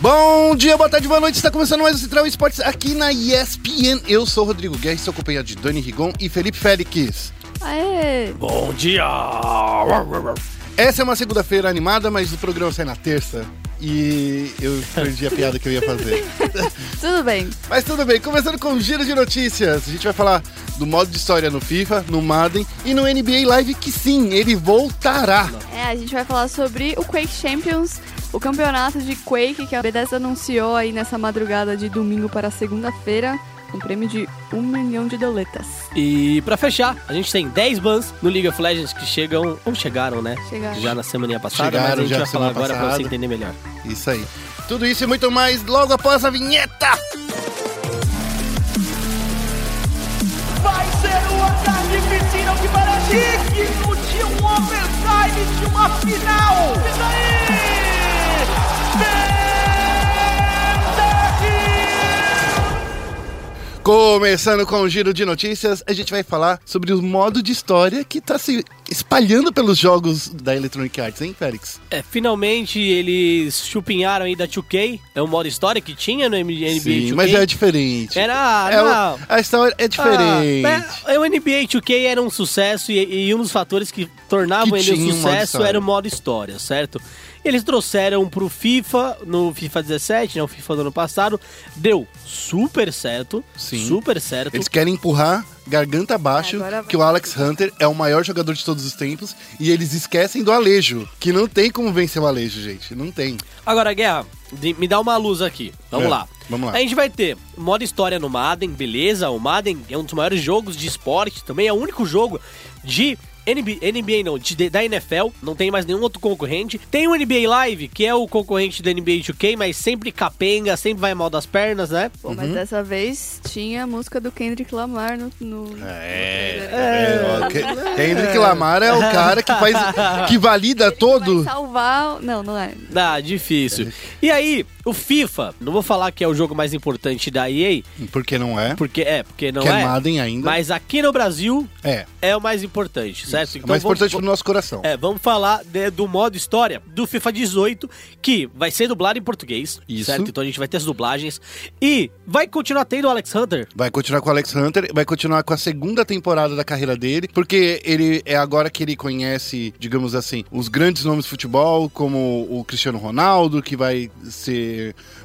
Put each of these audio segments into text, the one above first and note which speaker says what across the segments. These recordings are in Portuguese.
Speaker 1: Bom dia, boa tarde, boa noite. Está começando mais o Central Esportes aqui na ESPN. Eu sou o Rodrigo Guerra, estou acompanhado de Dani Rigon e Felipe Félix.
Speaker 2: Aê!
Speaker 3: Bom dia!
Speaker 1: Essa é uma segunda-feira animada, mas o programa sai na terça. E eu perdi a piada que eu ia fazer.
Speaker 2: Tudo bem.
Speaker 1: Mas tudo bem, começando com o giro de notícias. A gente vai falar do modo de história no FIFA, no Madden e no NBA Live, que sim, ele voltará.
Speaker 2: É, a gente vai falar sobre o Quake Champions, o campeonato de Quake que a Bethesda anunciou aí nessa madrugada de domingo para segunda-feira. Um prêmio de um milhão de doletas.
Speaker 3: E pra fechar, a gente tem 10 bans no League of Legends que chegam, ou chegaram, né?
Speaker 2: Chegaram.
Speaker 3: Já na semana passada,
Speaker 1: Chegaram
Speaker 3: mas a gente
Speaker 1: já
Speaker 3: vai falar agora pra
Speaker 1: passada.
Speaker 3: você entender melhor.
Speaker 1: Isso aí. Tudo isso e muito mais logo após a vinheta.
Speaker 4: Vai ser um ataque que parece digno de um overtime de uma final. E daí?
Speaker 1: Começando com o giro de notícias, a gente vai falar sobre o modo de história que tá se espalhando pelos jogos da Electronic Arts, hein, Félix?
Speaker 3: É, finalmente eles chupinharam aí da 2K, é um modo história que tinha no NBA
Speaker 1: Sim,
Speaker 3: 2K.
Speaker 1: mas é diferente.
Speaker 3: Era,
Speaker 1: É
Speaker 3: não.
Speaker 1: a história é diferente.
Speaker 3: Ah, é, o NBA 2K era um sucesso e, e um dos fatores que tornavam
Speaker 1: Que
Speaker 3: ele um sucesso era o modo história, certo? Eles trouxeram pro FIFA, no FIFA 17, né, o FIFA do ano passado, deu super certo,
Speaker 1: Sim.
Speaker 3: super certo.
Speaker 1: Eles querem empurrar garganta abaixo que o Alex Hunter é o maior jogador de todos os tempos e eles esquecem do Alejo, que não tem como vencer o Alejo, gente. Não tem.
Speaker 3: Agora, Guerra, me dá uma luz aqui. Vamos
Speaker 1: É,
Speaker 3: lá.
Speaker 1: vamos lá.
Speaker 3: A gente vai ter modo história no Madden, beleza? O Madden é um dos maiores jogos de esporte, também é o único jogo de NBA, NBA não, de- da NFL, não tem mais nenhum outro concorrente. Tem o NBA Live, que é o concorrente do NBA 2K, mas sempre capenga, sempre vai mal das pernas, né?
Speaker 2: Pô,
Speaker 1: Uhum.
Speaker 2: mas dessa vez tinha a música do Kendrick Lamar no. no-
Speaker 1: É, é, ó, Ke- Kendrick Lamar é o cara que faz que valida
Speaker 2: Vai
Speaker 1: todo.
Speaker 2: salvar. Não, não é.
Speaker 3: Ah, difícil. E aí, o FIFA, não vou falar que é o jogo mais importante da EA,
Speaker 1: Porque não é.
Speaker 3: porque é, porque não
Speaker 1: que é
Speaker 3: é.
Speaker 1: Madden ainda.
Speaker 3: Mas aqui no Brasil
Speaker 1: É.
Speaker 3: é o mais importante, certo?
Speaker 1: é mais
Speaker 3: vamos-
Speaker 1: importante pro nosso coração.
Speaker 3: É, vamos falar de- do modo história do FIFA 18, que vai ser dublado em português,
Speaker 1: Isso.
Speaker 3: certo? Então a gente vai ter as dublagens. E vai continuar tendo o Alex Hunter.
Speaker 1: Vai continuar com o Alex Hunter, vai continuar com a segunda temporada da carreira dele, porque ele é agora que ele conhece, digamos assim, os grandes nomes do futebol, como o Cristiano Ronaldo, que vai ser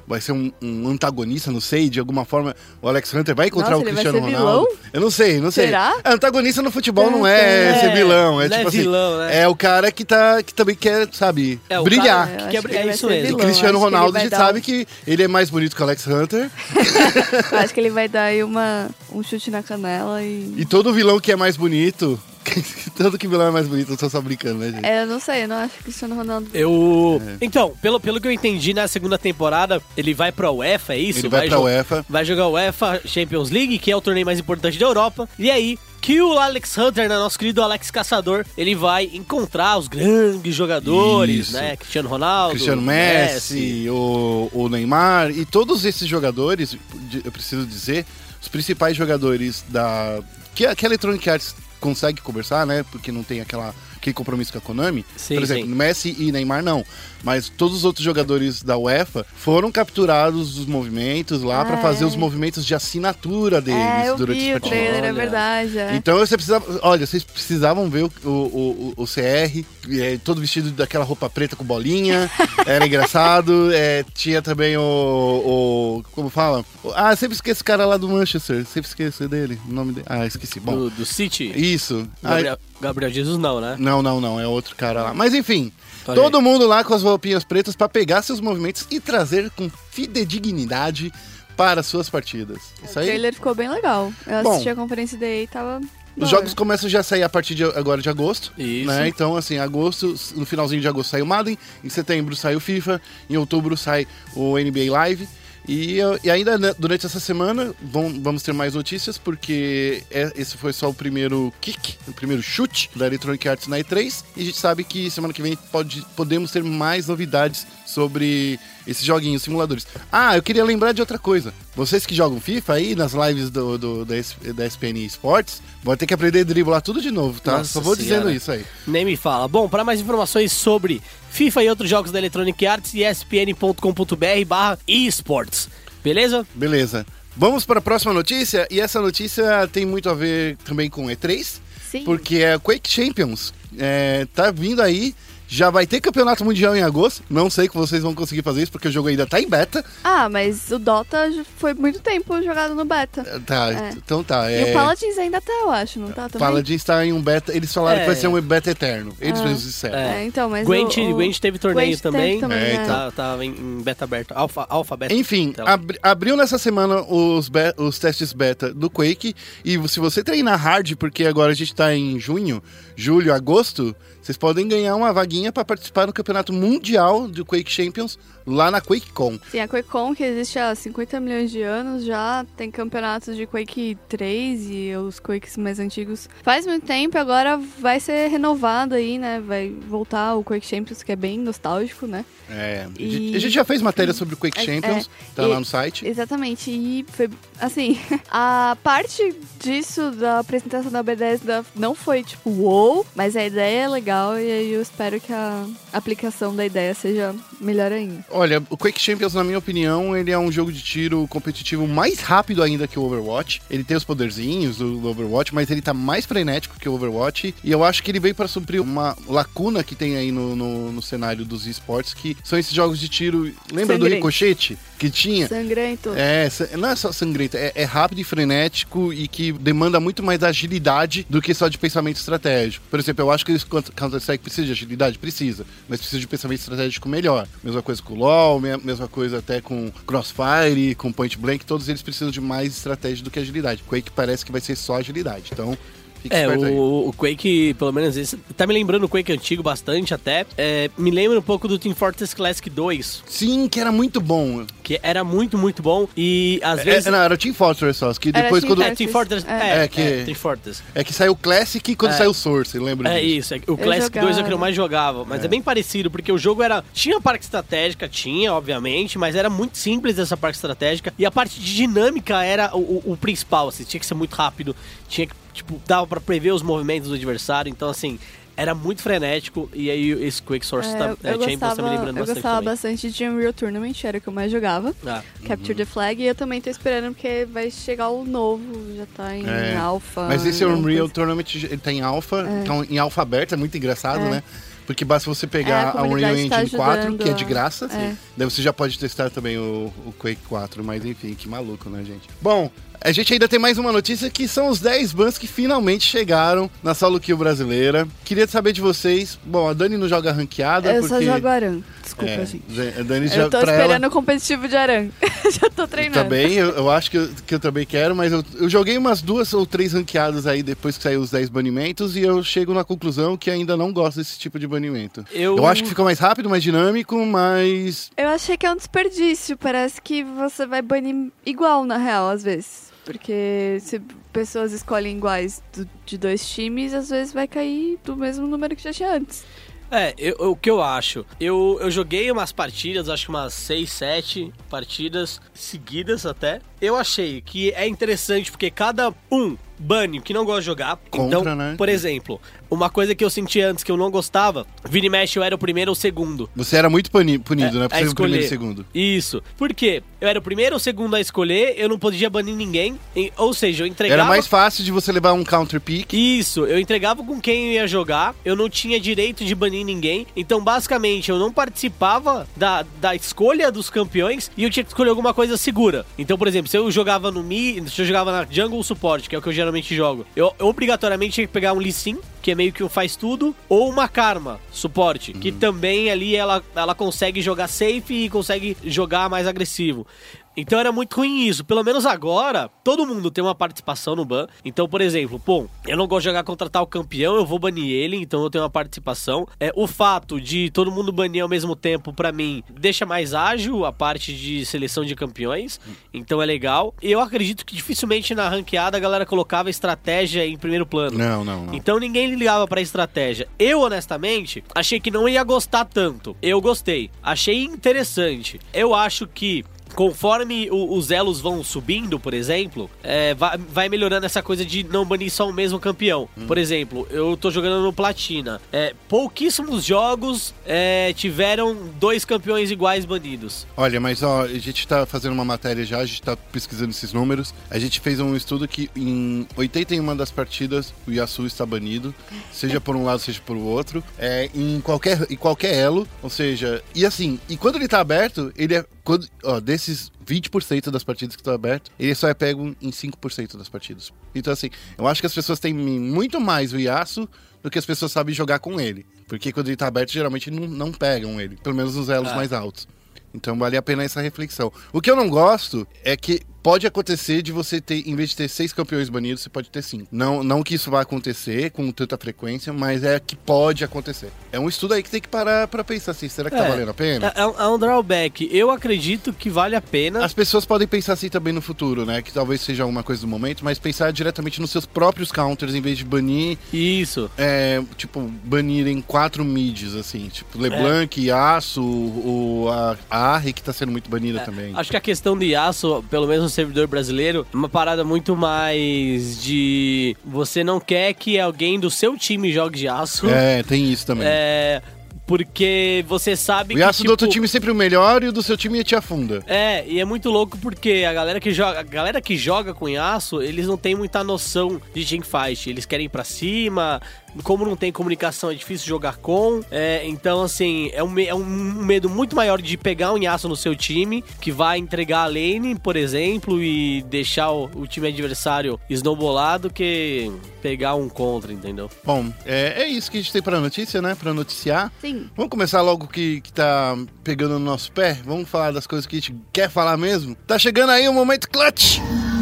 Speaker 1: vai ser um, um antagonista, não sei, de alguma forma o Alex Hunter vai encontrar
Speaker 2: Nossa,
Speaker 1: o
Speaker 2: ele vai
Speaker 1: Cristiano
Speaker 2: ser
Speaker 1: Ronaldo.
Speaker 2: vilão?
Speaker 1: Eu não sei, não sei.
Speaker 2: Será?
Speaker 1: Antagonista no futebol não é,
Speaker 3: É,
Speaker 1: ser vilão, é
Speaker 3: é
Speaker 1: tipo assim,
Speaker 3: vilão, né?
Speaker 1: é o cara que tá que também quer, sabe,
Speaker 3: É, o
Speaker 1: brilhar.
Speaker 3: cara- que
Speaker 2: acho
Speaker 3: é- é isso mesmo.
Speaker 1: O Cristiano
Speaker 2: que
Speaker 1: Ronaldo, a gente sabe
Speaker 2: um-
Speaker 1: que ele é mais bonito que o Alex Hunter.
Speaker 2: Eu acho que ele vai dar aí uma, um chute na canela e.
Speaker 1: E todo vilão que é mais bonito. todo que vilão é mais bonito, eu tô só brincando, né, gente?
Speaker 2: É, eu não sei, eu não acho que o Cristiano Ronaldo.
Speaker 3: Eu.
Speaker 1: É.
Speaker 3: Então, pelo, pelo que eu entendi na segunda temporada, ele vai pra UEFA, é isso?
Speaker 1: Ele vai pra
Speaker 3: jo-
Speaker 1: UEFA.
Speaker 3: Vai jogar o UEFA Champions League, que é o torneio mais importante da Europa. E aí, que o Alex Hunter, né, nosso querido Alex Caçador, ele vai encontrar os grandes jogadores,
Speaker 1: Isso.
Speaker 3: né? Cristiano Ronaldo,
Speaker 1: Cristiano Messi, o, o Neymar e todos esses jogadores, eu preciso dizer, os principais jogadores da. Que, que a Electronic Arts consegue conversar, né? Porque não tem aquela, aquele compromisso com a Konami.
Speaker 3: Sim,
Speaker 1: Por exemplo,
Speaker 3: sim.
Speaker 1: Messi e Neymar não. Mas todos os outros jogadores da UEFA foram capturados dos movimentos lá
Speaker 2: Ah,
Speaker 1: pra fazer
Speaker 2: é.
Speaker 1: os movimentos de assinatura deles
Speaker 2: é, eu
Speaker 1: durante
Speaker 2: vi
Speaker 1: os
Speaker 2: o trailer, é verdade. É.
Speaker 1: Então você precisava. Olha, vocês precisavam ver o, o, o, o CR, é, todo vestido daquela roupa preta com bolinha. era engraçado. é, tinha também o, o. Como fala? Ah, sempre esqueço o cara lá do Manchester. Sempre esqueço dele. O nome dele. Ah, esqueci. Bom.
Speaker 3: do, do City.
Speaker 1: Isso. Ah,
Speaker 3: Gabriel, Gabriel Jesus não, né?
Speaker 1: não, não, não. É outro cara lá. Mas enfim.
Speaker 3: Olha
Speaker 1: todo mundo lá com as roupinhas pretas pra pegar seus movimentos e trazer com fidedignidade para suas partidas. Isso
Speaker 2: O
Speaker 1: aí.
Speaker 2: trailer ficou bem legal. Eu
Speaker 1: Bom.
Speaker 2: assisti a conferência da EA e tava.
Speaker 1: Os jogos começam já a sair a partir de agora de agosto.
Speaker 3: Isso.
Speaker 1: Né? Então, assim, agosto, no finalzinho de agosto sai o Madden, em setembro sai o FIFA, em outubro sai o NBA Live. E, e ainda né, durante essa semana vão- vamos ter mais notícias, porque é- esse foi só o primeiro kick, o primeiro chute da Electronic Arts na E3. E a gente sabe que semana que vem pode, podemos ter mais novidades sobre esses joguinhos, simuladores. Ah, eu queria lembrar de outra coisa. Vocês que jogam FIFA aí nas lives do, do da, da SPN Esports, vão ter que aprender a driblar tudo de novo, tá?
Speaker 3: Nossa
Speaker 1: Só vou
Speaker 3: senhora.
Speaker 1: dizendo isso aí.
Speaker 3: Nem me fala. Bom, para mais informações sobre FIFA e outros jogos da Electronic Arts, espn.com.br barra esports. Beleza?
Speaker 1: Beleza. Vamos para a próxima notícia, e essa notícia tem muito a ver também com E3,
Speaker 2: Sim.
Speaker 1: porque é Quake Champions. É, tá vindo aí, já vai ter campeonato mundial em agosto. Não sei que vocês vão conseguir fazer isso, porque o jogo ainda tá em beta.
Speaker 2: Ah, mas o Dota foi muito tempo jogado no beta.
Speaker 1: É, Tá,
Speaker 2: É.
Speaker 1: então tá.
Speaker 2: E
Speaker 1: É,
Speaker 2: o Paladins ainda tá, eu acho, não tá também?
Speaker 1: Paladin está em um beta. Eles falaram
Speaker 3: É.
Speaker 1: que vai ser um beta eterno. Eles
Speaker 2: Ah.
Speaker 1: mesmos disseram.
Speaker 2: É, então, mas
Speaker 3: Gwent,
Speaker 2: o, o...
Speaker 3: Gwent teve torneio
Speaker 2: Gwent teve
Speaker 3: também.
Speaker 2: também,
Speaker 1: É,
Speaker 2: é.
Speaker 1: então.
Speaker 3: Tá, em, em beta aberto. Alfa, alfa beta.
Speaker 1: Enfim,
Speaker 3: Então.
Speaker 1: abri- abriu nessa semana os, be- os testes beta do Quake. E se você treinar hard, porque agora a gente tá em junho, julho, agosto, vocês podem ganhar uma vaguinha para participar do campeonato mundial do Quake Champions lá na QuakeCon.
Speaker 2: Sim, a QuakeCon, que existe há 50 milhões de anos, já tem campeonatos de Quake 3 e os Quakes mais antigos. Faz muito tempo, agora vai ser renovado aí, né? Vai voltar o Quake Champions, que é bem nostálgico, né?
Speaker 1: É, a
Speaker 2: E-
Speaker 1: gente- A gente já fez matéria sobre o Quake
Speaker 2: É,
Speaker 1: Champions, tá
Speaker 2: E-
Speaker 1: lá no site.
Speaker 2: Exatamente, e foi assim, a parte disso da apresentação da Bethesda não foi tipo wow, mas a ideia é legal e aí eu espero que a aplicação da ideia seja melhor ainda.
Speaker 1: Olha, o Quake Champions, na minha opinião, ele é um jogo de tiro competitivo mais rápido ainda que o Overwatch. Ele tem os poderzinhos do Overwatch, mas ele tá mais frenético que o Overwatch. E eu acho que ele veio para suprir uma lacuna que tem aí no, no, no cenário dos esportes, que são esses jogos de tiro. Lembra do. Ricochete? Que tinha?
Speaker 2: Sangrento.
Speaker 1: É, não é só sangrento, é, é rápido e frenético e que demanda muito mais agilidade do que só de pensamento estratégico. Por exemplo, eu acho que esse Counter-Strike precisa de agilidade? Precisa, mas precisa de pensamento estratégico melhor. Mesma coisa com o LoL, me- mesma coisa até com Crossfire, com Point Blank, todos eles precisam de mais estratégia do que agilidade. Quake parece que vai ser só agilidade, então fique
Speaker 3: É,
Speaker 1: esperto aí.
Speaker 3: o, o Quake, pelo menos esse, tá me lembrando o Quake antigo bastante até. É, me lembra um pouco do Team Fortress Classic 2,
Speaker 1: Sim, que era muito bom.
Speaker 3: que era muito, muito bom. E às
Speaker 1: É,
Speaker 3: vezes.
Speaker 1: não, era o Team Fortress só, que
Speaker 2: Era
Speaker 1: depois
Speaker 2: Team
Speaker 1: quando...
Speaker 3: É, Team Fortress.
Speaker 2: É.
Speaker 3: É,
Speaker 1: É, que-
Speaker 3: é, Team Fortress.
Speaker 1: É que saiu o Classic e quando
Speaker 3: É.
Speaker 1: saiu o Source, lembra
Speaker 3: É
Speaker 1: disso?
Speaker 3: isso, é- o Classic 2 é o que eu mais jogava, mas é. bem parecido, porque o jogo era. Tinha parte estratégica, tinha, obviamente, mas era muito simples essa parte estratégica. E a parte de dinâmica era o, o- o principal, assim, tinha que ser muito rápido, tinha que, tipo, dava pra prever os movimentos do adversário, então assim. Era muito frenético, e aí esse Quake Source
Speaker 2: É,
Speaker 3: tá,
Speaker 2: eu,
Speaker 3: é,
Speaker 2: eu
Speaker 3: Champions tá
Speaker 2: gostava,
Speaker 3: me lembrando
Speaker 2: eu
Speaker 3: bastante
Speaker 2: gostava
Speaker 3: também.
Speaker 2: bastante de Unreal Tournament, era o que eu mais jogava.
Speaker 3: Ah,
Speaker 2: Capture the Flag, e eu também tô esperando porque vai chegar o novo, já tá em
Speaker 1: É.
Speaker 2: alpha.
Speaker 1: Mas esse Unreal
Speaker 2: coisa.
Speaker 1: Tournament ele tá em alfa, então em alfa aberta, é muito engraçado,
Speaker 2: É.
Speaker 1: né? Porque basta você
Speaker 2: É,
Speaker 1: pegar
Speaker 2: a
Speaker 1: a Unreal
Speaker 2: comunidade tá
Speaker 1: Engine 4,
Speaker 2: ajudando
Speaker 1: que é de graça,
Speaker 2: É.
Speaker 1: daí você já pode testar também o, o Quake 4, mas enfim, que maluco, né, gente? Bom, a gente ainda tem mais uma notícia que são os 10 bans que finalmente chegaram na solo kill brasileira. Queria saber de vocês. Bom, a Dani não joga ranqueada
Speaker 2: Eu
Speaker 1: porque
Speaker 2: só jogo Aran. Desculpa,
Speaker 1: é,
Speaker 2: gente.
Speaker 1: a Dani já
Speaker 2: Eu tô
Speaker 1: pra
Speaker 2: esperando
Speaker 1: ela
Speaker 2: o competitivo de Aran. já tô treinando.
Speaker 1: também, eu, eu acho que eu, que eu também quero, mas eu, eu joguei umas duas ou três ranqueadas aí depois que saiu os 10 banimentos e eu chego na conclusão que ainda não gosto desse tipo de banimento.
Speaker 3: Eu-
Speaker 1: Eu acho que fica mais rápido, mais dinâmico, mas
Speaker 2: Eu achei que é um desperdício. Parece que você vai banir igual, na real, às vezes. Porque se pessoas escolhem iguais do- de dois times, às vezes vai cair do mesmo número que já tinha antes.
Speaker 3: É, eu- eu- o que eu acho? Eu, eu joguei umas partidas, acho que umas 6, 7 partidas seguidas até. Eu achei que é interessante porque cada um bane que não gosta de jogar.
Speaker 1: Contra,
Speaker 3: então,
Speaker 1: né?
Speaker 3: por exemplo, uma coisa que eu senti antes que eu não gostava, vira e mexe eu era o primeiro ou o segundo.
Speaker 1: você era muito puni- punido, né? Pra
Speaker 3: a
Speaker 1: ser o primeiro e segundo.
Speaker 3: Isso. Por quê? Eu era o primeiro ou o segundo a escolher, eu não podia banir ninguém. ou seja, eu entregava.
Speaker 1: Era mais fácil de você levar um counter pick.
Speaker 3: Isso, eu entregava com quem eu ia jogar, eu não tinha direito de banir ninguém, então basicamente eu não participava da, da escolha dos campeões e eu tinha que escolher alguma coisa segura. Então, por exemplo, se eu jogava no Mi, se eu jogava na Jungle Support, que é o que eu geralmente jogo, eu, eu obrigatoriamente tinha que pegar um Lee Sin, que é meio que um faz tudo, ou uma Karma Suporte, que também ali ela, ela consegue jogar safe e consegue jogar mais agressivo. Então era muito ruim isso. Pelo menos agora, todo mundo tem uma participação no ban. Então, por exemplo, pô, eu não gosto de jogar contra tal campeão, eu vou banir ele, então eu tenho uma participação. É, o fato de todo mundo banir ao mesmo tempo, para mim, deixa mais ágil a parte de seleção de campeões. Então é legal. E eu acredito que dificilmente na ranqueada a galera colocava estratégia em primeiro plano.
Speaker 1: Não, não, não.
Speaker 3: Então ninguém ligava pra estratégia. Eu, honestamente, achei que não ia gostar tanto. Eu gostei. Achei interessante. Eu acho que conforme o- os elos vão subindo, por exemplo, é, vai, vai melhorando essa coisa de não banir só o mesmo campeão. Por exemplo, eu tô jogando no Platina. É, pouquíssimos jogos é, tiveram dois campeões iguais banidos.
Speaker 1: Olha, mas ó, a gente tá fazendo uma matéria já, a gente tá pesquisando esses números. A gente fez um estudo que em 81 das partidas o Yasuo está banido, seja por um lado, seja por outro, é, em qualquer em qualquer elo, ou seja, e assim, e quando ele tá aberto, ele é quando, ó, desses 20% das partidas que estão abertas, ele só é pego em 5% das partidas. Então assim, eu acho que as pessoas têm muito mais o Yasuo do que as pessoas sabem jogar com ele. Porque quando ele tá aberto, geralmente não, não pegam ele, pelo menos nos elos
Speaker 3: Ah.
Speaker 1: mais altos. Então vale a pena essa reflexão. O que eu não gosto é que pode acontecer de você ter, em vez de ter seis campeões banidos, você pode ter cinco. Não, não que isso vai acontecer com tanta frequência, mas é que pode acontecer. É um estudo aí que tem que parar pra pensar assim, será que tá
Speaker 3: É.
Speaker 1: valendo a pena?
Speaker 3: É, é um- é um drawback. Eu acredito que vale a pena.
Speaker 1: As pessoas podem pensar assim também no futuro, né? Que talvez seja alguma coisa do momento, mas pensar diretamente nos seus próprios counters, em vez de banir,
Speaker 3: Isso.
Speaker 1: é, tipo, banirem quatro mids, assim. Tipo, LeBlanc, Yasuo, o, a, a Arri, que tá sendo muito banida também.
Speaker 3: Acho que a questão do Yasuo, pelo menos no servidor brasileiro, é uma parada muito mais de. Você não quer que alguém do seu time jogue de Yasuo.
Speaker 1: É, tem isso também.
Speaker 3: É, porque você sabe
Speaker 1: O
Speaker 3: que.
Speaker 1: do outro
Speaker 3: tipo,
Speaker 1: time é sempre o melhor e o do seu time te afunda.
Speaker 3: É, e é muito louco porque a galera que joga, a galera que joga com Yasuo, eles não têm muita noção de teamfight. Eles querem ir pra cima, como não tem comunicação é difícil jogar com. É, então, assim, é um, é um medo muito maior de pegar um Yasuo no seu time, que vai entregar a lane, por exemplo, e deixar o, o time adversário snowbolado, que pegar um contra, entendeu?
Speaker 1: Bom, é, é isso que a gente tem pra notícia, né? Pra noticiar.
Speaker 2: Sim.
Speaker 1: Vamos começar logo que, que tá pegando no nosso pé? Vamos falar das coisas que a gente quer falar mesmo? Tá chegando aí o momento clutch!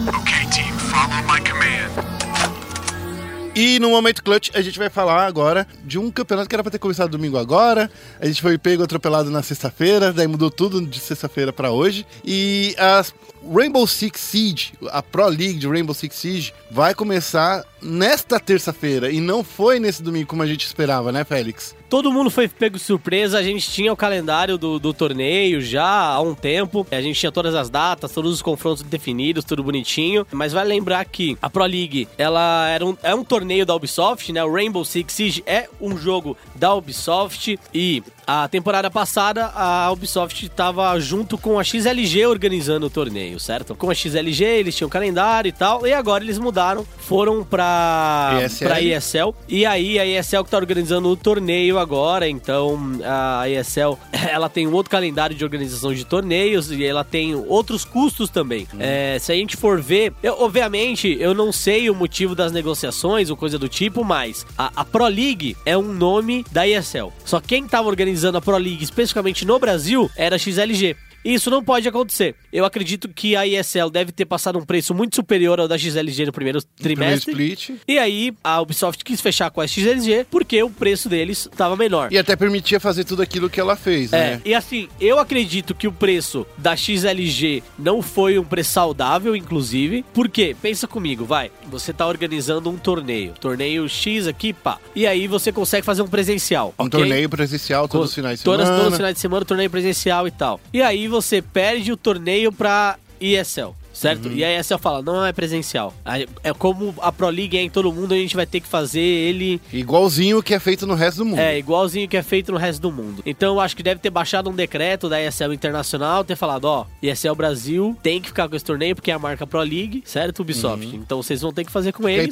Speaker 5: Okay, team, follow my command.
Speaker 1: E no momento clutch a gente vai falar agora de um campeonato que era pra ter começado domingo agora. A gente foi pego atropelado na sexta-feira, daí mudou tudo de sexta-feira pra hoje. E a Rainbow Six Siege, a Pro League de Rainbow Six Siege, vai começar nesta terça-feira e não foi nesse domingo como a gente esperava, né, Félix?
Speaker 3: Todo mundo foi pego surpresa, a gente tinha o calendário do, do torneio já há um tempo, a gente tinha todas as datas, todos os confrontos definidos, tudo bonitinho, mas vai lembrar que a Pro League, ela era um, é um torneio da Ubisoft, né? O Rainbow Six Siege é um jogo da Ubisoft e a temporada passada a Ubisoft estava junto com a XLG organizando o torneio, certo? Com a XLG eles tinham calendário e tal, e agora eles mudaram, foram pra,
Speaker 1: ESL.
Speaker 3: pra ESL. E aí a ESL que tá organizando o torneio agora, então a ESL ela tem um outro calendário de organização de torneios e ela tem outros custos também. É, se a gente for ver, eu- obviamente eu não sei o motivo das negociações ou coisa do tipo, mas a, a Pro League é um nome da ESL. Só quem tava organizando a Pro League especificamente no Brasil era a XLG. Isso não pode acontecer. Eu acredito que a ESL deve ter passado um preço muito superior ao da XLG no primeiro
Speaker 1: Primeiro
Speaker 3: trimestre.
Speaker 1: split.
Speaker 3: E aí a Ubisoft quis fechar com a XLG porque o preço deles estava menor.
Speaker 1: E até permitia fazer tudo aquilo que ela fez,
Speaker 3: É,
Speaker 1: né?
Speaker 3: e assim, eu acredito que o preço da XLG não foi um preço saudável, inclusive. Porque, pensa comigo, vai. Você tá organizando um torneio. Torneio X aqui, pá. E aí você consegue fazer um presencial.
Speaker 1: Um
Speaker 3: ok?
Speaker 1: torneio presencial todos os finais de
Speaker 3: Todas,
Speaker 1: semana.
Speaker 3: todos os finais de semana, torneio presencial e tal. E aí você perde o torneio pra ESL. Certo?
Speaker 1: Uhum.
Speaker 3: E a ESL fala, não é presencial. É como a Pro League é em todo mundo, a gente vai ter que fazer ele
Speaker 1: Igualzinho o que é feito no resto do mundo.
Speaker 3: é, igualzinho que é feito no resto do mundo. Então eu acho que deve ter baixado um decreto da ESL Internacional, ter falado, ó, ESL Brasil tem que ficar com esse torneio porque é a marca Pro League, certo, Ubisoft? Então vocês vão ter que fazer com
Speaker 1: Que é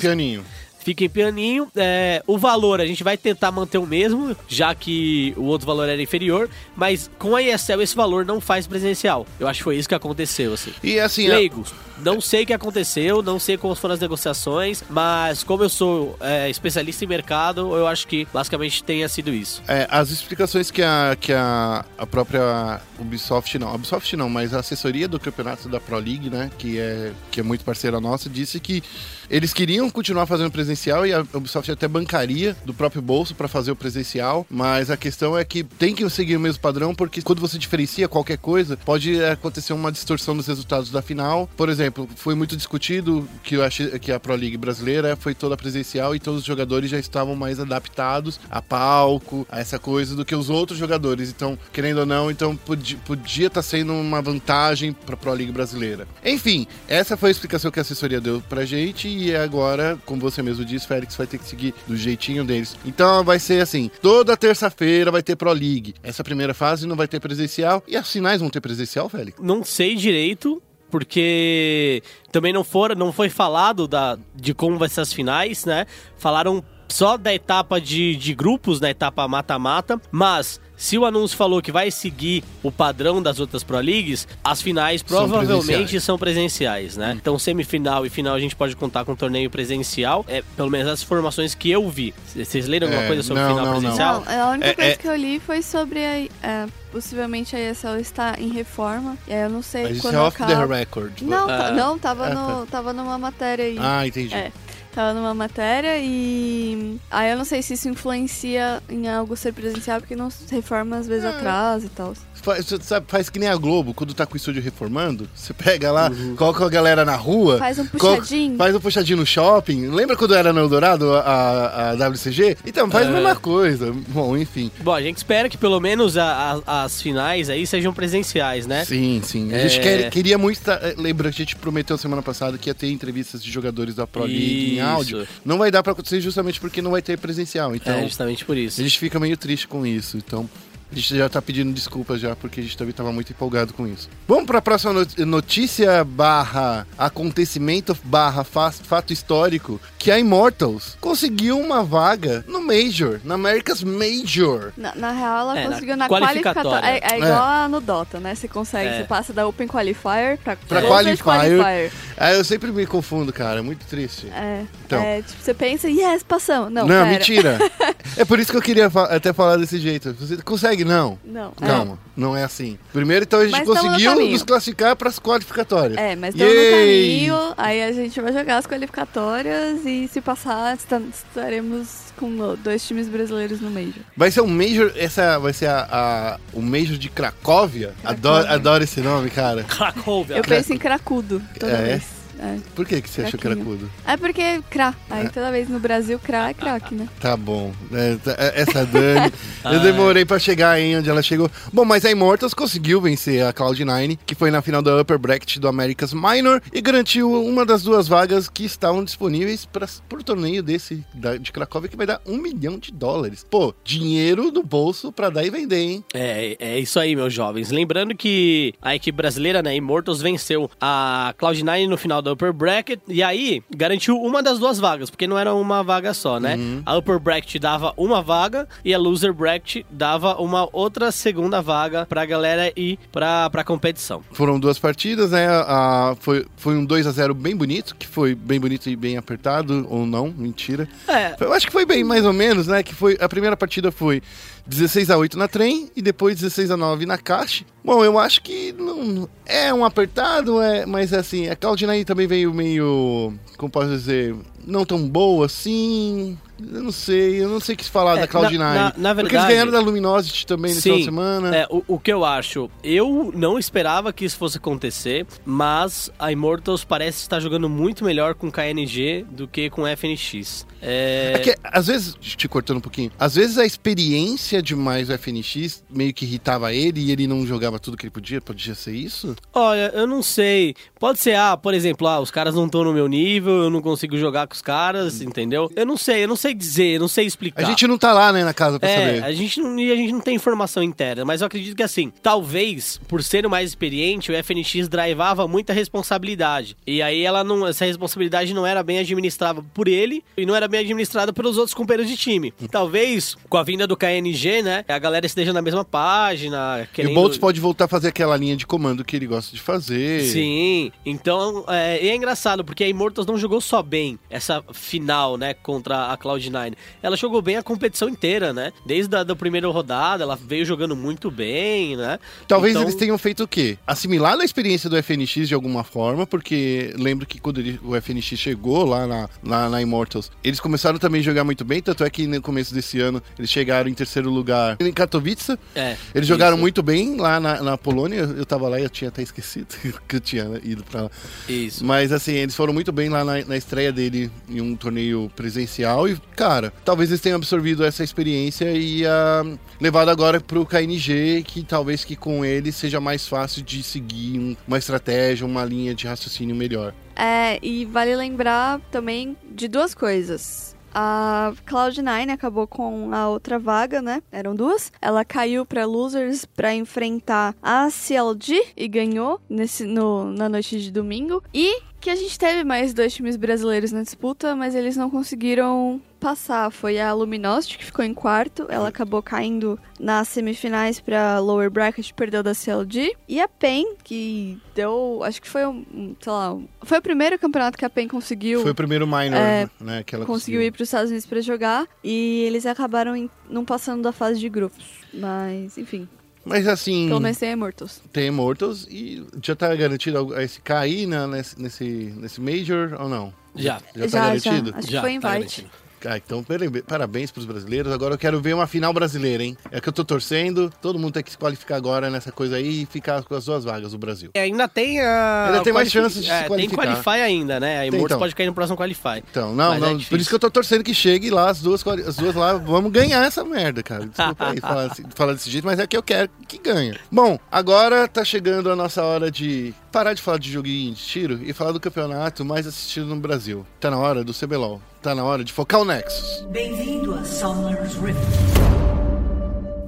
Speaker 3: fiquem pianinho. É, o valor a gente vai tentar manter o mesmo, já que o outro valor era inferior, mas com a ESL esse valor não faz presencial. Eu acho que foi isso que aconteceu, assim.
Speaker 1: E assim,
Speaker 3: Leigos, não sei o que aconteceu, não sei como foram as negociações, mas como eu sou é, especialista em mercado, eu acho que basicamente tenha sido isso.
Speaker 1: É, as explicações que a, que a, a própria Ubisoft, não, a Ubisoft não, mas a assessoria do campeonato da Pro League, né, que é, que é muito parceira nossa, disse que eles queriam continuar fazendo presencial e a Ubisoft até bancaria do próprio bolso para fazer o presencial, mas a questão é que tem que seguir o mesmo padrão, porque quando você diferencia qualquer coisa, pode acontecer uma distorção nos resultados da final. Por exemplo, foi muito discutido que, eu achei, que a Pro League brasileira foi toda presencial e todos os jogadores já estavam mais adaptados a palco, a essa coisa, do que os outros jogadores. Então, querendo ou não, então podia podia estar sendo uma vantagem para a Pro League brasileira. Enfim, essa foi a explicação que a assessoria deu pra gente e agora, como você mesmo disse, Félix vai ter que seguir do jeitinho deles. Então vai ser assim, toda terça-feira vai ter Pro League. Essa primeira fase não vai ter presencial e as finais vão ter presencial, Félix?
Speaker 3: Não sei direito, porque também não, for, não foi falado da, de como vai ser as finais, né? Falaram só da etapa de, de grupos, da etapa mata-mata, mas se o anúncio falou que vai seguir o padrão das outras Pro Leagues, as finais
Speaker 1: São
Speaker 3: provavelmente
Speaker 1: presenciais.
Speaker 3: são presenciais, né? Então semifinal e final a gente pode contar com um torneio presencial, é pelo menos as informações que eu vi. Vocês leram alguma
Speaker 1: É,
Speaker 3: coisa sobre
Speaker 1: não,
Speaker 3: final
Speaker 1: não,
Speaker 3: presencial?
Speaker 2: Não, a única
Speaker 1: É-
Speaker 2: coisa
Speaker 1: é-
Speaker 2: que eu li foi sobre a, é, possivelmente a ESL está em reforma. E aí eu não sei
Speaker 1: Mas isso
Speaker 2: quando
Speaker 1: é off the
Speaker 2: acaba.
Speaker 1: record.
Speaker 2: Não, tá-
Speaker 3: Ah.
Speaker 2: não, tava, no, tava numa matéria aí.
Speaker 1: Ah, entendi.
Speaker 2: É. Tava numa matéria e. Aí eu não sei se isso influencia em algo ser presencial, porque não se reforma às vezes atrás e tal.
Speaker 1: Faz, sabe, faz que nem a Globo, quando tá com o estúdio reformando, você pega lá, coloca a galera na rua.
Speaker 2: Faz um
Speaker 1: coloca-
Speaker 2: puxadinho.
Speaker 1: Faz um puxadinho no shopping. Lembra quando era no Eldorado a, a, WCG? Então, faz a
Speaker 3: É.
Speaker 1: mesma coisa. Bom, enfim.
Speaker 3: Bom, a gente espera que pelo menos a- a- as finais aí sejam presenciais, né?
Speaker 1: Sim, sim. A
Speaker 3: É.
Speaker 1: gente quer- queria muito. tá- eh, Lembra, a gente prometeu semana passada que ia ter entrevistas de jogadores da Pro League em áudio. Não vai dar pra acontecer justamente porque não vai ter presencial. Então,
Speaker 3: é, justamente por isso.
Speaker 1: a gente fica meio triste com isso. Então, a gente já tá pedindo desculpas já, porque a gente também tava muito empolgado com isso. Vamos pra próxima not- notícia barra acontecimento barra fa- fato histórico, que a Immortals conseguiu uma vaga no Major, na America's Major.
Speaker 2: Na, na real, ela
Speaker 3: É, na
Speaker 2: conseguiu na
Speaker 3: qualificatória.
Speaker 2: qualificatória. É, é igual a no Dota, né? Você consegue,
Speaker 3: É.
Speaker 2: você passa da Open Qualifier pra,
Speaker 1: Pra
Speaker 2: Closed
Speaker 1: Qualifier. Ah, eu sempre me confundo, cara, é muito triste.
Speaker 2: É,
Speaker 1: Então.
Speaker 2: é, tipo, você pensa, yes, passamos. Não,
Speaker 1: Não,
Speaker 2: pera.
Speaker 1: mentira. é por isso que eu queria fa- até falar desse jeito. Você consegue? Não.
Speaker 2: Não, é.
Speaker 1: Calma, não é assim. Primeiro, então, a gente
Speaker 2: Mas no
Speaker 1: conseguiu nos classificar para as qualificatórias.
Speaker 2: É, mas estamos no caminho, aí a gente vai jogar as qualificatórias e se passar, esta- estaremos com dois times brasileiros no Major.
Speaker 1: Vai ser um Major, essa vai ser a, a- o Major de Cracóvia. Adoro,
Speaker 2: Cracóvia.
Speaker 1: adoro esse nome, cara.
Speaker 3: Cracóvia.
Speaker 2: Eu penso em cracudo toda
Speaker 1: É?
Speaker 2: vez. É.
Speaker 1: Por que, que você achou que era cudo?
Speaker 2: É porque cra. Aí toda vez no Brasil, cra é craque, né?
Speaker 1: Tá bom. É, tá- é- essa Dani. eu
Speaker 3: Ah,
Speaker 1: demorei pra chegar aí onde ela chegou. Bom, mas a Immortals conseguiu vencer a Cloud9, que foi na final da Upper Bracket do America's Minor e garantiu uma das duas vagas que estavam disponíveis para pro torneio desse da- de Cracóvia, que vai dar um milhão de dólares. Pô, dinheiro no bolso pra dar e vender, hein?
Speaker 3: É, é isso aí, meus jovens. Lembrando que a equipe brasileira, né, Immortals, venceu a Cloud9 no final da Upper Bracket e aí garantiu uma das duas vagas, porque não era uma vaga só, né? A Upper Bracket dava uma vaga e a Loser Bracket dava uma outra segunda vaga pra galera ir pra, pra competição.
Speaker 1: Foram duas partidas, né? A- foi, foi um 2 a 0 bem bonito, que foi bem bonito e bem apertado, ou não, mentira.
Speaker 3: É,
Speaker 1: Eu acho que foi bem mais ou menos, né? Que foi a primeira partida foi 16 a 8 na trem e depois 16 a 9 na caixa. Bom, eu acho que não é um apertado, é, mas assim, a Cloud9 também veio meio, como posso dizer, não tão boa assim. Eu não sei, eu não sei o que falar
Speaker 3: É,
Speaker 1: da Cloud9.
Speaker 3: na- na- na
Speaker 1: Porque eles
Speaker 3: verdade-
Speaker 1: ganharam da Luminosity também nesse
Speaker 3: Sim,
Speaker 1: final de semana.
Speaker 3: É, o, o que eu acho, eu não esperava que isso fosse acontecer, mas a Immortals parece estar jogando muito melhor com KNG do que com FNX. É,
Speaker 1: É que, às vezes, te cortando um pouquinho, às vezes a experiência demais do FNX meio que irritava ele e ele não jogava tudo que ele podia. Podia ser isso?
Speaker 3: Olha, eu não sei. Pode ser, ah, por exemplo, ah, os caras não estão no meu nível, eu não consigo jogar com os caras, entendeu? Eu não sei, eu não sei dizer, não sei explicar.
Speaker 1: A gente não tá lá, né, na casa pra
Speaker 3: É,
Speaker 1: saber.
Speaker 3: a gente, não, e a gente não tem informação interna, mas eu acredito que assim, talvez, por ser o mais experiente, o FNX drivava muita responsabilidade. E aí ela não. Essa responsabilidade não era bem administrada por ele e não era bem administrada pelos outros companheiros de time. Talvez, com a vinda do KNG, né? A galera esteja na mesma página.
Speaker 1: E
Speaker 3: Querendo...
Speaker 1: o Boltz pode voltar a fazer aquela linha de comando que ele gosta de fazer.
Speaker 3: Sim, então é, e é engraçado porque a Immortals não jogou só bem essa final, né, contra a Cloud9. Ela jogou bem a competição inteira, né? Desde a da primeira rodada, ela veio jogando muito bem, né?
Speaker 1: Talvez
Speaker 3: Então-
Speaker 1: eles tenham feito o quê? Assimilado a experiência do FNX de alguma forma, porque lembro que quando ele- o FNX chegou lá na, lá na Immortals, eles começaram também a jogar muito bem, tanto é que no começo desse ano eles chegaram em terceiro lugar em Katowice.
Speaker 3: É.
Speaker 1: Eles jogaram
Speaker 3: isso,
Speaker 1: muito bem lá na, na Polônia, eu tava lá e eu tinha até esquecido que eu tinha ido pra lá.
Speaker 3: Isso.
Speaker 1: Mas assim, eles foram muito bem lá na, na estreia dele em um torneio presencial e, cara, talvez eles tenham absorvido essa experiência e ah, levado agora pro KNG, que talvez que com ele seja mais fácil de seguir um- uma estratégia, uma linha de raciocínio melhor.
Speaker 2: É, e vale lembrar também de duas coisas. A Cloud9 acabou com a outra vaga, né? Eram duas. Ela caiu pra Losers pra enfrentar a CLG e ganhou nesse, no, na noite de domingo. E que a gente teve mais dois times brasileiros na disputa, mas eles não conseguiram passar. Foi a Luminosity que ficou em quarto. Ela acabou caindo nas semifinais pra lower bracket, perdeu da CLG. E a PEN, que deu. Acho que foi um. sei lá. foi o primeiro campeonato que a PEN conseguiu.
Speaker 1: Foi o primeiro minor,
Speaker 2: É,
Speaker 1: né, que ela
Speaker 2: conseguiu ir para os Estados Unidos para jogar e eles acabaram em- não passando da fase de grupos. Mas, enfim,
Speaker 1: Mas assim,
Speaker 2: pelo menos tem Immortals.
Speaker 1: tem Immortals e já tá garantido algo- esse cair na, nesse, nesse, nesse Major ou não?
Speaker 3: Já.
Speaker 1: Já tá garantido?
Speaker 2: Acho
Speaker 3: Já,
Speaker 2: que foi
Speaker 3: tá
Speaker 2: invite.
Speaker 3: garantido.
Speaker 1: Ah, então parab- parabéns pros brasileiros. Agora eu quero ver uma final brasileira, hein? É que eu tô torcendo. Todo mundo tem que se qualificar agora nessa coisa aí e ficar com as duas vagas, o Brasil.
Speaker 3: É, ainda tem a.
Speaker 1: Ainda tem mais chances de se
Speaker 3: é,
Speaker 1: qualificar.
Speaker 3: Tem Qualify ainda, né? A Immortals
Speaker 1: então.
Speaker 3: pode cair no próximo Qualify.
Speaker 1: Então, não,
Speaker 3: Mas é
Speaker 1: não. por
Speaker 3: difícil.
Speaker 1: isso que eu tô torcendo que chegue lá as duas, as duas lá. Vamos ganhar essa merda, cara. Desculpa aí falar, assim- falar desse jeito, mas é que eu quero que ganhe. Bom, agora tá chegando a nossa hora de parar de falar de joguinho de tiro e falar do campeonato mais assistido no Brasil. Tá na hora do CBLOL. Tá na hora de focar o Nexus.
Speaker 6: Bem-vindo a Summer's Rift.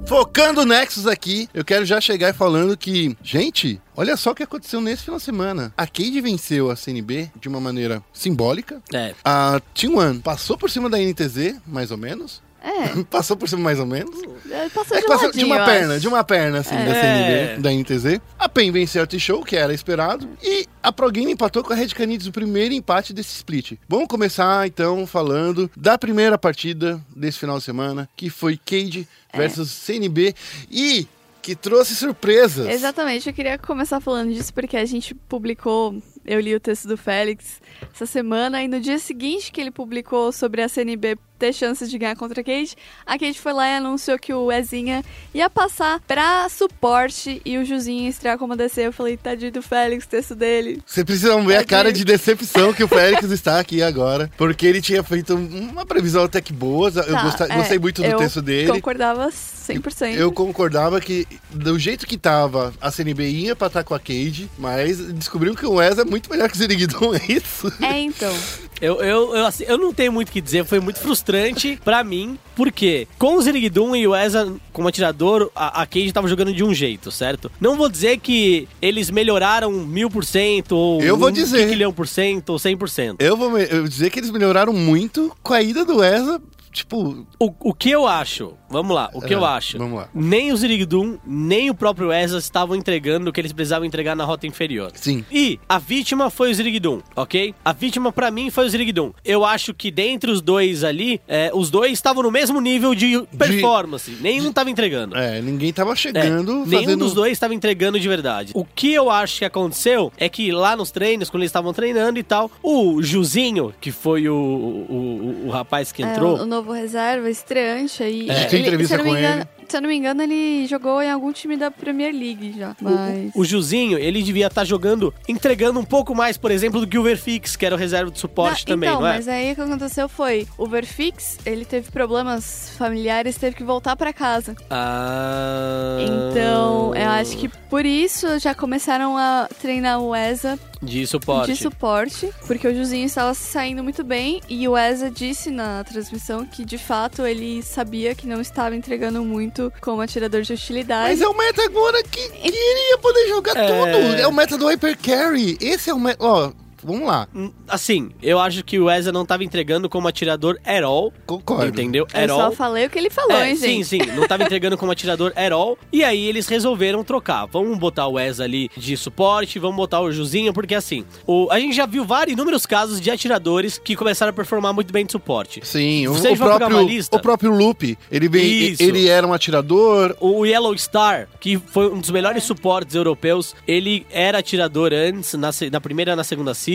Speaker 1: Focando o Nexus aqui, eu quero já chegar falando que, gente, olha só o que aconteceu nesse final de semana. A Cade venceu a CNB de uma maneira simbólica.
Speaker 3: É.
Speaker 1: A T1 passou por cima da NTZ, mais ou menos.
Speaker 2: É,
Speaker 1: passou por cima mais ou menos.
Speaker 2: é, passou
Speaker 1: É
Speaker 2: de
Speaker 1: passou de uma perna,
Speaker 2: acho.
Speaker 1: de uma perna, assim, da
Speaker 3: É.
Speaker 1: CNB, da NTZ. A PEN venceu a T-Show, que era esperado. E a Pro Game empatou com a Red Canids, o primeiro empate desse split. Vamos começar, então, falando da primeira partida desse final de semana, que foi Cade
Speaker 2: É.
Speaker 1: versus CNB. E que trouxe surpresas.
Speaker 2: Exatamente, eu queria começar falando disso porque a gente publicou, eu li o texto do Félix essa semana e no dia seguinte que ele publicou sobre a CNB ter chances de ganhar contra a Cade, a Cade foi lá e anunciou que o Ezinha ia passar pra suporte e o Juzinho ia estrear como DC. Eu falei, tadinho do Félix, texto dele.
Speaker 1: Vocês precisam ver a cara de decepção que o Félix está aqui agora. Porque ele tinha feito uma previsão até que boa. Eu
Speaker 2: Tá,
Speaker 1: gosta-
Speaker 2: é,
Speaker 1: gostei muito do texto dele.
Speaker 2: concordava 100%.
Speaker 1: Eu concordava que, do jeito que tava, a CNB ia pra estar com a Cade, mas descobriu que o Wes é muito melhor que o Ziriguidon, é isso?
Speaker 2: É, então.
Speaker 3: Eu, eu, eu, assim, eu não tenho muito o que dizer, foi muito frustrante pra mim, porque com o Zirigdum e o Eza como atirador, a, a Cage tava jogando de um jeito, certo? Não vou dizer que eles melhoraram mil por cento, ou
Speaker 1: Eu vou
Speaker 3: um
Speaker 1: dizer.
Speaker 3: quilhão por cento, ou cem por cento.
Speaker 1: Eu vou dizer que eles melhoraram muito com a ida do Wesa, tipo...
Speaker 3: O, o que eu acho, vamos lá, o que
Speaker 1: É,
Speaker 3: eu acho.
Speaker 1: vamos lá.
Speaker 3: Nem o Zirigdum, nem o próprio Eza estavam entregando o que eles precisavam entregar na rota inferior.
Speaker 1: Sim.
Speaker 3: E a vítima foi o Zirigdum, ok? A vítima pra mim foi o Zirigdum. Eu acho que dentre os dois ali, é, os dois estavam no mesmo nível de performance. Nenhum tava entregando.
Speaker 1: É, ninguém tava
Speaker 3: É,
Speaker 1: chegando,
Speaker 3: Nenhum
Speaker 1: fazendo...
Speaker 3: dos dois estava entregando de verdade. O que eu acho que aconteceu é que lá nos treinos, quando eles estavam treinando e tal, o Juzinho, que foi o, o, o- o rapaz que
Speaker 2: É,
Speaker 3: entrou.
Speaker 2: o, o novo reserva, estreante aí.
Speaker 1: A gente tem
Speaker 2: Ele-
Speaker 1: entrevista
Speaker 2: se eu Se eu não me engano, ele jogou em algum time da Premier League já. Mas.
Speaker 3: O Juzinho, ele devia estar jogando, entregando um pouco mais, por exemplo, do que o Verfix, que era o reserva de suporte
Speaker 2: Não,
Speaker 3: também,
Speaker 2: então,
Speaker 3: não é?
Speaker 2: mas aí o que aconteceu foi, o Verfix, ele teve problemas familiares, teve que voltar pra casa.
Speaker 3: Ah.
Speaker 2: Então, eu acho que por isso já começaram a treinar o ESA
Speaker 3: De suporte.
Speaker 2: de suporte, porque o Juzinho estava saindo muito bem e o ESA disse na transmissão que de fato ele sabia que não estava entregando muito como atirador de hostilidade.
Speaker 1: Mas é o meta agora que queria poder jogar
Speaker 3: É.
Speaker 1: tudo. É o meta do Hyper Carry. Esse é o meta. Ó, vamos lá.
Speaker 3: Hum, Assim, eu acho que o Eza não tava entregando como atirador at all.
Speaker 1: Concordo.
Speaker 3: Entendeu?
Speaker 2: Eu
Speaker 3: At
Speaker 2: só
Speaker 3: all.
Speaker 2: falei o que ele falou,
Speaker 3: É,
Speaker 2: hein,
Speaker 3: sim,
Speaker 2: gente?
Speaker 3: sim, não tava entregando como atirador at all. E aí eles resolveram trocar. Vamos botar o Wes ali de suporte, vamos botar o Juzinho, porque assim, o, a gente já viu vários inúmeros casos de atiradores que começaram a performar muito bem de suporte.
Speaker 1: Sim, o,
Speaker 3: Você
Speaker 1: o
Speaker 3: vai pegar
Speaker 1: próprio,
Speaker 3: uma lista?
Speaker 1: o próprio Loop, ele, vem,
Speaker 3: Isso.
Speaker 1: ele era um atirador.
Speaker 3: O Yellow Star, que foi um dos melhores suportes europeus, ele era atirador antes, na, na primeira e na segunda season.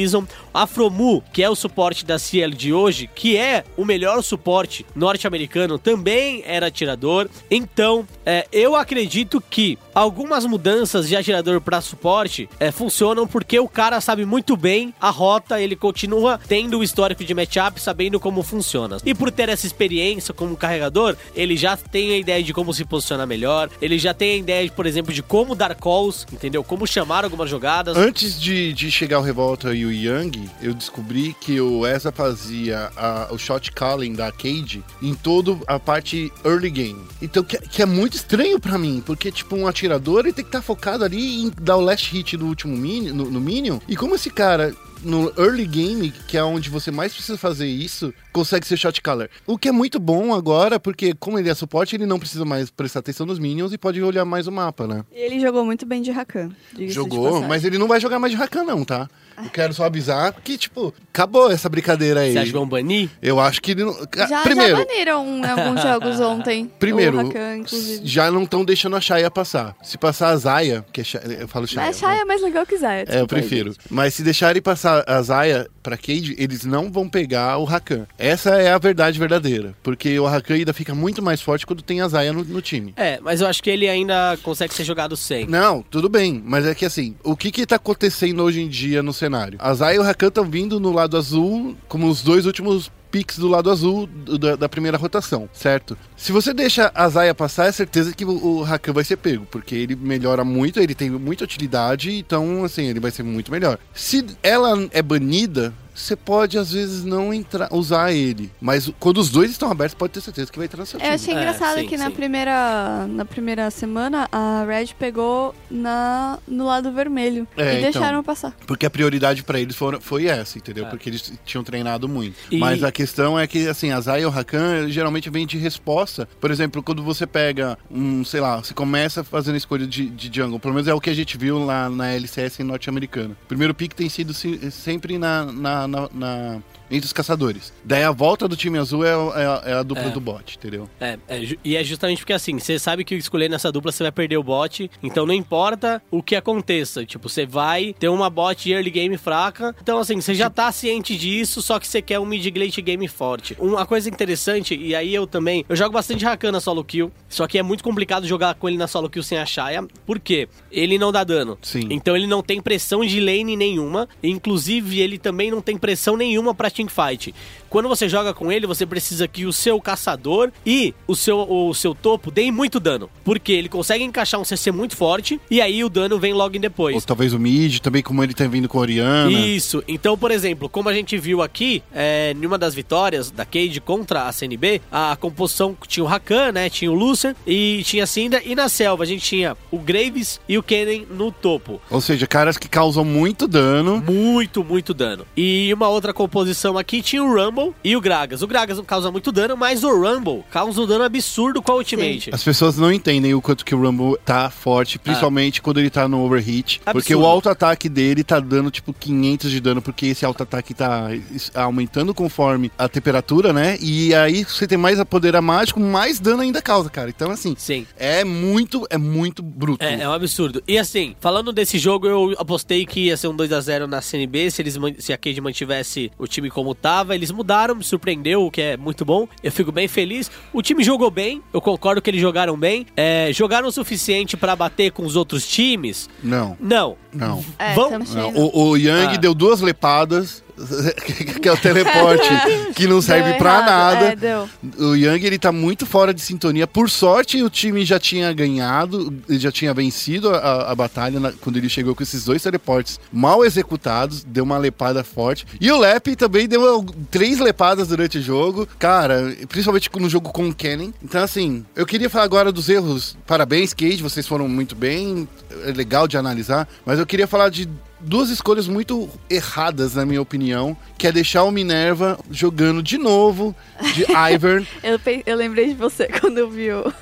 Speaker 3: Afromu, que é o suporte da CL de hoje, que é o melhor suporte norte-americano, também era atirador. Então, é, eu acredito que algumas mudanças de atirador para suporte é, funcionam porque o cara sabe muito bem a rota, ele continua tendo o histórico de matchup, sabendo como funciona. E por ter essa experiência como carregador, ele já tem a ideia de como se posicionar melhor, ele já tem a ideia, por exemplo, de como dar calls, entendeu? Como chamar algumas jogadas.
Speaker 1: Antes de, de chegar o Revolta e o Young, eu descobri que o Eza fazia a- o shot calling da Cade em toda a parte early game. Então, que, que é muito estranho pra mim, porque, tipo, um atirador ele tem que estar focado ali em dar o last hit no último minion, no, no Minion. E como esse cara. No early game, que é onde você mais precisa fazer isso, consegue ser shot caller. O que é muito bom agora, porque como ele é suporte, ele não precisa mais prestar atenção nos minions e pode olhar mais o mapa, né?
Speaker 2: E ele jogou muito bem de Rakan. de
Speaker 1: Jogou,
Speaker 2: passagem.
Speaker 1: mas ele não vai jogar mais de Rakan, não, tá? Eu quero só avisar que, tipo, acabou essa brincadeira aí.
Speaker 3: Você acha que vão banir?
Speaker 1: Eu acho que ele não.
Speaker 2: Já,
Speaker 1: primeiro,
Speaker 2: já baniram alguns jogos ontem.
Speaker 1: primeiro,
Speaker 2: inclusive.
Speaker 1: já não estão deixando a Shaya passar. Se passar a Zaya, que é Shaya, eu falo Shaya.
Speaker 2: Mas Shai é mais legal que Zaya.
Speaker 1: É, eu prefiro. Mas se deixarem passar a Zaya pra Cade, eles não vão pegar o Rakan. Essa é a verdade verdadeira. Porque o Rakan ainda fica muito mais forte quando tem a Zaya no, no time.
Speaker 3: É, mas eu acho que ele ainda consegue ser jogado sem.
Speaker 1: Não, tudo bem, mas é que assim, o que que tá acontecendo hoje em dia no cenário? A Zaya e o Rakan estão vindo no lado azul como os dois últimos picks do lado azul da, da primeira rotação, certo? Se você deixa a Zaya passar, é certeza que o, o Rakan vai ser pego, porque ele melhora muito, ele tem muita utilidade, então assim, ele vai ser muito melhor. Se ela é banida, você pode às vezes não entrar, usar ele, mas quando os dois estão abertos, pode ter certeza que vai entrar no seu
Speaker 2: Eu
Speaker 1: time.
Speaker 2: achei
Speaker 3: É,
Speaker 2: engraçado
Speaker 3: sim,
Speaker 2: que na
Speaker 3: sim.
Speaker 2: primeira, na primeira semana a Red pegou na, no lado vermelho
Speaker 1: É,
Speaker 2: e
Speaker 1: então.
Speaker 2: deixaram passar.
Speaker 1: Porque a prioridade pra eles foram, foi essa, entendeu?
Speaker 3: É.
Speaker 1: Porque eles tinham treinado muito.
Speaker 3: E-
Speaker 1: Mas a questão é que, assim, a Zaya e o Rakan geralmente vem de resposta. Por exemplo, quando você pega um, sei lá, você começa fazendo escolha de, de jungle, pelo menos é o que a gente viu lá na LCS norte-americana. O primeiro pick tem sido se- sempre na, na, na- na- entre os caçadores. Daí a volta do time azul é, é a, é a dupla
Speaker 3: É.
Speaker 1: do bot, entendeu?
Speaker 3: É, é e é justamente porque assim, você sabe que escolher nessa dupla você vai perder o bot, então não importa o que aconteça, tipo, você vai ter uma bot early game fraca, então assim, você já tá ciente disso, só que você quer um mid late game forte. Uma coisa interessante, e aí eu também, eu jogo bastante Rakan na solo kill, só que é muito complicado jogar com ele na solo kill sem a Shaya, por quê? Ele não dá dano.
Speaker 1: Sim.
Speaker 3: Então ele não tem pressão de lane nenhuma, inclusive ele também não tem pressão nenhuma pra teamfight. Quando você joga com ele, você precisa que o seu caçador e o seu, o seu topo deem muito dano, porque ele consegue encaixar um CC muito forte e aí o dano vem logo em
Speaker 1: Ou
Speaker 3: depois.
Speaker 1: talvez o mid, também como ele tá vindo com a Oriana.
Speaker 3: Isso. Então, por exemplo, como a gente viu aqui, é, em uma das vitórias da Cade contra a CNB, a composição tinha o Rakan, né? Tinha o Lucer e tinha a Cinda. E na selva a gente tinha o Graves e o Kennen no topo.
Speaker 1: Ou seja, caras que causam muito dano.
Speaker 3: Muito, muito dano. E uma outra composição aqui tinha o Rumble e o Gragas. O Gragas não causa muito dano, mas o Rumble causa um dano absurdo com a ultimate.
Speaker 1: As pessoas não entendem o quanto que o Rumble tá forte, principalmente quando ele tá no overhit.
Speaker 3: Absurdo.
Speaker 1: Porque o auto-ataque dele tá dando tipo 500 de dano, porque esse auto-ataque tá aumentando conforme a temperatura, né? E aí você tem mais a poder a mágico, mais dano ainda causa, cara. Então, assim,
Speaker 3: Sim.
Speaker 1: é muito, é muito bruto.
Speaker 3: É, é um absurdo. E assim, falando desse jogo, eu apostei que ia ser um 2x0 na CNB se, eles, se a Cade mantivesse o time como tava. Eles mudaram, me surpreendeu, o que é muito bom. Eu fico bem feliz. O time jogou bem, eu concordo que eles jogaram bem. É, jogaram o suficiente pra bater com os outros times?
Speaker 1: Não,
Speaker 3: Não.
Speaker 1: não.
Speaker 2: É,
Speaker 1: não. o, o Yang
Speaker 3: Ah.
Speaker 1: deu duas lepadas, que é o teleporte, que não serve
Speaker 2: errado,
Speaker 1: nada.
Speaker 2: É.
Speaker 1: O Yang ele tá muito fora de sintonia. Por sorte, o time já tinha ganhado, já tinha vencido a, a batalha na- quando ele chegou com esses dois teleportes mal executados, deu uma lepada forte. E o Lep também deu três lepadas durante o jogo, cara, principalmente no jogo com o Kennen. Então, assim, eu queria falar agora dos erros. Parabéns, Cage, vocês foram muito bem, é legal de analisar, mas eu queria falar de duas escolhas muito erradas, na minha opinião, que é deixar o Minerva jogando de novo de Ivern.
Speaker 2: Eu, eu lembrei de você quando eu vi o.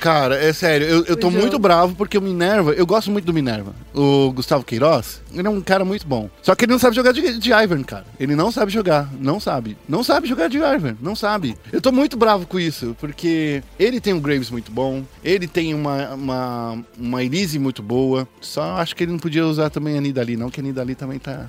Speaker 1: Cara, é sério, eu, eu tô muito bravo porque o Minerva, eu gosto muito do Minerva. O Gustavo Queiroz, ele é um cara muito bom. Só que ele não sabe jogar de, de Ivern, cara. Ele não sabe jogar, não sabe. Não sabe jogar de Ivern, não sabe. Eu tô muito bravo com isso, porque ele tem um Graves muito bom, ele tem uma, uma, uma Elise muito boa. Só acho que ele não podia usar também a Nidali, não, que a Nidali também tá,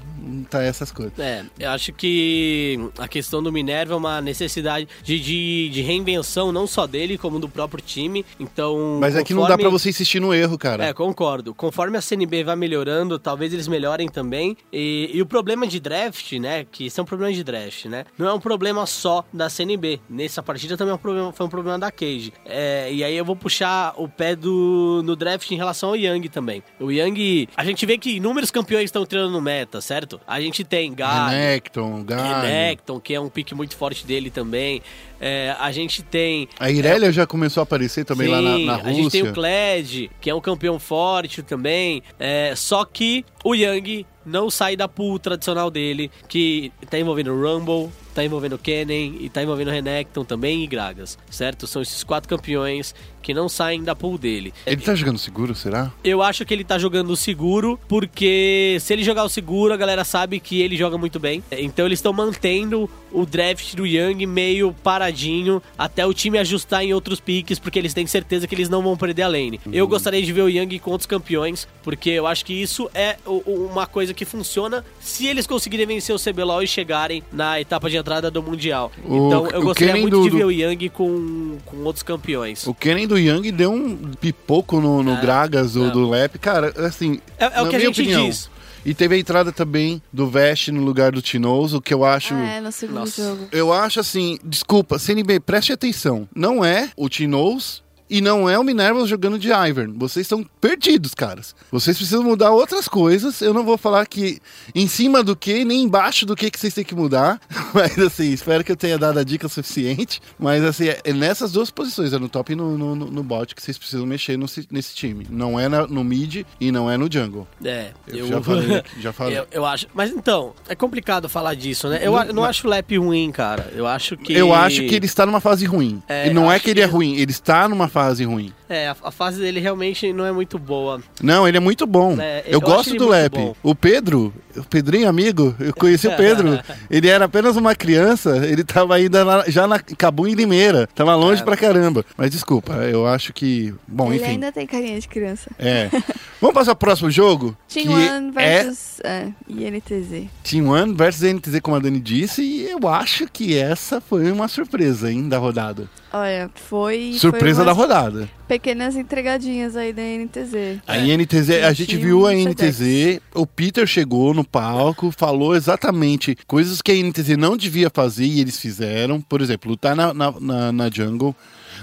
Speaker 1: tá essas coisas.
Speaker 3: É, eu acho que a questão do Minerva é uma necessidade de, de, de reinvenção, não só dele, como do próprio time. Então.
Speaker 1: Mas é que não dá
Speaker 3: conforme-
Speaker 1: pra você insistir no erro, cara.
Speaker 3: É, concordo. Conforme a CNB vai melhorando, talvez eles melhorem também. E, e o problema de draft, né? Que isso é um problema de draft, né? Não é um problema só da CNB. Nessa partida também é um problema- foi um problema da Cage. É, e aí eu vou puxar o pé do no draft em relação ao Yang também. O Yang, a gente vê que inúmeros campeões estão treinando no meta, certo? A gente tem Gali,
Speaker 1: Renekton, Garen.
Speaker 3: Renekton, que é um pique muito forte dele também. É, a gente tem
Speaker 1: A Irelia já começou a aparecer também lá na,
Speaker 3: Sim,
Speaker 1: na
Speaker 3: A gente tem
Speaker 1: Rússia.
Speaker 3: o Kled, que é um campeão forte também. É, só que o Yang não sai da pool tradicional dele, que tá envolvendo o Rumble, tá envolvendo o Kennen e tá envolvendo o Renekton também e Gragas, certo? São esses quatro campeões que não saem da pool dele.
Speaker 1: Ele tá jogando seguro, será?
Speaker 3: Eu acho que ele tá jogando seguro, porque se ele jogar o seguro, a galera sabe que ele joga muito bem. Então eles estão mantendo o draft do Young meio paradinho até o time ajustar em outros piques, porque eles têm certeza que eles não vão perder a lane. Eu gostaria de ver o Young com outros campeões, porque eu acho que isso é uma coisa que funciona se eles conseguirem vencer o CBLOL e chegarem na etapa de entrada do Mundial.
Speaker 1: O-
Speaker 3: então eu gostaria muito
Speaker 1: do-
Speaker 3: de ver o Young com, com outros campeões.
Speaker 1: O Kennen do Young deu um pipoco no, no
Speaker 3: É,
Speaker 1: Gragas do,
Speaker 3: não.
Speaker 1: do Lep. Cara, assim.
Speaker 3: É- é o que a gente
Speaker 1: opinião,
Speaker 3: diz.
Speaker 1: E teve a entrada também do Vest no lugar do Tinoz, o que eu acho.
Speaker 2: Ah, é, no segundo
Speaker 3: Nossa.
Speaker 2: jogo.
Speaker 1: Eu acho assim, desculpa, CNB, preste atenção. Não é o Tinoz e não é o Minerva jogando de Ivern. Vocês estão perdidos, caras. Vocês precisam mudar outras coisas. Eu não vou falar que em cima do que, nem embaixo do que que vocês têm que mudar. Mas assim, espero que eu tenha dado a dica suficiente. Mas assim, é nessas duas posições, é no top e no, no, no- bot que vocês precisam mexer no- nesse time. Não é na- no mid e não é no jungle.
Speaker 3: É,
Speaker 1: Eu já falei já falei.
Speaker 3: Eu, eu acho. Mas então, é complicado falar disso, né? Eu, eu não acho o Lep ruim, cara. Eu acho que.
Speaker 1: Eu acho que ele está numa fase ruim.
Speaker 3: É,
Speaker 1: e não
Speaker 3: eu
Speaker 1: é
Speaker 3: acho
Speaker 1: que ele é
Speaker 3: que-
Speaker 1: ruim, ele está numa fase ruim.
Speaker 3: É, a, a fase dele realmente não é muito boa.
Speaker 1: Não, ele é muito bom.
Speaker 3: É,
Speaker 1: eu,
Speaker 3: eu
Speaker 1: gosto do Lep.
Speaker 3: bom.
Speaker 1: O Pedro, o Pedrinho amigo, eu conheci o Pedro. ele era apenas uma criança, ele tava ainda na- já na Cabum e Limeira. Tava longe
Speaker 3: É.
Speaker 1: pra caramba. Mas desculpa, eu acho que. Bom,
Speaker 2: Ele
Speaker 1: enfim.
Speaker 2: ainda tem carinha de criança.
Speaker 1: É. Vamos passar pro próximo jogo?
Speaker 2: Team
Speaker 1: que
Speaker 2: One
Speaker 1: é
Speaker 2: versus é, INTZ.
Speaker 1: Team One versus NTZ, como a Dani disse, e eu acho que essa foi uma surpresa, hein, da rodada.
Speaker 2: Olha, foi.
Speaker 1: surpresa
Speaker 2: foi
Speaker 1: da
Speaker 2: umas
Speaker 1: rodada.
Speaker 2: Pequenas entregadinhas aí da NTZ.
Speaker 1: A INTZ, a
Speaker 2: Sim,
Speaker 1: gente viu a INTZ, o Peter chegou no palco, falou exatamente coisas que a INTZ não devia fazer e eles fizeram. Por exemplo, lutar na, na, na- na jungle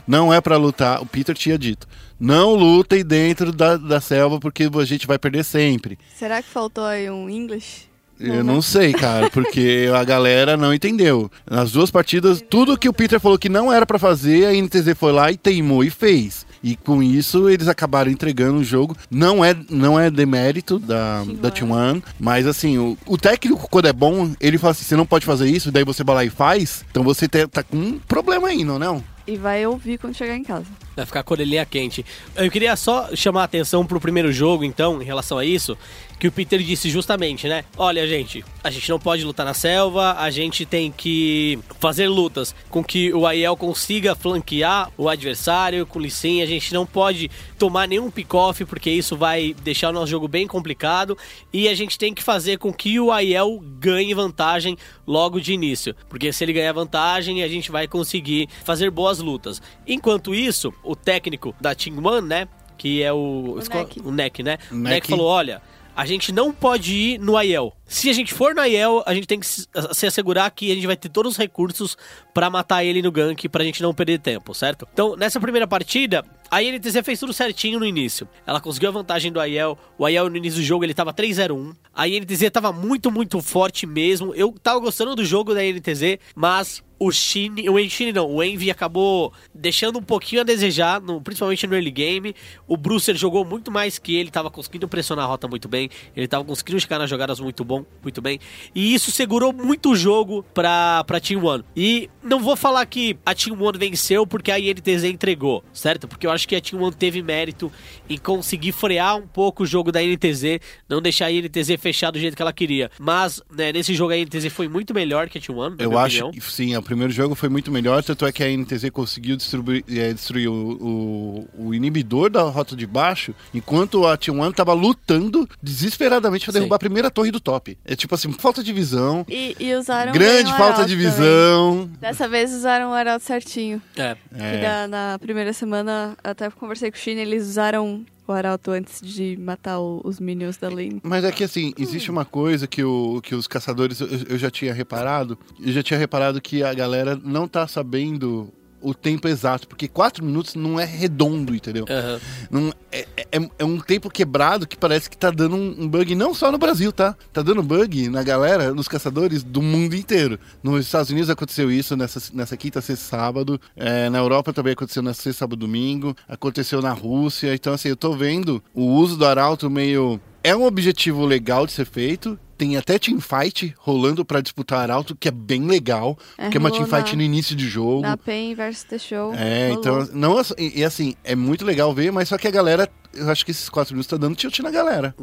Speaker 1: não é pra lutar, o Peter tinha dito. Não lutem dentro da, da selva porque a gente vai perder sempre.
Speaker 2: Será que faltou aí um English?
Speaker 1: Eu não sei, cara, porque a galera não entendeu. Nas duas partidas, tudo que o Peter falou que não era pra fazer, a NTZ foi lá e teimou e fez. E com isso eles acabaram entregando o jogo. Não é, não é demérito da,
Speaker 2: Team
Speaker 1: da
Speaker 2: One.
Speaker 1: Team One, mas assim, o, o técnico, quando é bom, ele fala assim: você não pode fazer isso, daí você vai lá e faz. Então você te- tá com um problema aí, não é? Não?
Speaker 2: E vai ouvir quando chegar em casa.
Speaker 3: Vai ficar com a orelhinha quente. Eu queria só chamar a atenção pro primeiro jogo, então, em relação a isso, que o Peter disse justamente, né? Olha, gente, a gente não pode lutar na selva, a gente tem que fazer lutas com que o Aiel consiga flanquear o adversário com licença, a gente não pode tomar nenhum pick-off, porque isso vai deixar o nosso jogo bem complicado, e a gente tem que fazer com que o Aiel ganhe vantagem logo de início, porque se ele ganhar vantagem, a gente vai conseguir fazer boas lutas. Enquanto isso, o técnico da Team One, né, que é o...
Speaker 2: O Neck.
Speaker 3: O Neck, né? O
Speaker 1: Neck.
Speaker 3: Neck falou, olha... A gente não pode ir no Aiel. Se a gente for no Aiel, a gente tem que se se assegurar que a gente vai ter todos os recursos pra matar ele no gank, pra gente não perder tempo, certo? Então, nessa primeira partida, a INTZ fez tudo certinho no início. Ela conseguiu a vantagem do Aiel. O Aiel no início do jogo ele tava 3-0-1. A INTZ tava muito, muito forte mesmo. Eu tava gostando do jogo da INTZ, mas o Shin, o Enshine não, o Envy acabou deixando um pouquinho a desejar, no- principalmente no early game. O Brucer jogou muito mais que ele, tava conseguindo pressionar a rota muito bem, ele tava conseguindo chegar nas jogadas muito bom, muito bem. E isso segurou muito o jogo pra, pra Team One. E não vou falar que a Team One venceu porque a INTZ entregou, certo? Porque eu acho que a Team One teve mérito em conseguir frear um pouco o jogo da INTZ, não deixar a INTZ fechar do jeito que ela queria. Mas, né, nesse jogo a INTZ foi muito melhor que a Team One, na
Speaker 1: Eu
Speaker 3: minha
Speaker 1: acho
Speaker 3: opinião.
Speaker 1: sim, o primeiro jogo foi muito melhor, tanto é que a NTZ conseguiu destruir, é, destruir o, o, o inibidor da rota de baixo, enquanto a T1 tava lutando desesperadamente pra
Speaker 3: Sim.
Speaker 1: derrubar a primeira torre do top. É tipo assim, falta de visão,
Speaker 2: E, e usaram
Speaker 1: grande falta de
Speaker 2: também.
Speaker 1: visão.
Speaker 2: Dessa vez usaram o arauto certinho.
Speaker 3: É.
Speaker 2: Que na, na primeira semana, até conversei com o China, eles usaram o arauto antes de matar o- os minions da lane.
Speaker 1: Mas é que assim, existe uma coisa que, o, que os caçadores, eu, eu já tinha reparado, eu já tinha reparado que a galera não tá sabendo o tempo exato, porque quatro minutos não é redondo, entendeu?
Speaker 3: Aham.
Speaker 1: Não- é, é- é um tempo quebrado que parece que tá dando um, um bug, não só no Brasil, tá? Tá dando bug na galera, nos caçadores do mundo inteiro. Nos Estados Unidos aconteceu isso nessa, nessa quinta, sexta, sábado. É, na Europa também aconteceu na sexta, sábado, domingo. Aconteceu na Rússia. Então, assim, eu tô vendo o uso do arauto meio. É um objetivo legal de ser feito. Tem até teamfight rolando pra disputar arauto, que é bem legal.
Speaker 2: É,
Speaker 1: que é uma teamfight
Speaker 2: na-
Speaker 1: no início de jogo.
Speaker 2: Na PEN versus The Show.
Speaker 1: É,
Speaker 2: rolou.
Speaker 1: então, não, assim, e, e assim, é muito legal ver, mas só que a galera, eu acho que esses quatro minutos tá dando tilt na galera.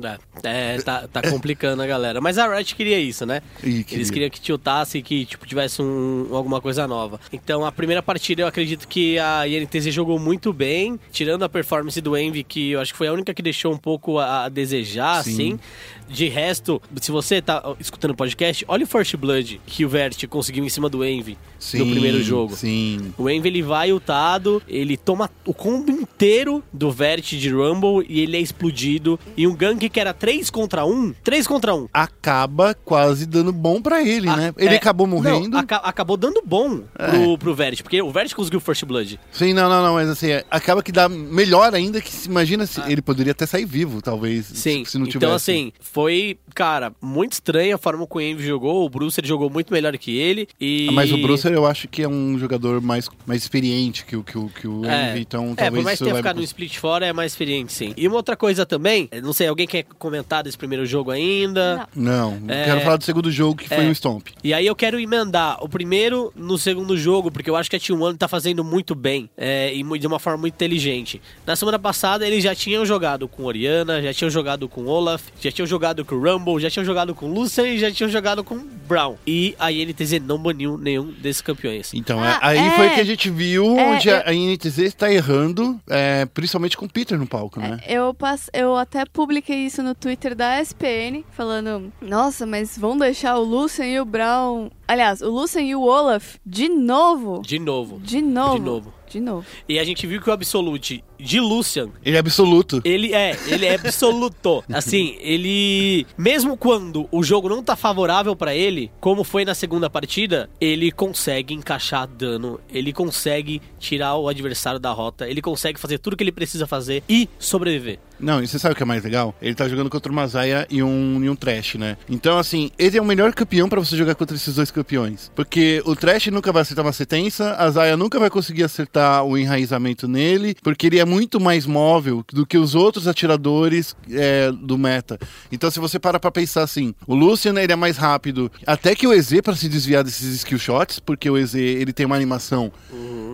Speaker 3: É, é, tá, tá complicando a galera. Mas a Riot queria isso, né?
Speaker 1: E
Speaker 3: Eles
Speaker 1: queria.
Speaker 3: queriam que tiltasse, que tipo, tivesse um, alguma coisa nova. Então, a primeira partida eu acredito que a INTZ jogou muito bem, tirando a performance do Envy, que eu acho que foi a única que deixou um pouco a, a desejar,
Speaker 1: Sim.
Speaker 3: assim. De resto, se você tá escutando o podcast, olha o First Blood que o Vert conseguiu em cima do Envy no primeiro jogo.
Speaker 1: Sim.
Speaker 3: O Envy ele vai ultado, ele toma o combo inteiro do Vert de Rumble e ele é explodido. E um gank que era 3 contra 1, 3 contra 1.
Speaker 1: Acaba quase dando bom pra ele,
Speaker 3: Ah,
Speaker 1: né? Ele
Speaker 3: é,
Speaker 1: acabou morrendo.
Speaker 3: Não, aca- acabou dando bom pro, pro Vert, porque o Vert conseguiu o First Blood.
Speaker 1: Sim, não, não, não, mas assim, é, acaba que dá melhor ainda que se imagina se ele poderia até sair vivo, talvez,
Speaker 3: Ah. Sim,
Speaker 1: se, se não tivesse.
Speaker 3: então assim, foi, cara, muito estranho a forma como o Envy jogou. O Bruce ele jogou muito melhor que ele. E...
Speaker 1: Mas o Brucer eu acho que é um jogador mais, mais experiente que o, que o, que o
Speaker 3: É,
Speaker 1: Envy, então
Speaker 3: é,
Speaker 1: talvez
Speaker 3: por mais que tenha ficado no split fora, é mais experiente, sim. E uma outra coisa também, não sei, alguém quer comentar desse primeiro jogo ainda?
Speaker 2: Não.
Speaker 1: Não,
Speaker 3: É.
Speaker 1: quero falar do segundo jogo que foi
Speaker 3: É.
Speaker 1: um Stomp.
Speaker 3: E aí eu quero emendar o primeiro no segundo jogo, porque eu acho que a T1 tá fazendo muito bem é, e de uma forma muito inteligente. Na semana passada eles já tinham jogado com Oriana, já tinham jogado com Olaf, já tinham jogado com Rumble, já tinham jogado com Lucian e já tinham jogado com Brown. E a INTZ não baniu nenhum desses campeões.
Speaker 1: Então,
Speaker 2: Ah,
Speaker 1: é- aí
Speaker 2: é.
Speaker 1: foi que a gente viu
Speaker 2: É,
Speaker 1: onde
Speaker 2: eu-
Speaker 1: a, INTZ está errando, é, principalmente com o Peter no palco, né?
Speaker 2: É, eu, eu até publiquei isso no Twitter da SPN, falando: Nossa, mas vão deixar o Lucian e o Brown. Aliás, o Lucian e o Olaf de novo.
Speaker 3: De novo.
Speaker 2: De novo.
Speaker 3: De novo.
Speaker 2: De novo.
Speaker 3: E a gente viu que o Absolute de Lucian
Speaker 1: Ele é absoluto.
Speaker 3: Ele é, ele é absoluto. Assim, ele. Mesmo quando o jogo não tá favorável pra ele, como foi na segunda partida, ele consegue encaixar dano, ele consegue tirar o adversário da rota, ele consegue fazer tudo que ele precisa fazer e sobreviver.
Speaker 1: Não, e você sabe o que é mais legal? Ele tá jogando contra uma Zaya e um, e um Trash, né? Então, assim, ele é o melhor campeão pra você jogar contra esses dois campeões. Porque o Trash nunca vai acertar uma setença, a Zaya nunca vai conseguir acertar o enraizamento nele, porque ele é muito mais móvel do que os outros atiradores é, do meta. Então, se você para pra pensar assim, o Lucian, ele é mais rápido, até que o EZ pra se desviar desses skill shots, porque o EZ, ele tem uma animação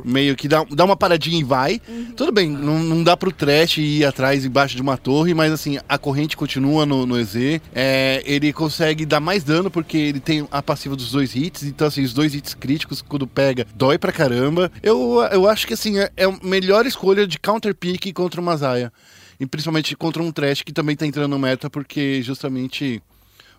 Speaker 1: meio que dá, dá uma paradinha e vai. Tudo bem, não, não dá pro Trash ir atrás embaixo de uma torre, mas assim, a corrente continua no, no EZ. É, ele consegue dar mais dano porque ele tem a passiva dos dois hits, então assim, os dois hits críticos, quando pega, dói pra caramba. Eu, eu acho que assim, é, é a melhor escolha de counter pick contra uma Zaya. E principalmente contra um Trash que também tá entrando no meta, porque justamente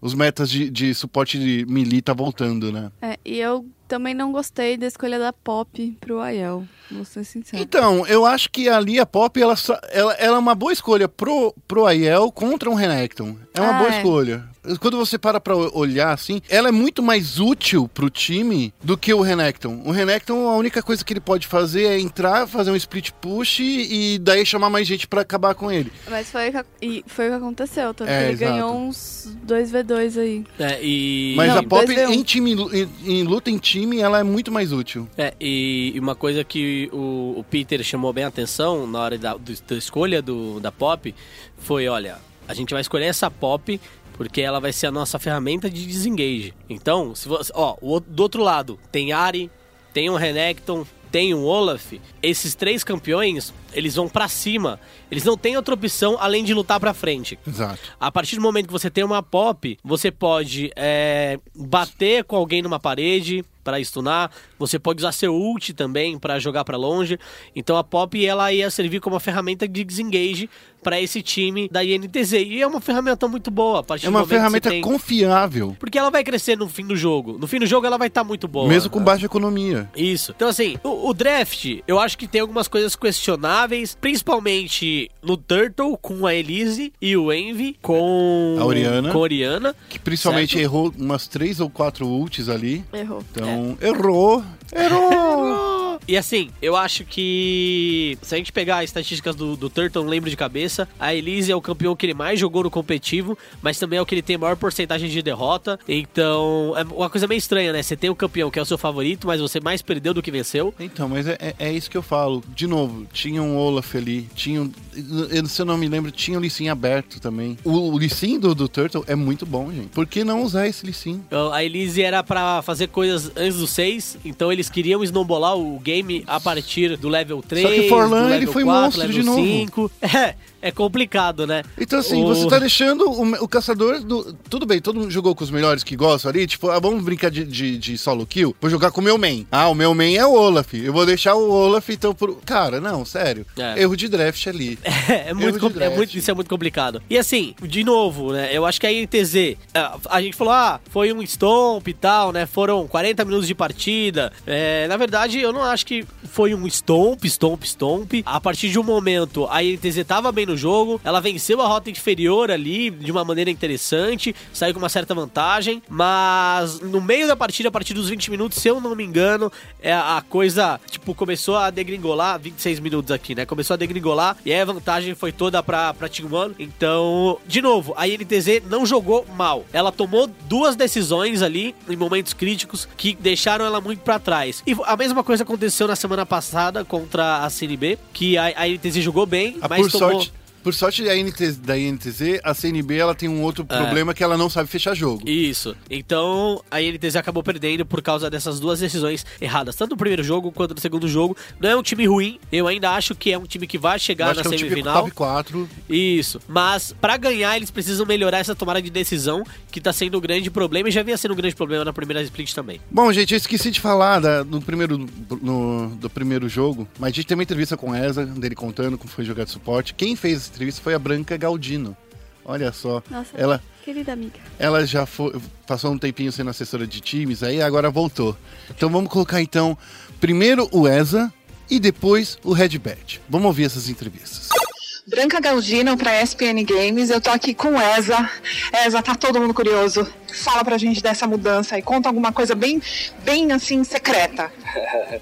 Speaker 1: os metas de, de suporte de melee tá voltando, né?
Speaker 2: É, e eu também não gostei da escolha da Pop pro Aiel, vou ser sincero.
Speaker 1: Então, eu acho que ali a Pop, ela, ela, ela é uma boa escolha pro, pro Aiel contra um Renekton. É uma
Speaker 2: Ah,
Speaker 1: boa
Speaker 2: é.
Speaker 1: escolha. Quando você para pra olhar assim, ela é muito mais útil pro time do que o Renekton. O Renekton, a única coisa que ele pode fazer é entrar, fazer um split push e daí chamar mais gente pra acabar com ele.
Speaker 2: Mas foi, o que- e foi o que aconteceu, tanto
Speaker 1: É,
Speaker 2: que ele
Speaker 1: exato.
Speaker 2: ganhou uns 2v2 aí.
Speaker 3: É, e...
Speaker 1: Mas
Speaker 2: Não,
Speaker 1: a Pop,
Speaker 2: 2v1.
Speaker 1: em, time, em, em luta em time, ela é muito mais útil.
Speaker 3: É, e e uma coisa que o, o Peter chamou bem a atenção na hora da, do- da escolha do, da Pop foi, olha, a gente vai escolher essa Pop porque ela vai ser a nossa ferramenta de desengage. Então, se você, ó, do outro lado tem Ari, tem um Renekton, tem um Olaf. Esses três campeões, eles vão pra cima. Eles não têm outra opção além de lutar pra frente.
Speaker 1: Exato.
Speaker 3: A partir do momento que você tem uma pop, você pode é, bater com alguém numa parede para stunar, você pode usar seu ult também para jogar para longe. Então a pop ela ia servir como uma ferramenta de desengage para esse time da INTZ. E é uma ferramenta muito boa. A partir
Speaker 1: É
Speaker 3: do
Speaker 1: uma
Speaker 3: momento que você
Speaker 1: ferramenta
Speaker 3: tem-
Speaker 1: confiável,
Speaker 3: Porque ela vai crescer no fim do jogo. No fim do jogo ela vai estar muito boa.
Speaker 1: mesmo com baixa economia.
Speaker 3: Isso. Então, assim, o, o draft, eu acho que tem algumas coisas questionáveis, principalmente no Turtle com a Elise e o Envy com
Speaker 1: A Oriana.
Speaker 3: Com a Oriana.
Speaker 1: Que principalmente
Speaker 3: Certo.
Speaker 1: errou umas três ou quatro ults ali.
Speaker 2: Errou.
Speaker 1: Então, errou.
Speaker 3: E assim, eu acho que se a gente pegar as estatísticas do, do Turtle, não lembro de cabeça, a Elise é o campeão que ele mais jogou no competitivo, mas também é o que ele tem maior porcentagem de derrota. Então, é uma coisa meio estranha, né? Você tem o campeão que é o seu favorito, mas você mais perdeu do que venceu.
Speaker 1: Então, mas é, é- é isso que eu falo. De novo, tinha um Olaf ali, tinha um, eu, se eu não me lembro, tinha um Lissin aberto também. O, o Lissin do, do Turtle é muito bom, gente. Por que não usar esse Lissin?
Speaker 3: Então, A Elise era pra fazer coisas antes do 6, então eles queriam snowballar o game a partir do level 3.
Speaker 1: Só que Forlan, ele foi
Speaker 3: 4,
Speaker 1: monstro
Speaker 3: level
Speaker 1: de novo.
Speaker 3: 5. É, é complicado, né?
Speaker 1: Então, assim,
Speaker 3: O-
Speaker 1: você tá deixando o, o caçador do. Tudo bem, todo mundo jogou com os melhores que gostam ali. Tipo, ah, vamos brincar de, de, de solo kill. Vou jogar com o meu main. Ah, o meu main é o Olaf. Eu vou deixar o Olaf, então. Por... Cara, não, sério.
Speaker 3: É.
Speaker 1: Erro de draft ali.
Speaker 3: É, é muito, é muito, isso é muito complicado. E assim, de novo, né? Eu acho que a INTZ, a, a gente falou, ah, foi um stomp e tal, né? Foram 40 minutos de partida. É, na verdade, eu não acho que foi um stomp, stomp, stomp. A partir de um momento, a INTZ tava bem no jogo, ela venceu a rota inferior ali de uma maneira interessante, saiu com uma certa vantagem, mas no meio da partida, a partir dos 20 minutos, se eu não me engano, é, a coisa, tipo, começou a degringolar, 26 minutos aqui, né? Começou a degringolar e aí a vantagem foi toda pra, pra Team One. Então, de novo, a INTZ não jogou mal. Ela tomou duas decisões ali em momentos críticos que deixaram ela muito pra trás. E a mesma coisa aconteceu na semana passada contra a CNB, que a, a INTZ jogou bem,
Speaker 1: Ah,
Speaker 3: mas tomou...
Speaker 1: sorte. Por sorte da INTZ, da a CNB ela tem um outro
Speaker 3: É.
Speaker 1: problema que ela não sabe fechar jogo.
Speaker 3: Isso. Então a INTZ acabou perdendo por causa dessas duas decisões erradas, tanto no primeiro jogo quanto no segundo jogo. Não é um time ruim, eu ainda acho que é um time que vai chegar na
Speaker 1: é um time
Speaker 3: semifinal.
Speaker 1: top 4.
Speaker 3: Isso. Mas pra ganhar eles precisam melhorar essa tomada de decisão, que tá sendo um grande problema e já vinha sendo um grande problema na primeira split também.
Speaker 1: Bom, gente, eu esqueci de falar da- do, primeiro, no- do primeiro jogo, mas a gente tem uma entrevista com o Eza, dele contando como foi jogar de suporte. Quem fez essa entrevista foi a Branca Galdino. Olha só.
Speaker 2: Nossa,
Speaker 1: Ela,
Speaker 2: querida amiga.
Speaker 1: ela já foi, passou um tempinho sendo assessora de times, aí agora voltou. Então vamos colocar então primeiro o Eza e depois o Redbet. Vamos ouvir essas entrevistas.
Speaker 7: Branca Galdino para ESPN Games. Eu tô aqui com o Eza. Eza, tá todo mundo curioso. Fala pra gente dessa mudança aí. Conta alguma coisa bem, bem assim, secreta.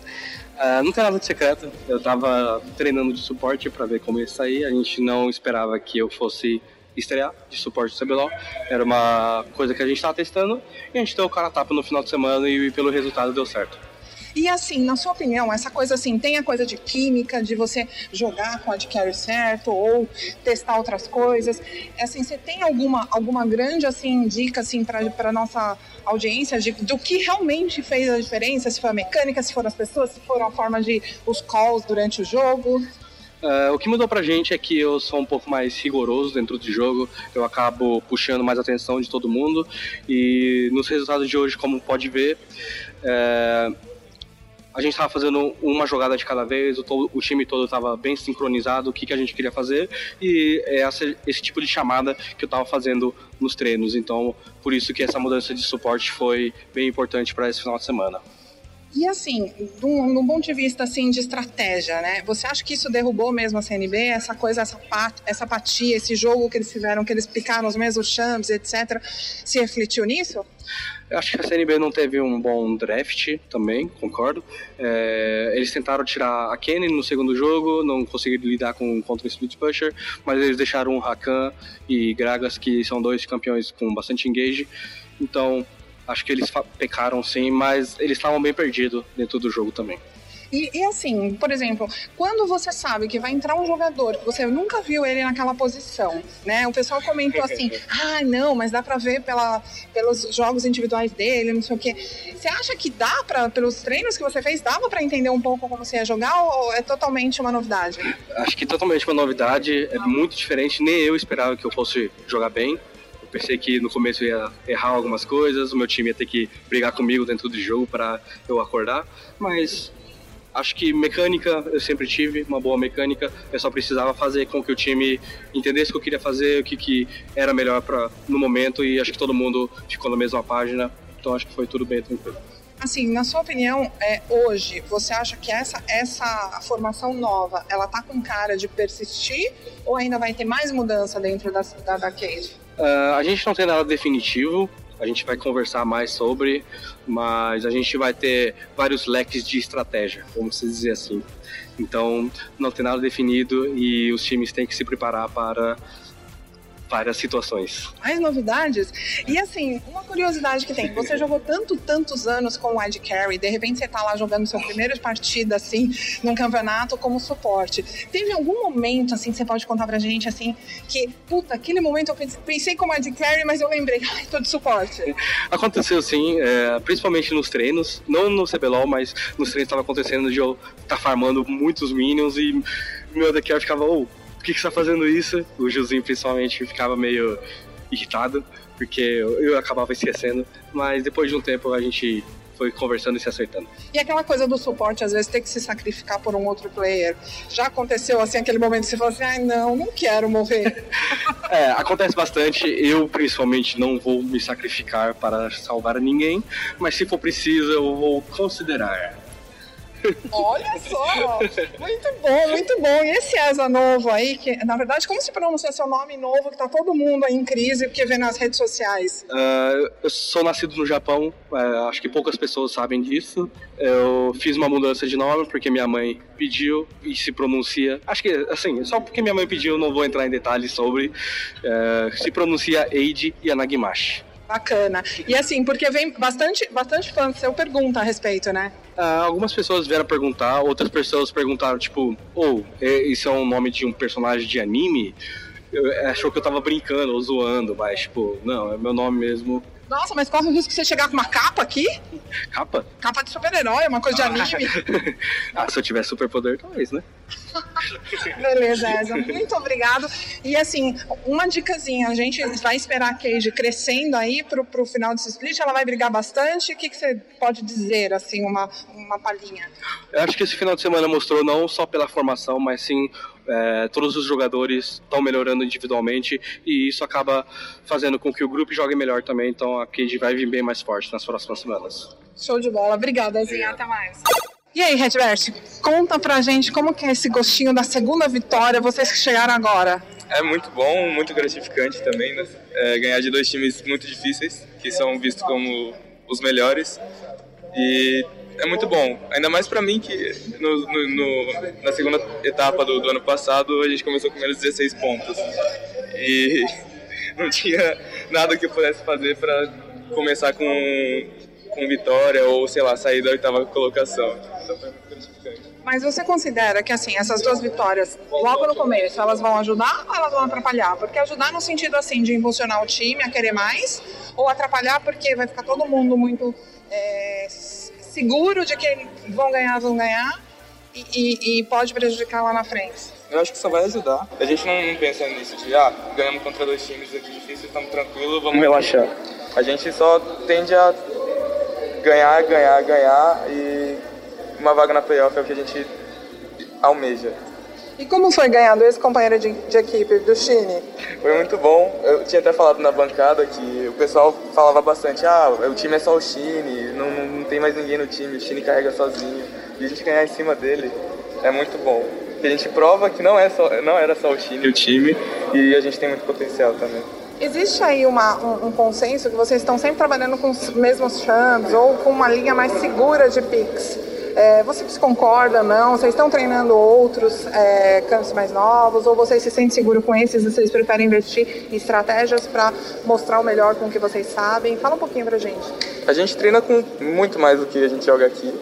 Speaker 8: Tem nada de secreto. Eu tava treinando de suporte pra ver como ia sair. A gente não esperava que eu fosse estrear de suporte do CBLOL. Era uma coisa que a gente tava testando e a gente deu o cara tapa no final de semana e pelo resultado deu certo.
Speaker 7: E assim, na sua opinião, essa coisa assim, tem a coisa de química, de você jogar com a de carry certo ou testar outras coisas. Assim, você tem alguma, alguma grande assim dica assim para nossa audiência de, do que realmente fez a diferença? Se foi a mecânica, se foram as pessoas, se foram a forma de os calls durante o jogo?
Speaker 8: Uh, o que mudou pra gente é que eu sou um pouco mais rigoroso dentro do jogo, eu acabo puxando mais atenção de todo mundo e nos resultados de hoje, como pode ver, uh, a gente estava fazendo uma jogada de cada vez, o, o time todo estava bem sincronizado, o que, que a gente queria fazer, e é essa- esse tipo de chamada que eu estava fazendo nos treinos. Então, por isso que essa mudança de suporte foi bem importante para esse final de semana.
Speaker 7: E assim, num, ponto de vista assim de estratégia, né? Você acha que isso derrubou mesmo a CNB? Essa coisa, essa, pat, essa apatia, esse jogo que eles fizeram, que eles picaram os mesmos champs, etc., se refletiu nisso?
Speaker 8: Eu acho que a CNB não teve um bom draft também, concordo. É, eles tentaram tirar a Kenny no segundo jogo, não conseguiram lidar com contra o Split Pusher, mas eles deixaram o Rakan e Gragas, que são dois campeões com bastante engage. Então, acho que eles pecaram sim, mas eles estavam bem perdidos dentro do jogo também.
Speaker 7: E, e assim, por exemplo, quando você sabe que vai entrar um jogador que você nunca viu ele naquela posição, né? O pessoal comentou assim: ah, não, mas dá pra ver pela, pelos jogos individuais dele, não sei o quê. Você acha que dá pra, pelos treinos que você fez, dava pra entender um pouco como você ia jogar ou é totalmente uma novidade?
Speaker 8: Acho que totalmente uma novidade, é muito diferente, nem eu esperava que eu fosse jogar bem. Eu pensei que no começo ia errar algumas coisas, o meu time ia ter que brigar comigo dentro do jogo para eu acordar, mas acho que mecânica eu sempre tive, uma boa mecânica, eu só precisava fazer com que o time entendesse o que eu queria fazer, o que, que era melhor para no momento e acho que todo mundo ficou na mesma página, então acho que foi tudo bem tranquilo.
Speaker 7: Assim, na sua opinião, é, hoje, você acha que essa, essa formação nova, ela tá com cara de persistir ou ainda vai ter mais mudança dentro da, da, da?
Speaker 8: Ah, a gente não tem nada definitivo, a gente vai conversar mais sobre, mas a gente vai ter vários leques de estratégia, vamos dizer assim. Então, não tem nada definido e os times têm que se preparar para várias situações.
Speaker 7: mais novidades. E assim, uma curiosidade que tem, você jogou tanto, tantos anos com o Ed Carry, de repente você tá lá jogando sua primeira partida, assim, num campeonato como suporte. Teve algum momento, assim, que você pode contar pra gente, assim, que, puta, aquele momento eu pensei, como Ed Carry, mas eu lembrei, ai, tô de suporte.
Speaker 8: Aconteceu sim, é, principalmente nos treinos, não no CBLOL, mas nos treinos estava acontecendo de eu estar farmando muitos minions e meu ADC ficava, ô, por que, que você tá fazendo isso? O Josinho principalmente ficava meio irritado, porque eu, eu acabava esquecendo, mas depois de um tempo a gente foi conversando e se acertando.
Speaker 7: E aquela coisa do suporte, às vezes, ter que se sacrificar por um outro player. Já aconteceu, assim, aquele momento que você falou assim, ai, não, não quero morrer.
Speaker 8: É, acontece bastante. Eu, principalmente, não vou me sacrificar para salvar ninguém, mas se for preciso, eu vou considerar.
Speaker 7: Olha só! Muito bom, muito bom. E esse ESA novo aí, que na verdade, como se pronuncia seu nome novo, que tá todo mundo aí em crise porque vê nas redes sociais?
Speaker 8: Ah, eu sou nascido no Japão, é, acho que poucas pessoas sabem disso. Eu fiz uma mudança de nome porque minha mãe pediu e se pronuncia. Acho que, assim, só porque minha mãe pediu, não vou entrar em detalhes sobre. É, se pronuncia Eiji Yanagimashi.
Speaker 7: Bacana. E assim, porque vem bastante, bastante fã seu pergunta a respeito, né?
Speaker 8: Ah, algumas pessoas vieram perguntar, outras pessoas perguntaram, tipo, ou isso é um nome de um personagem de anime? Eu, achou que eu tava brincando ou zoando, mas, tipo, não, é meu nome mesmo.
Speaker 7: Nossa, mas corre o risco de você chegar com uma capa aqui?
Speaker 8: Capa?
Speaker 7: Capa de super-herói, uma coisa de anime.
Speaker 8: ah, se eu tivesse superpoder, talvez, né?
Speaker 7: Beleza, Eza. Muito obrigado. E assim, uma dicasinha, a gente vai esperar a Cage crescendo aí pro, pro final desse split, ela vai brigar bastante. O que, que você pode dizer, assim, uma, uma palhinha?
Speaker 8: Eu acho que esse final de semana mostrou não só pela formação, mas sim é, todos os jogadores estão melhorando individualmente e isso acaba fazendo com que o grupo jogue melhor também. Então a Cage vai vir bem mais forte nas próximas semanas.
Speaker 7: Show de bola. Obrigada, Zinha. Até mais. E aí, Redvert, conta pra gente como que é esse gostinho da segunda vitória, vocês que chegaram agora.
Speaker 9: É muito bom, muito gratificante também, né? É, ganhar de dois times muito difíceis, que são vistos como os melhores. E é muito bom. Ainda mais pra mim que no, no- no- na segunda etapa do, do ano passado a gente começou com menos 16 pontos. E não tinha nada que eu pudesse fazer pra começar com, com vitória ou, sei lá, sair da oitava colocação. Então.
Speaker 7: Mas você considera que assim, essas duas vitórias, logo no começo, elas vão ajudar ou elas vão atrapalhar? Porque ajudar no sentido assim de impulsionar o time a querer mais, ou atrapalhar porque vai ficar todo mundo muito é, seguro de que vão ganhar, vão ganhar, e, e- e pode prejudicar lá na frente.
Speaker 9: Eu acho que só vai ajudar. A gente não, não pensa nisso de, ah, ganhamos contra dois times aqui difíceis, estamos tranquilos, vamos relaxar. A gente só tende a ganhar, ganhar, ganhar e uma vaga na playoff é o que a gente almeja.
Speaker 7: E como foi ganhar do ex-companheiro de, de equipe do Chine?
Speaker 9: Foi muito bom. Eu tinha até falado na bancada que o pessoal falava bastante, ah, o time é só o Chine, não, não, tem mais ninguém no time, o Chine carrega sozinho. E a gente ganhar em cima dele é muito bom. Porque a gente prova que não, é só, não era só o Chine o time e a gente tem muito potencial também.
Speaker 7: Existe aí uma, um, um consenso que vocês estão sempre trabalhando com os mesmos chams ou com uma linha mais segura de picks. É, vocês concordam, não? Vocês estão treinando outros é, campos mais novos ou vocês se sentem seguros com esses e vocês preferem investir em estratégias para mostrar o melhor com o que vocês sabem? Fala um pouquinho pra gente.
Speaker 9: A gente treina com muito mais do que a gente joga aqui.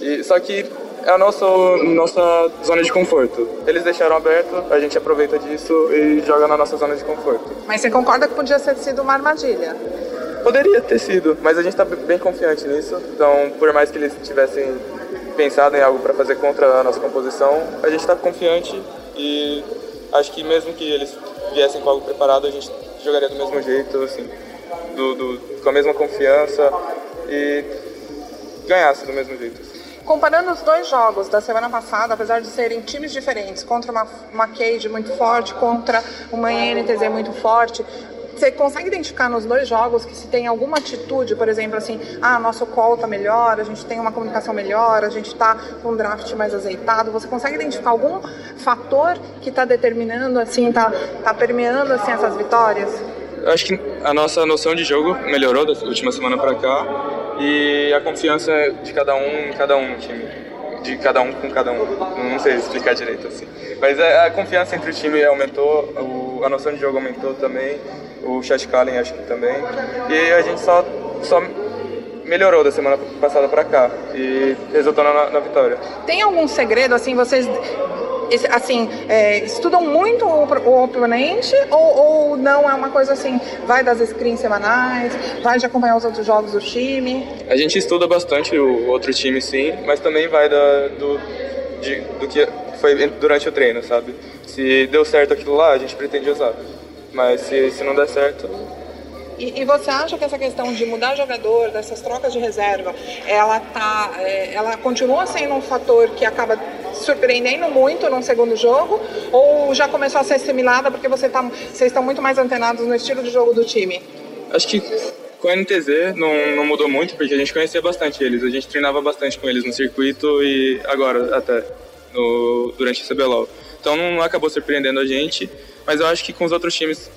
Speaker 9: E, só que é a nossa, nossa zona de conforto. Eles deixaram aberto, a gente aproveita disso e joga na nossa zona de conforto.
Speaker 7: Mas você concorda que podia ter sido uma armadilha?
Speaker 9: Poderia ter sido, mas a gente está bem confiante nisso. Então, por mais que eles tivessem pensado em algo para fazer contra a nossa composição, a gente está confiante e acho que mesmo que eles viessem com algo preparado, a gente jogaria do mesmo jeito, assim, do, do- com a mesma confiança e ganhasse do mesmo jeito. assim.
Speaker 7: Comparando os dois jogos da semana passada, apesar de serem times diferentes, contra uma, uma Cade muito forte, contra uma NTZ muito forte, você consegue identificar nos dois jogos que se tem alguma atitude, por exemplo, assim, ah, nosso call tá melhor, a gente tem uma comunicação melhor, a gente tá com um draft mais azeitado, você consegue identificar algum fator que está determinando, assim, tá, tá permeando, assim, essas vitórias?
Speaker 9: Acho que a nossa noção de jogo melhorou da última semana para cá e a confiança de cada um em cada um time. De cada um com cada um. Não sei explicar direito assim. Mas a, a confiança entre o time aumentou, o- a noção de jogo aumentou também, o Chat Kallen acho que também. E a gente só, só melhorou da semana passada para cá e resultou na, na vitória.
Speaker 7: Tem algum segredo, assim, vocês assim, é, estudam muito o, o oponente ou, ou não é uma coisa assim, vai das screens semanais, vai de acompanhar os outros jogos do time?
Speaker 9: A gente estuda bastante o outro time, sim, mas também vai da, do, de- do que foi durante o treino, sabe? Se deu certo aquilo lá, a gente pretende usar. Mas se, se não der certo,
Speaker 7: E, e você acha que essa questão de mudar jogador, dessas trocas de reserva, ela tá, é, ela continua sendo um fator que acaba surpreendendo muito no segundo jogo? Ou já começou a ser assimilada porque você tá, vocês estão muito mais antenados no estilo de jogo do time?
Speaker 9: acho que com a NTZ não, não mudou muito, porque a gente conhecia bastante eles. A gente treinava bastante com eles no circuito e agora até no, durante o CBLOL. Então não acabou surpreendendo a gente, mas eu acho que com os outros times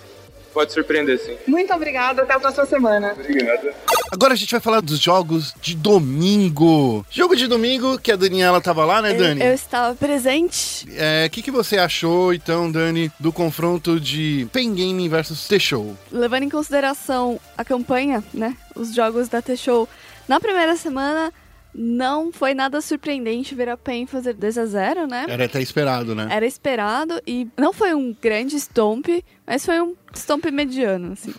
Speaker 9: pode surpreender, sim.
Speaker 7: Muito obrigada, até a próxima semana.
Speaker 9: Obrigado.
Speaker 1: Agora a gente vai falar dos jogos de domingo. Jogo de domingo, que a Daniela tava lá, né, Dani?
Speaker 2: Eu estava presente.
Speaker 1: É, O que, que você achou, então, Dani, do confronto de Pen Gaming versus T-Show?
Speaker 2: Levando em consideração a campanha, né? Os jogos da T-Show. Na primeira semana, não foi nada surpreendente ver a PEN fazer 2 a 0 né?
Speaker 1: Era até esperado, né?
Speaker 2: Era esperado e não foi um grande stomp, mas foi um stomp mediano, assim.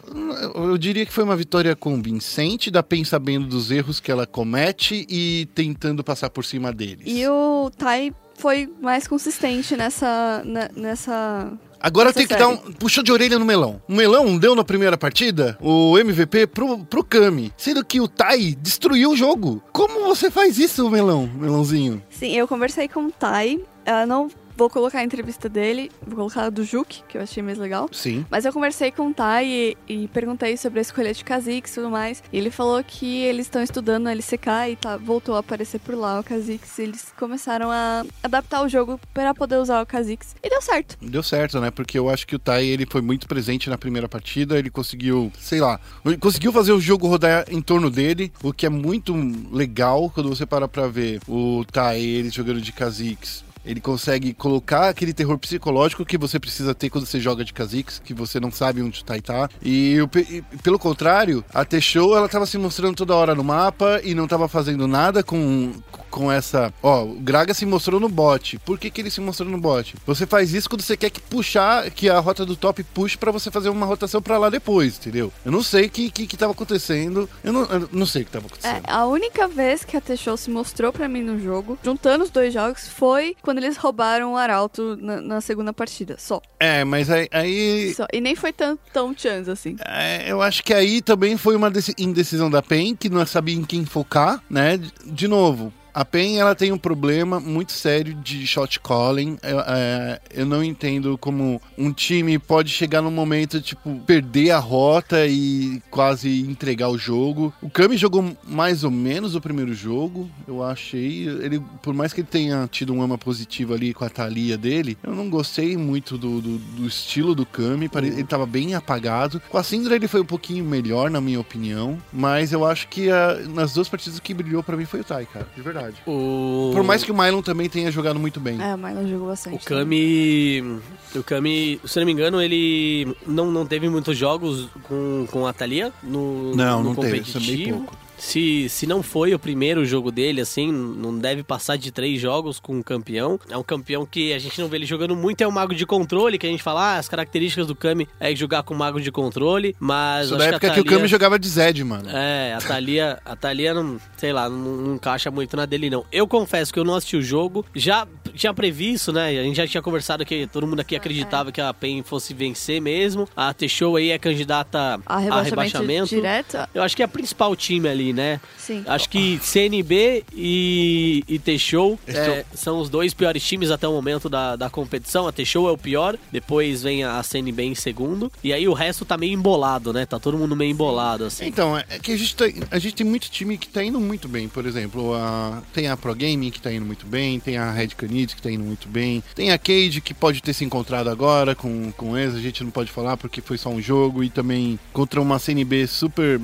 Speaker 1: Eu diria que foi uma vitória convincente da PEN sabendo dos erros que ela comete e tentando passar por cima deles.
Speaker 2: E o Tai foi mais consistente nessa. ne- nessa
Speaker 1: Agora tem que dar um puxão de orelha no melão. O melão deu na primeira partida o MVP pro, pro Kami, sendo que o Tai destruiu o jogo. Como você faz isso, melão, melãozinho?
Speaker 2: Sim, eu conversei com o Tai. Ela não vou colocar a entrevista dele, vou colocar a do Juke, que eu achei mais legal.
Speaker 1: Sim.
Speaker 2: Mas eu conversei com o Tai e, e perguntei sobre a escolha de Kha'Zix e tudo mais. E ele falou que eles estão estudando no LCK e tá, voltou a aparecer por lá o Kha'Zix. Eles começaram a adaptar o jogo para poder usar o Kha'Zix. E deu certo.
Speaker 1: Deu certo, né? Porque eu acho que o Tai ele foi muito presente na primeira partida. Ele conseguiu, sei lá, conseguiu fazer o jogo rodar em torno dele, o que é muito legal quando você para pra ver o Tai ele jogando de Kha'Zix. Ele consegue colocar aquele terror psicológico que você precisa ter quando você joga de Kha'Zix, que você não sabe onde tá. E, o pe- e, pelo contrário, a T-Show ela tava se mostrando toda hora no mapa e não tava fazendo nada com, com essa. Ó, o Graga se mostrou no bot. Por que, que ele se mostrou no bot? Você faz isso quando você quer que puxar, que a rota do top puxe pra você fazer uma rotação pra lá depois, entendeu? Eu não sei o que, que, que tava acontecendo. Eu não, eu não sei o que tava
Speaker 2: É,
Speaker 1: acontecendo.
Speaker 2: a única vez que a T-Show se mostrou pra mim no jogo, juntando os dois jogos, foi quando eles roubaram o Arauto na, na segunda partida. Só.
Speaker 1: É, mas aí. aí
Speaker 2: Só. E nem foi tão, tão chance assim.
Speaker 1: É, eu acho que aí também foi uma deci- indecisão da PEN, que não sabia em quem focar, né? De novo, a PEN ela tem um problema muito sério de shot calling. Eu, é, eu não entendo como um time pode chegar num momento, tipo, perder a rota e quase entregar o jogo. O Kami jogou mais ou menos o primeiro jogo, eu achei. Ele, por mais que ele tenha tido um ama positivo ali com a Thalia dele, eu não gostei muito do, do, do estilo do Kami. pare- Ele tava bem apagado. Com a Syndra ele foi um pouquinho melhor, na minha opinião. Mas eu acho que ah, nas duas partidas o que brilhou pra mim foi o Tai, cara. De verdade.
Speaker 3: O...
Speaker 1: Por mais que o Mylon também tenha jogado muito bem.
Speaker 2: É, o Mylon jogou bastante.
Speaker 3: O Kami. O Kami, se eu não me engano, ele não, não teve muitos jogos com, com a Thalia no,
Speaker 1: Não,
Speaker 3: no
Speaker 1: não teve, isso é bem
Speaker 3: competitivo.
Speaker 1: pouco.
Speaker 3: Se, se não foi o primeiro jogo dele, assim, não deve passar de três jogos com um campeão. É um campeão que a gente não vê ele jogando muito, é o mago de controle, que a gente fala, ah, as características do Kami é jogar com mago de controle, mas
Speaker 1: Isso
Speaker 3: acho
Speaker 1: da
Speaker 3: que a
Speaker 1: época que o
Speaker 3: Thalia-
Speaker 1: Kami jogava de Zed, mano.
Speaker 3: é, a Thalia, a Thalia não, sei lá, não, não encaixa muito na dele, não. Eu confesso que eu não assisti o jogo, já tinha previsto, né? A gente já tinha conversado que todo mundo aqui acreditava que a PEN fosse vencer mesmo. A T-Show aí é candidata
Speaker 2: A
Speaker 3: a
Speaker 2: rebaixamento,
Speaker 3: rebaixamento.
Speaker 2: direto?
Speaker 3: Eu acho que é a principal time ali, né?
Speaker 2: Sim.
Speaker 3: Acho que CNB e, e T-Show
Speaker 1: Esse
Speaker 3: é,
Speaker 1: é
Speaker 3: são os dois piores times até o momento da, da competição. A T-Show é o pior, depois vem a CNB em segundo. E aí o resto tá meio embolado, né? Tá todo mundo meio embolado, assim.
Speaker 1: Então, é que a gente, tá- a gente tem muito time que tá indo muito bem. Por exemplo, a, tem a Pro Gaming que tá indo muito bem, tem a Red Canids que tá indo muito bem, tem a Cade que pode ter se encontrado agora com, com eles, a gente não pode falar porque foi só um jogo, e também contra uma CNB super,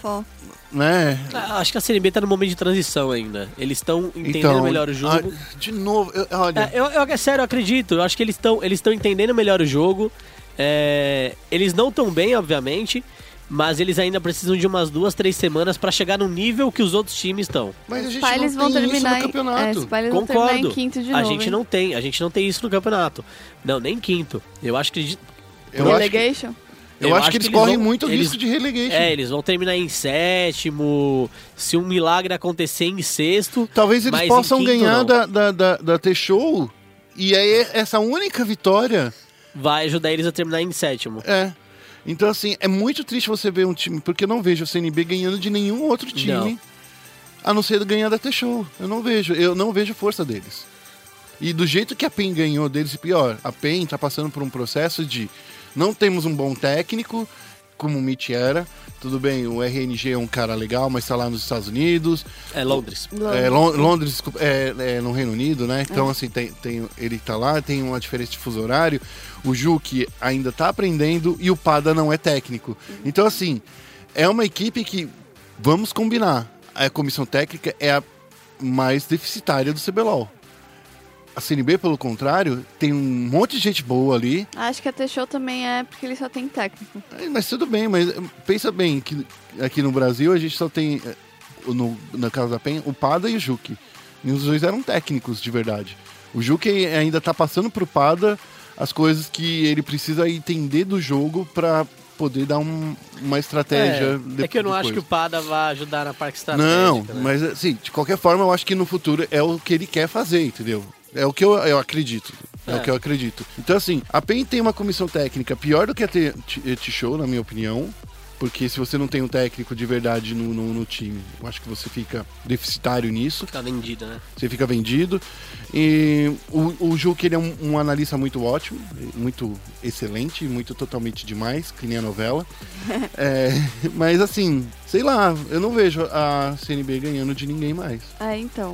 Speaker 2: Fó.
Speaker 1: né?
Speaker 3: Ah, Acho que a CNB tá no momento de transição ainda. Eles estão entendendo
Speaker 1: Então,
Speaker 3: melhor o jogo.
Speaker 1: ah, de novo, eu- olha,
Speaker 3: É, eu, eu, é sério, eu acredito. Eu acho que eles estão eles estão entendendo melhor o jogo. É, eles não estão bem, obviamente, mas eles ainda precisam de umas duas, três semanas pra chegar no nível que os outros times estão.
Speaker 1: mas a gente
Speaker 2: Pá, eles
Speaker 1: não
Speaker 2: vão
Speaker 1: tem isso
Speaker 2: terminar
Speaker 1: no
Speaker 2: em, é,
Speaker 1: campeonato.
Speaker 2: se pá, eles vão
Speaker 3: Concordo.
Speaker 2: terminar em quinto de
Speaker 3: a
Speaker 2: novo.
Speaker 3: gente
Speaker 2: hein?
Speaker 3: não tem, a gente não tem isso no campeonato. Não, nem quinto. Eu acho que
Speaker 1: eu acho que,
Speaker 2: Relegation?
Speaker 1: Eu acho que eles, correm
Speaker 3: vão-
Speaker 1: muito
Speaker 3: eles-
Speaker 1: risco de relegation.
Speaker 3: É, eles vão terminar em sétimo. Se um milagre acontecer em sexto.
Speaker 1: Talvez eles possam
Speaker 3: quinto,
Speaker 1: ganhar
Speaker 3: não.
Speaker 1: da, da, da, da T-Show, e aí essa única vitória
Speaker 3: Vai ajudar eles a terminar em sétimo.
Speaker 1: É. Então, assim, é muito triste você ver um time, porque eu não vejo o CNB ganhando de nenhum outro time,
Speaker 3: Não.
Speaker 1: a não ser ganhar da T-Show. Eu não vejo, eu não vejo força deles. E do jeito que a PEN ganhou deles, e pior, a PEN tá passando por um processo de não temos um bom técnico, como o Mitch era. Tudo bem, o RNG é um cara legal, mas tá lá nos Estados Unidos.
Speaker 3: É Londres.
Speaker 1: É, Lon- Londres, desculpa, é, é no Reino Unido, né? Então, assim, tem, tem, ele tá lá, tem uma diferença de fuso horário. O Juque ainda tá aprendendo e o Pada não é técnico. Então, assim, é uma equipe que, vamos combinar, a comissão técnica é a mais deficitária do CBLOL. A CNB, pelo contrário, tem um monte de gente boa ali.
Speaker 2: Acho que a T-Show também é porque ele só tem técnico.
Speaker 1: É, Mas tudo bem, mas eh, pensa bem que aqui no Brasil a gente só tem, eh, no, na casa da PEN, o Pada e o Juque. E os dois eram técnicos, de verdade. O Juque ainda tá passando pro Pada as coisas que ele precisa entender do jogo pra poder dar um- uma estratégia.
Speaker 3: É, é que eu não acho que o Pada vai ajudar na parte estratégica.
Speaker 1: Não,
Speaker 3: né?
Speaker 1: mas assim, de qualquer forma, eu acho que no futuro é o que ele quer fazer, entendeu? É o que eu, eu acredito. É,
Speaker 3: É.
Speaker 1: o que eu acredito. Então, assim, a PEN tem uma comissão técnica pior do que a T-Show, na minha opinião. Porque se você não tem um técnico de verdade no, no, no time, eu acho que você fica deficitário nisso.
Speaker 3: Tá vendida, né?
Speaker 1: Você fica vendido. E o, o Juque, ele é um, um analista muito ótimo, muito excelente, muito totalmente demais, que nem a novela. É, mas assim, sei lá, eu não vejo a CNB ganhando de ninguém mais.
Speaker 2: É, então.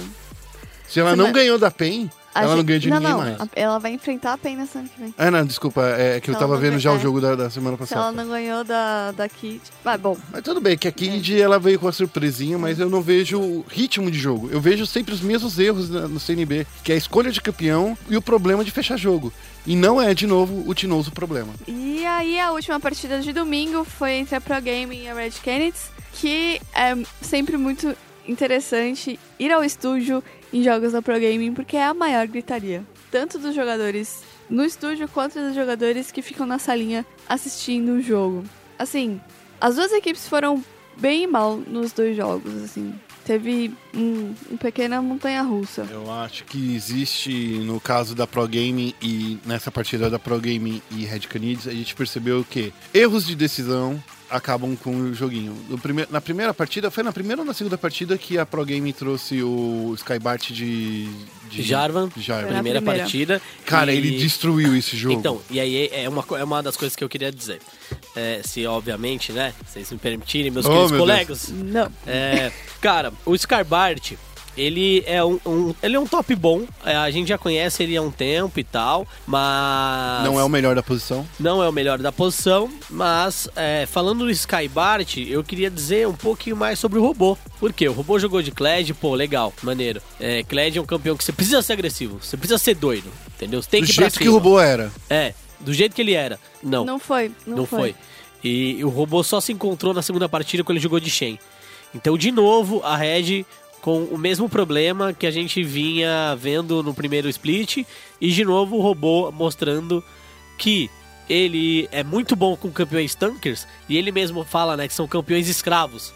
Speaker 1: Se ela
Speaker 2: Você
Speaker 1: não
Speaker 2: vai-
Speaker 1: ganhou da PEN, Ela não
Speaker 2: gente-
Speaker 1: ganha de
Speaker 2: não,
Speaker 1: ninguém
Speaker 2: não,
Speaker 1: mais.
Speaker 2: Ela vai enfrentar a PEN na semana que vem.
Speaker 1: Ah, não, desculpa, é que eu
Speaker 2: Se
Speaker 1: tava
Speaker 2: ela não
Speaker 1: vendo já o
Speaker 2: ganhar-
Speaker 1: jogo da, da semana
Speaker 2: Se ela
Speaker 1: passada.
Speaker 2: não ganhou da, da Kid. Ah, bom.
Speaker 1: Mas tudo bem, que a Kid ela veio com a surpresinha, mas eu não vejo o ritmo de jogo. Eu vejo sempre os mesmos erros na- no CNB, que é a escolha de campeão e o problema de fechar jogo. E não é, de novo, o Tinoso problema.
Speaker 2: E aí a última partida de domingo foi entre a Pro Game e a Red Canids, que é sempre muito interessante ir ao estúdio em jogos da Pro Gaming, porque é a maior gritaria. Tanto dos jogadores no estúdio quanto dos jogadores que ficam na salinha assistindo o jogo. Assim, as duas equipes foram bem mal nos dois jogos, assim. Teve um, um pequena montanha russa.
Speaker 1: Eu acho que existe, no caso da Pro Gaming e nessa partida da Pro Gaming e Red Canids, a gente percebeu que erros de decisão acabam com o joguinho. No prime- na primeira partida, foi na primeira ou na segunda partida que a Pro Gaming trouxe o Skybart de, de
Speaker 3: Jarvan,
Speaker 1: Jarvan.
Speaker 3: primeira,
Speaker 2: primeira.
Speaker 3: partida.
Speaker 1: Cara,
Speaker 3: e-
Speaker 1: ele destruiu esse jogo.
Speaker 3: Então, e aí é uma, é uma das coisas que eu queria dizer. É, se, obviamente, né, vocês me permitirem, meus
Speaker 1: Oh,
Speaker 3: queridos
Speaker 1: meu
Speaker 3: colegas.
Speaker 2: Não.
Speaker 3: É, cara, o Scarbart, ele é um, um- ele é um top bom. É, a gente já conhece ele há um tempo e tal, mas
Speaker 1: não é o melhor da posição.
Speaker 3: não é o melhor da posição. Mas é, falando do Skybart, eu queria dizer um pouquinho mais sobre o robô. Por quê? O robô jogou de Kled, pô, legal, maneiro. É, Kled é um campeão que você precisa ser agressivo, você precisa ser doido, entendeu? Você tem
Speaker 1: Do
Speaker 3: que ir
Speaker 1: jeito que o robô era.
Speaker 3: É, do jeito que ele era. Não,
Speaker 2: Não foi. Não,
Speaker 3: não, foi. E o robô só se encontrou na segunda partida quando ele jogou de Shen. Então, de novo, a Red com o mesmo problema que a gente vinha vendo no primeiro split. E de novo o robô mostrando que ele é muito bom com campeões tankers. E ele mesmo fala né, que são campeões escravos.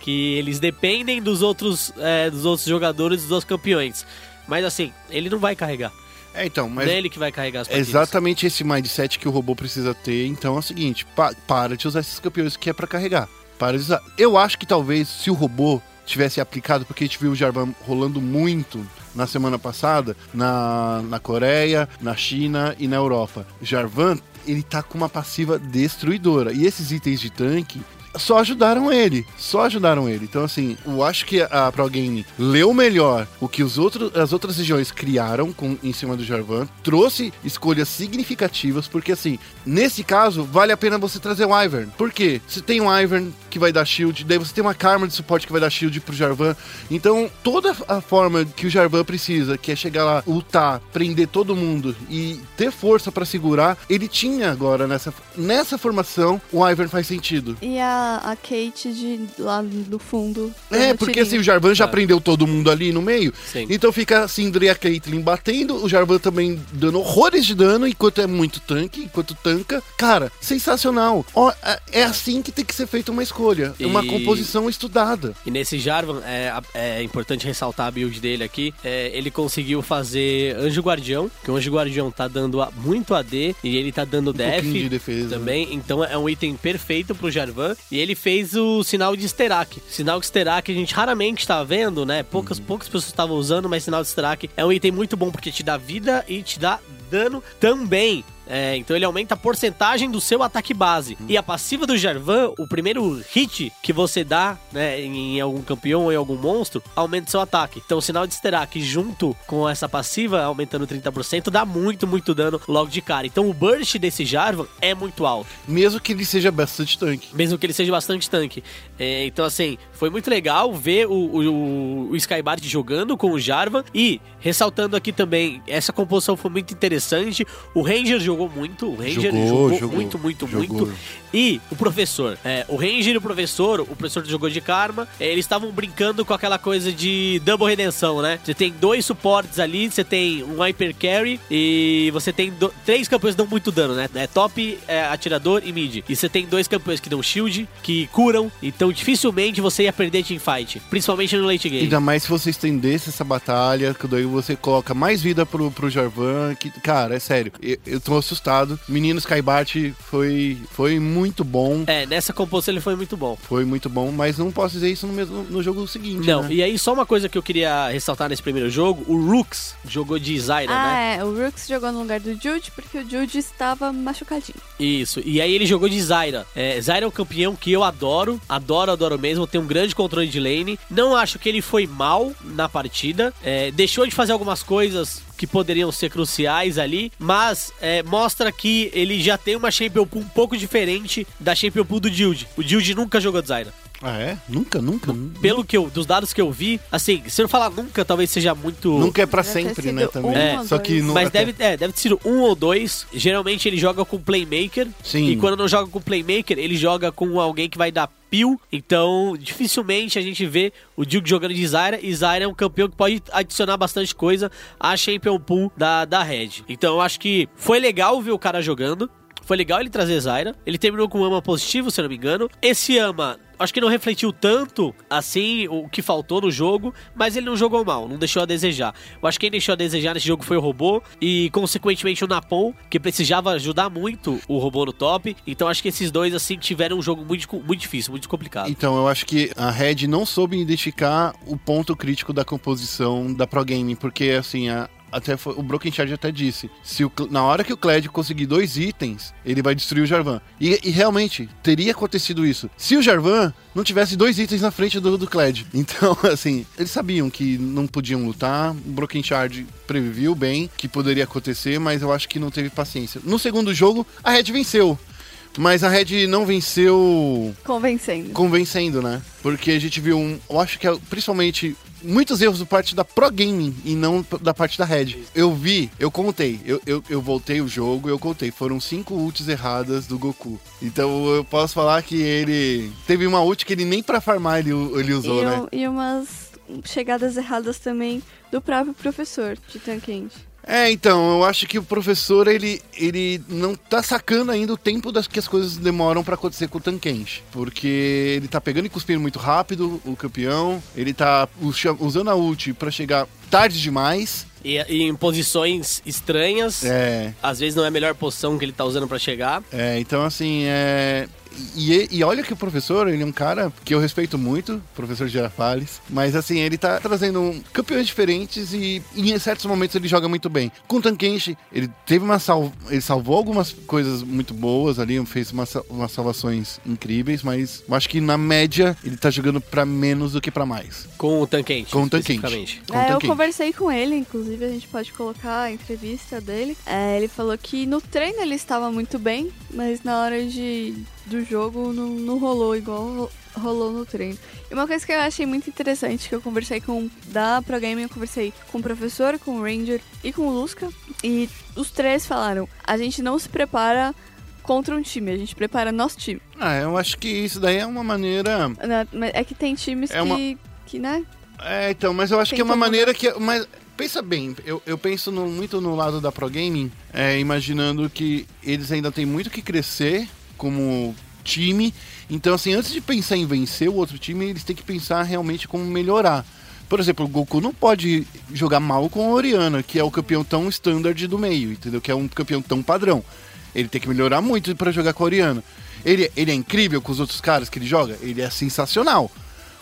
Speaker 3: Que eles dependem dos outros, é, dos outros jogadores, dos outros campeões. Mas assim, ele não vai carregar.
Speaker 1: É, então, mas
Speaker 3: Não é ele que vai carregar as partidas.
Speaker 1: exatamente esse mindset que o robô precisa ter. Então é o seguinte: pa- para de usar esses campeões que é pra carregar. Para de usar. Eu acho que talvez se o robô tivesse aplicado, porque a gente viu o Jarvan rolando muito na semana passada, na, na Coreia, na China e na Europa. O Jarvan, ele tá com uma passiva destruidora. E esses itens de tanque só ajudaram ele, só ajudaram ele. Então, assim, eu acho que a Pro Game leu melhor o que os outros, as outras regiões criaram com, em cima do Jarvan, trouxe escolhas significativas, porque, assim, nesse caso, vale a pena você trazer o Ivern. Por quê? Você tem um Ivern que vai dar shield, daí você tem uma Karma de suporte que vai dar shield pro Jarvan. Então, toda a forma que o Jarvan precisa, que é chegar lá, ultar, prender todo mundo e ter força pra segurar, ele tinha agora nessa, nessa formação, o Ivern faz sentido.
Speaker 2: E a, a Kate de lá do fundo.
Speaker 1: É, porque
Speaker 2: tirinho.
Speaker 1: assim, o Jarvan já
Speaker 3: É.
Speaker 1: prendeu todo mundo ali no meio.
Speaker 3: Sim.
Speaker 1: Então fica a Syndra e a Caitlyn batendo, o Jarvan também dando horrores de dano, enquanto é muito tanque, enquanto tanca. Cara, sensacional. Ó, é- é assim que tem que ser feita uma escolha. É uma composição estudada.
Speaker 3: E nesse Jarvan, é, é importante ressaltar a build dele aqui. é, ele conseguiu fazer Anjo Guardião, que o Anjo Guardião tá dando muito AD e ele tá dando def
Speaker 1: pouquinho de defesa.
Speaker 3: também. Então é um item perfeito pro Jarvan. E ele fez o sinal de Sterak. Sinal de Sterak a gente raramente tá vendo, né? Poucas, poucas pessoas estavam usando, mas sinal de Sterak é um item muito bom porque te dá vida e te dá dano também. É, então ele aumenta a porcentagem do seu ataque base. E a passiva do Jarvan, o primeiro hit que você dá né, em algum campeão ou em algum monstro, aumenta seu ataque. Então o sinal de Sterak junto com essa passiva, aumentando 30%, dá muito, muito dano logo de cara. Então o burst desse Jarvan é muito alto.
Speaker 1: Mesmo que ele seja bastante tanque.
Speaker 3: Mesmo que ele seja bastante tanque. É, então, assim, foi muito legal ver o, o, o Skybart jogando com o Jarvan. E, ressaltando aqui também, essa composição foi muito interessante. O Ranger jogou muito. O Ranger
Speaker 1: Jogou,
Speaker 3: jogou,
Speaker 1: jogou,
Speaker 3: muito, muito,
Speaker 1: jogou.
Speaker 3: muito. E o professor. É, o Ranger e o professor, o professor jogou de Karma, é, eles estavam brincando com aquela coisa de double redenção, né? Você tem dois suportes ali, você tem um Hyper Carry e você tem do- três campeões que dão muito dano, né? É top, é, atirador e mid. E você tem dois campeões que dão shield, que curam, então dificilmente você ia perder teamfight, principalmente no late game.
Speaker 1: Ainda mais se você estendesse essa batalha, que daí você coloca mais vida pro, pro Jarvan. Que, cara, é sério. Eu, eu tô assustado. Menino Skybart foi, foi muito bom.
Speaker 3: É, nessa composição ele foi muito bom.
Speaker 1: Foi muito bom, mas não posso dizer isso no, mesmo, no jogo seguinte.
Speaker 3: Não,
Speaker 1: né?
Speaker 3: e aí só uma coisa que eu queria ressaltar nesse primeiro jogo, o Rooks jogou de Zyra,
Speaker 2: Ah,
Speaker 3: né?
Speaker 2: é. O Rooks jogou no lugar do Jude porque o Jude estava machucadinho.
Speaker 3: Isso, e aí ele jogou de Zyra. É, Zyra é um campeão que eu adoro, adoro, adoro mesmo, tem um grande controle de lane. Não acho que ele foi mal na partida, é, deixou de fazer algumas coisas que poderiam ser cruciais ali, mas é, mostra que ele já tem uma Champion Pool um pouco diferente da Champion Pool do Jude. O Jude nunca jogou de Zyra.
Speaker 1: Ah, é? Nunca, nunca.
Speaker 3: Pelo que eu, dos dados que eu vi, assim, se eu falar nunca, talvez seja muito...
Speaker 1: Nunca é pra
Speaker 2: Deve ter
Speaker 1: sempre,
Speaker 2: sido
Speaker 1: né, também.
Speaker 2: um
Speaker 3: É,
Speaker 1: Só que não
Speaker 3: Mas deve, é, deve ter sido um ou dois. Geralmente ele joga com playmaker.
Speaker 1: Sim.
Speaker 3: E quando não joga com playmaker, ele joga com alguém que vai dar peel. Então, dificilmente a gente vê o Duke jogando de Zyra. E Zyra é um campeão que pode adicionar bastante coisa à Champion Pool da, da Red. Então, eu acho que foi legal ver o cara jogando. Foi legal ele trazer Zyra. Ele terminou com um ama positivo, se eu não me engano. Esse ama, acho que não refletiu tanto, assim, o que faltou no jogo. Mas ele não jogou mal, não deixou a desejar. Eu acho que quem deixou a desejar nesse jogo foi o robô. E, consequentemente, o Napon, que precisava ajudar muito o robô no top. Então, acho que esses dois, assim, tiveram um jogo muito, muito difícil, muito complicado.
Speaker 1: Então, eu acho que a Red não soube identificar o ponto crítico da composição da Pro Gaming, porque assim, a- até foi- o Broken Charge até disse, se o na hora que o Kled conseguir dois itens, ele vai destruir o Jarvan. E, e realmente, teria acontecido isso. Se o Jarvan não tivesse dois itens na frente do, do Kled. Então, assim, eles sabiam que não podiam lutar, o Broken Charge previu bem que poderia acontecer, mas eu acho que não teve paciência. No segundo jogo, a Red venceu. Mas a Red não venceu
Speaker 2: Convencendo.
Speaker 1: convencendo, né? Porque a gente viu um. Eu acho que é principalmente muitos erros do parte da Pro Gaming e não da parte da Red. Eu vi, eu contei, eu, eu, eu voltei o jogo, eu contei. Foram cinco ults erradas do Goku. Então eu posso falar que ele. Teve uma ult que ele nem pra farmar ele, ele usou,
Speaker 2: e,
Speaker 1: né?
Speaker 2: e umas chegadas erradas também do próprio professor de Tanquente.
Speaker 1: É, então, eu acho que o professor, ele, ele não tá sacando ainda o tempo das que as coisas demoram pra acontecer com o Tankenshi. Porque ele tá pegando e cuspindo muito rápido, o campeão. Ele tá usa- usando a ult pra chegar tarde demais.
Speaker 3: E, e em posições estranhas.
Speaker 1: É,
Speaker 3: Às vezes não é a melhor posição que ele tá usando pra chegar.
Speaker 1: é então assim, é... E, e olha que o professor, ele é um cara que eu respeito muito, professor Girafales, mas assim, ele tá trazendo um- campeões diferentes e, e em certos momentos ele joga muito bem. Com o Tankenshi, ele teve uma sal... ele salvou algumas coisas muito boas ali, fez umas, sal- umas salvações incríveis, mas eu acho que na média ele tá jogando pra menos do que pra mais.
Speaker 3: Com o Tanquente.
Speaker 1: Com o o
Speaker 2: É, eu conversei com ele, inclusive a gente pode colocar a entrevista dele. É, ele falou que no treino ele estava muito bem, mas na hora de, do jogo não, não rolou igual ro- rolou no treino. E uma coisa que eu achei muito interessante, que eu conversei com da Pro Game, eu conversei com o professor, com o Ranger e com o Lusca, e os três falaram, a gente não se prepara contra um time, a gente prepara nosso time.
Speaker 1: Ah, eu acho que isso daí é uma maneira
Speaker 2: É que tem times
Speaker 1: É uma-
Speaker 2: que, que, né,
Speaker 1: É, então, mas eu acho
Speaker 2: Tem
Speaker 1: que é uma
Speaker 2: como
Speaker 1: maneira que. Mas pensa bem, eu, eu penso no- muito no lado da Pro Gaming, é, imaginando que eles ainda têm muito que crescer como time. Então, assim, antes de pensar em vencer o outro time, eles têm que pensar realmente como melhorar. Por exemplo, o Goku não pode jogar mal com a Oriana, que é o campeão tão standard do meio, entendeu? Que é um campeão tão padrão. Ele tem que melhorar muito pra jogar com a Oriana. Ele, ele é incrível com os outros caras que ele joga? Ele é sensacional.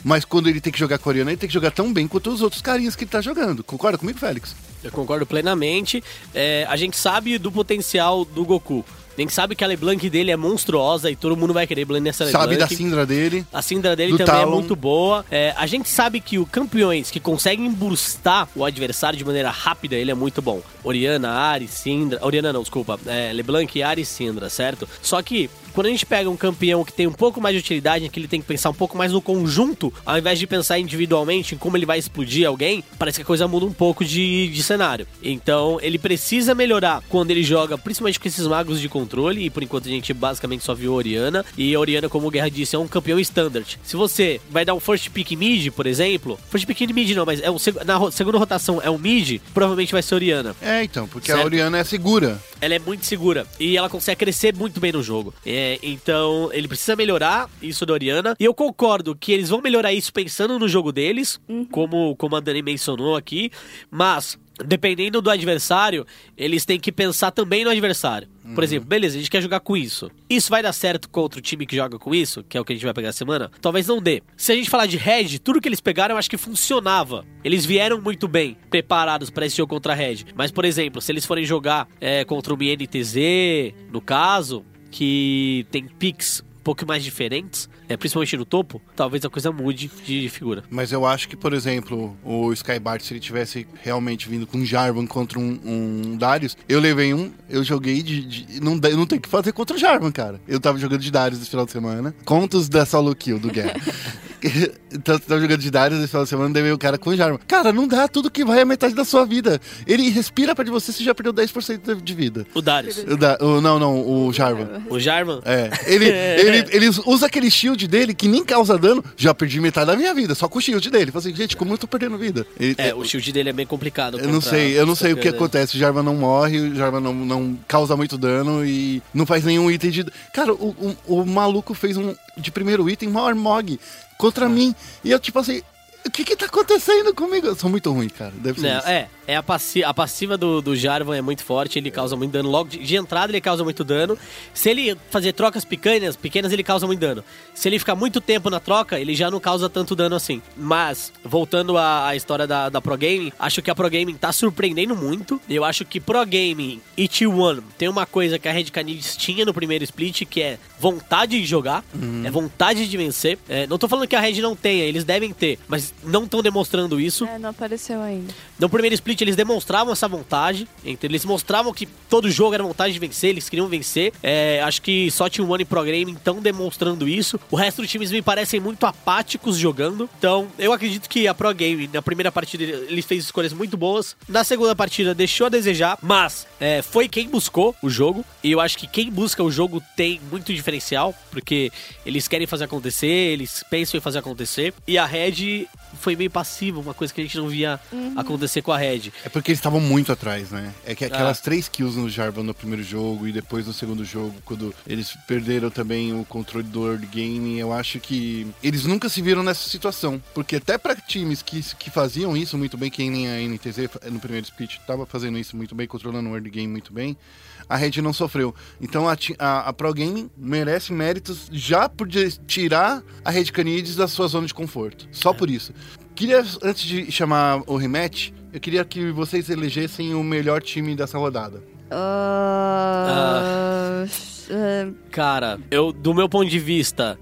Speaker 1: Mas quando ele tem que jogar com a Oriana, ele tem que jogar tão bem quanto os outros carinhas que ele tá jogando. Concorda comigo, Félix?
Speaker 3: Eu concordo plenamente. É, a gente sabe do potencial do Goku. A gente sabe que a LeBlanc dele é monstruosa e todo mundo vai querer Blank nessa LeBlanc.
Speaker 1: Sabe da Syndra dele.
Speaker 3: A Syndra dele também é
Speaker 1: Talon.
Speaker 3: muito boa. É, a gente sabe que o campeões que conseguem burstar o adversário de maneira rápida, ele é muito bom. Oriana, Ari, Syndra... Oriana não, desculpa. É, LeBlanc, Ari e Syndra, certo? Só que quando a gente pega um campeão que tem um pouco mais de utilidade, em que ele tem que pensar um pouco mais no conjunto, ao invés de pensar individualmente em como ele vai explodir alguém, parece que a coisa muda um pouco de, de cenário. Então, ele precisa melhorar quando ele joga, principalmente com esses magos de controle, e por enquanto a gente basicamente só viu a Oriana. E a Oriana, como o Guerra disse, é um campeão standard. Se você vai dar um first pick mid, por exemplo, first pick mid não, mas é um, na segunda rotação é um mid, provavelmente vai ser a Oriana.
Speaker 1: É, então, porque
Speaker 3: Certo.
Speaker 1: a Oriana é segura.
Speaker 3: Ela é muito segura e ela consegue crescer muito bem no jogo. É, É, então, ele precisa melhorar isso do Oriana. E eu concordo que eles vão melhorar isso pensando no jogo deles, como, como a Dani mencionou aqui. Mas, dependendo do adversário, eles têm que pensar também no adversário. Por exemplo, beleza, a gente quer jogar com isso. Isso vai dar certo contra o time que joga com isso, que é o que a gente vai pegar a semana? Talvez não dê. Se a gente falar de Red, tudo que eles pegaram eu acho que funcionava. Eles vieram muito bem preparados para esse jogo contra a Red. Mas, por exemplo, se eles forem jogar é, contra o MNTZ, no caso, que tem picks um pouco mais diferentes, é, principalmente no topo, talvez a coisa mude de figura.
Speaker 1: Mas eu acho que, por exemplo, o Skybart, se ele tivesse realmente vindo com Jarvan contra um, um Darius, eu levei um, eu joguei de. de- não, não tem o que fazer contra o Jarvan, cara. Eu tava jogando de Darius esse final de semana. Contos da solo kill do Guerra. então você tava jogando de Darius esse final de semana, levei o cara com Jarvan. Cara, não dá tudo que vai a metade da sua vida. Ele respira perto de você, você já perdeu 10% de vida.
Speaker 3: O Darius.
Speaker 1: O da- o- não, não, o Jarvan.
Speaker 3: O Jarvan.
Speaker 1: É, ele, ele, ele usa aquele shield dele que nem causa dano. Já perdi metade da minha vida, só com o shield dele. Falei assim, gente, como eu tô perdendo vida? Ele-
Speaker 3: É, o shield dele é bem complicado.
Speaker 1: eu não sei, eu não sei o que
Speaker 3: contra-
Speaker 1: acontece. O Jarvan não morre, o Jarvan não, não causa muito dano e não faz nenhum item de. Cara, o, o, o maluco fez um de primeiro item, maior Mog contra mim. E eu, tipo assim, o que que tá acontecendo comigo? Eu sou muito ruim, cara. Deve ser
Speaker 3: Não,
Speaker 1: isso.
Speaker 3: é, é a, passi a passiva do, do Jarvan é muito forte, ele causa muito dano. Logo de, de entrada ele causa muito dano. Se ele fazer trocas pequenas, pequenas ele causa muito dano. Se ele ficar muito tempo na troca, ele já não causa tanto dano assim. Mas, voltando à, à história da, da Pro Gaming, acho que a Pro Gaming tá surpreendendo muito. Eu acho que Pro Gaming e T1 tem uma coisa que a Red Canids tinha no primeiro split, que é vontade de jogar, é vontade de vencer. É, não tô falando que a Red não tenha, eles devem ter, mas não estão demonstrando isso.
Speaker 2: É, não apareceu ainda.
Speaker 3: No primeiro split eles demonstravam essa vontade, eles mostravam que todo jogo era vontade de vencer, eles queriam vencer. É, acho que só Team One e Pro Gaming estão demonstrando isso. O resto dos times me parecem muito apáticos jogando. Então, eu acredito que a Pro Gaming, na primeira partida, ele fez escolhas muito boas. Na segunda partida, deixou a desejar, mas é, foi quem buscou o jogo. E eu acho que quem busca o jogo tem muito diferencial, porque eles querem fazer acontecer, eles pensam em fazer acontecer. E a Red foi meio passiva, uma coisa que a gente não via acontecer com a Red.
Speaker 1: É porque eles estavam muito atrás, né? É que aquelas
Speaker 3: Ah.
Speaker 1: três kills no Jarvan no primeiro jogo e depois no segundo jogo, quando eles perderam também o controle do early game, eu acho que eles nunca se viram nessa situação. Porque até pra times que, que faziam isso muito bem, que nem a NTZ no primeiro split tava fazendo isso muito bem, controlando o early game muito bem, a Red não sofreu. Então a, a, a Pro Gaming merece méritos já por tirar a Red Canids da sua zona de conforto. Só por isso. Queria, antes de chamar o rematch, eu queria que vocês elegessem o melhor time dessa rodada.
Speaker 2: Ah, é,
Speaker 3: Cara, eu, do meu ponto de vista,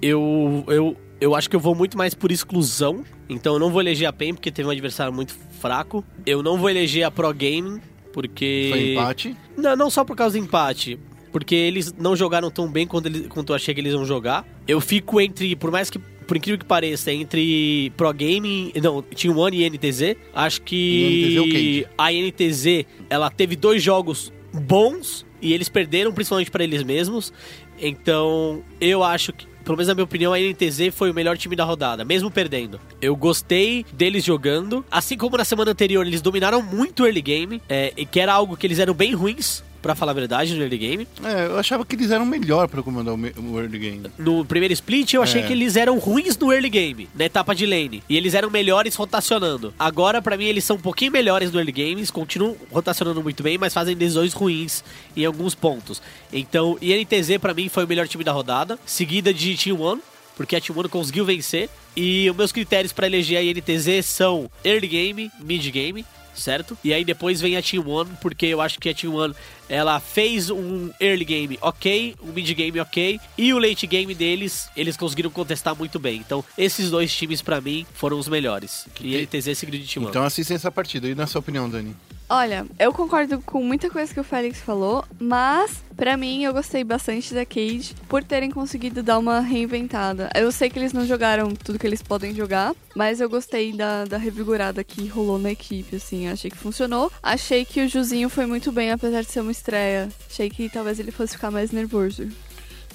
Speaker 3: eu, eu, eu acho que eu vou muito mais por exclusão. Então eu não vou eleger a PEN porque teve um adversário muito fraco. Eu não vou eleger a Pro Gaming porque.
Speaker 1: Foi empate.
Speaker 3: Não, não só por causa do empate. Porque eles não jogaram tão bem quanto, eles, quanto eu achei que eles iam jogar. Eu fico entre, por mais que, por incrível que pareça, entre Pro Gaming, não, Team One e NTZ. Acho que a NTZ, ela teve dois jogos bons e eles perderam principalmente para eles mesmos. Então, eu acho que pelo menos na minha opinião, a NTZ foi o melhor time da rodada, mesmo perdendo. Eu gostei deles jogando. Assim como na semana anterior, eles dominaram muito o early game, é, e que era algo que eles eram bem ruins, pra falar a verdade, no early game.
Speaker 1: É, eu achava que eles eram melhor pra comandar o, early game.
Speaker 3: No primeiro split, eu achei
Speaker 1: É.
Speaker 3: que eles eram ruins no early game, na etapa de lane. E eles eram melhores rotacionando. Agora, pra mim, eles são um pouquinho melhores no early game, eles continuam rotacionando muito bem, mas fazem decisões ruins em alguns pontos. Então, INTZ, pra mim, foi o melhor time da rodada, seguida de Team One. Porque a Team One conseguiu vencer. E os meus critérios pra eleger a INTZ são early game, mid game, certo? E aí depois vem a Team One, porque eu acho que a Team One ela fez um early game ok, um mid game ok, e o late game deles, eles conseguiram contestar muito bem. Então, esses dois times pra mim foram os melhores. E a INTZ seguido de Team One.
Speaker 1: Então assistem essa partida. E na sua opinião, Dani?
Speaker 2: Olha, eu concordo com muita coisa que o Félix falou, mas pra mim eu gostei bastante da Cage por terem conseguido dar uma reinventada. Eu sei que eles não jogaram tudo que eles podem jogar, mas eu gostei da, da revigorada que rolou na equipe, assim, achei que funcionou. Achei que o Juzinho foi muito bem, apesar de ser uma estreia. Achei que talvez ele fosse ficar mais nervoso.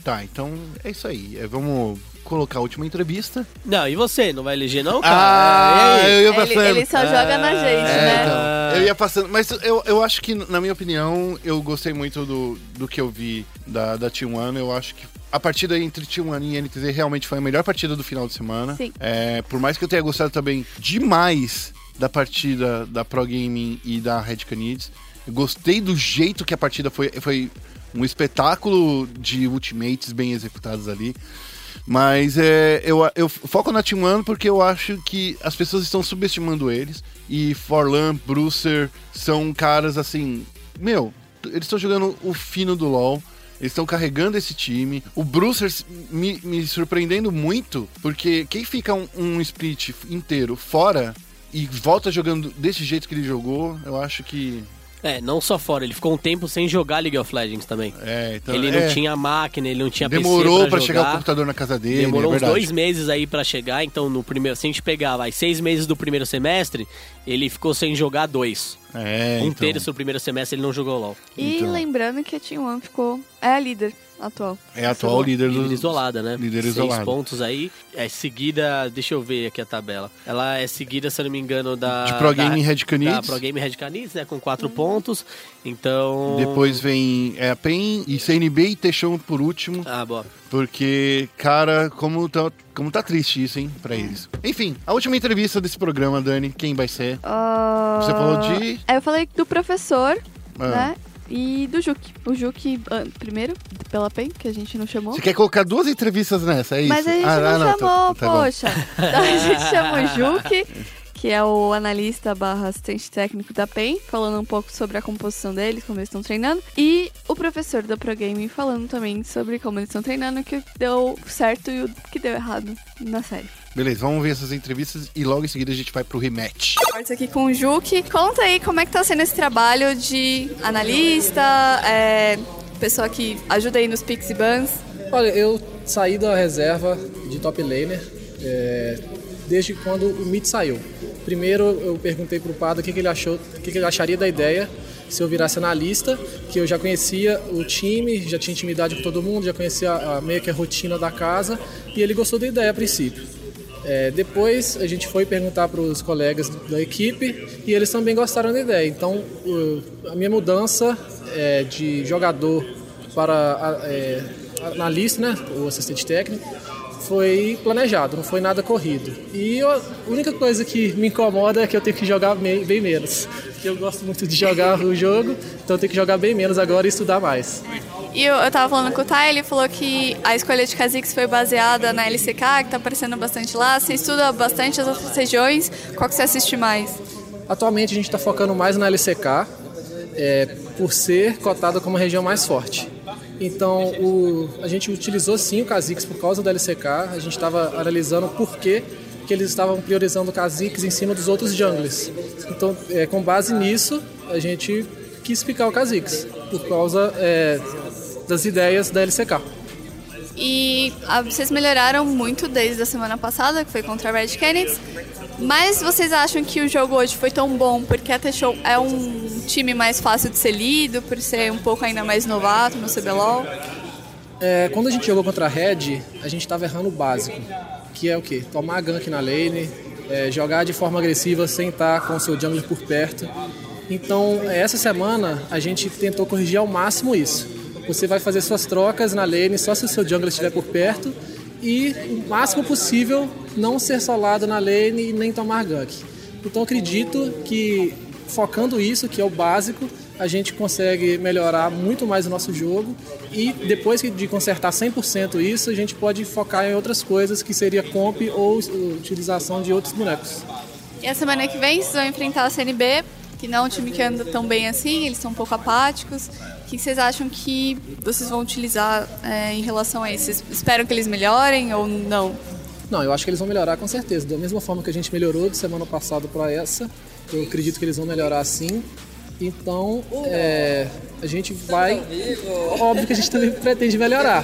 Speaker 1: Tá, então é isso aí. É, vamos colocar a última entrevista.
Speaker 3: Não, e você? Não vai eleger não,
Speaker 1: Ah,
Speaker 3: cara? Aí?
Speaker 1: eu ia
Speaker 2: Ele,
Speaker 1: passando.
Speaker 2: ele só joga na gente,
Speaker 3: É,
Speaker 2: né?
Speaker 3: então.
Speaker 1: Eu ia passando, mas eu, eu acho que, na minha opinião, eu gostei muito do, do que eu vi da, da T1. Eu acho que a partida entre T1 e NTZ realmente foi a melhor partida do final de semana.
Speaker 2: Sim.
Speaker 1: É, por mais que eu tenha gostado também demais da partida da Pro Gaming e da Red Canids, eu gostei do jeito que a partida foi. Foi um espetáculo de ultimates bem executados ali. Mas é, eu, eu foco na Team One porque eu acho que as pessoas estão subestimando eles. E Forlan, Brucer são caras assim. Meu, eles estão jogando o fino do LoL. Eles estão carregando esse time. O Brucer me, me surpreendendo muito, porque quem fica um, um split inteiro fora e volta jogando desse jeito que ele jogou, eu acho que
Speaker 3: É, não só fora, ele ficou um tempo sem jogar League of Legends também.
Speaker 1: É, então,
Speaker 3: ele não
Speaker 1: é.
Speaker 3: tinha máquina, ele não tinha
Speaker 1: demorou
Speaker 3: PC
Speaker 1: pra
Speaker 3: pra
Speaker 1: chegar o computador na casa dele.
Speaker 3: Demorou
Speaker 1: é
Speaker 3: uns dois meses aí pra chegar, então no primeiro, se a gente pegar, vai, seis meses do primeiro semestre, ele ficou sem jogar dois.
Speaker 1: É,
Speaker 3: um
Speaker 1: então.
Speaker 3: terço do primeiro semestre ele não jogou LOL.
Speaker 2: E
Speaker 1: Então.
Speaker 2: lembrando que a Team One ficou. É a líder atual.
Speaker 1: É a atual líder do.
Speaker 3: Líder isolada, né?
Speaker 1: Líder
Speaker 3: Seis
Speaker 1: isolada.
Speaker 3: pontos aí. É seguida, deixa eu ver aqui a tabela. Ela é seguida, se eu não me engano, da.
Speaker 1: De Pro Gaming
Speaker 3: da,
Speaker 1: Red Canids.
Speaker 3: Da Pro Game Red Canids, né? Com quatro pontos. Então.
Speaker 1: Depois vem é, a PEN e CNB e Teixão por último.
Speaker 3: Ah, boa.
Speaker 1: Porque, cara, como tá, como tá triste isso, hein, pra eles. Enfim, a última entrevista desse programa, Dani, quem vai ser?
Speaker 2: Ah,
Speaker 1: Você falou de-
Speaker 2: é, Eu falei do professor,
Speaker 1: Ah.
Speaker 2: né? E do Juque. O Juque, ah, primeiro, pela PEN, que a gente não chamou.
Speaker 1: Você quer colocar duas entrevistas nessa, é isso?
Speaker 2: Mas a gente
Speaker 1: Ah,
Speaker 2: não
Speaker 1: ah,
Speaker 2: chamou,
Speaker 1: tá- tá bom.
Speaker 2: poxa. Então a gente chamou o Juque, que é o analista barra assistente técnico da PEN, falando um pouco sobre a composição deles, como eles estão treinando. E o professor da Pro Gaming falando também sobre como eles estão treinando, o que deu certo e o que deu errado na série.
Speaker 1: Beleza, vamos ver essas entrevistas e logo em seguida a gente vai pro rematch.
Speaker 2: Cortes aqui com o Juque. Conta aí como é que tá sendo esse trabalho de analista, é, pessoa que ajuda aí nos picks e bans.
Speaker 10: Olha, eu saí da reserva de top laner é, desde quando o Mid saiu. Primeiro eu perguntei pro Pado o que, que ele achou, o que, que ele acharia da ideia se eu virasse analista, que eu já conhecia o time, já tinha intimidade com todo mundo, já conhecia a, meio que a rotina da casa e ele gostou da ideia a princípio. É, depois a gente foi perguntar para os colegas da equipe e eles também gostaram da ideia. Então a minha mudança é, de jogador para é, analista, né, o assistente técnico, foi planejado, não foi nada corrido. E eu- a única coisa que me incomoda é que eu tenho que jogar bem menos. Porque eu gosto muito de jogar o jogo, então eu tenho que jogar bem menos agora e estudar mais.
Speaker 2: E eu, eu tava falando com o Thay, ele falou que a escolha de Kha'Zix foi baseada na LCK, que tá aparecendo bastante lá. Você estuda bastante as outras regiões, qual que você assiste mais?
Speaker 10: Atualmente a gente está focando mais na LCK, é, por ser cotada como a região mais forte. Então o- a gente utilizou sim o Kha'Zix por causa da LCK, a gente estava analisando por que, que eles estavam priorizando o Kha'Zix em cima dos outros junglers. Então é, com base nisso a gente quis picar o Kha'Zix, por causa é, das ideias da LCK.
Speaker 2: E ah, vocês melhoraram muito desde a semana passada, que foi contra a Red Canids. Mas vocês acham que o jogo hoje foi tão bom porque a T-Show é um time mais fácil de ser lido, por ser um pouco ainda mais novato no CBLOL?
Speaker 10: É, quando a gente jogou contra a Red, a gente estava errando o básico, que é o quê? Tomar gank na lane, é, jogar de forma agressiva sem estar com o seu jungler por perto. Então, essa semana a gente tentou corrigir ao máximo isso. Você vai fazer suas trocas na lane só se o seu jungler estiver por perto e o máximo possível não ser solado na lane e nem tomar gank. Então, acredito que focando isso, que é o básico, a gente consegue melhorar muito mais o nosso jogo e depois de consertar 100% isso, a gente pode focar em outras coisas que seria comp ou uh, utilização de outros bonecos.
Speaker 2: E a semana que vem vocês vão enfrentar a CNB, que não é um time que anda tão bem assim, eles são um pouco apáticos. O que vocês acham que vocês vão utilizar é, em relação a isso? Vocês esperam que eles melhorem ou não?
Speaker 10: Não, eu acho que eles vão melhorar com certeza. Da mesma forma que a gente melhorou de semana passada para essa, eu acredito que eles vão melhorar sim. Então, é, a gente vai. Óbvio que a gente também pretende melhorar.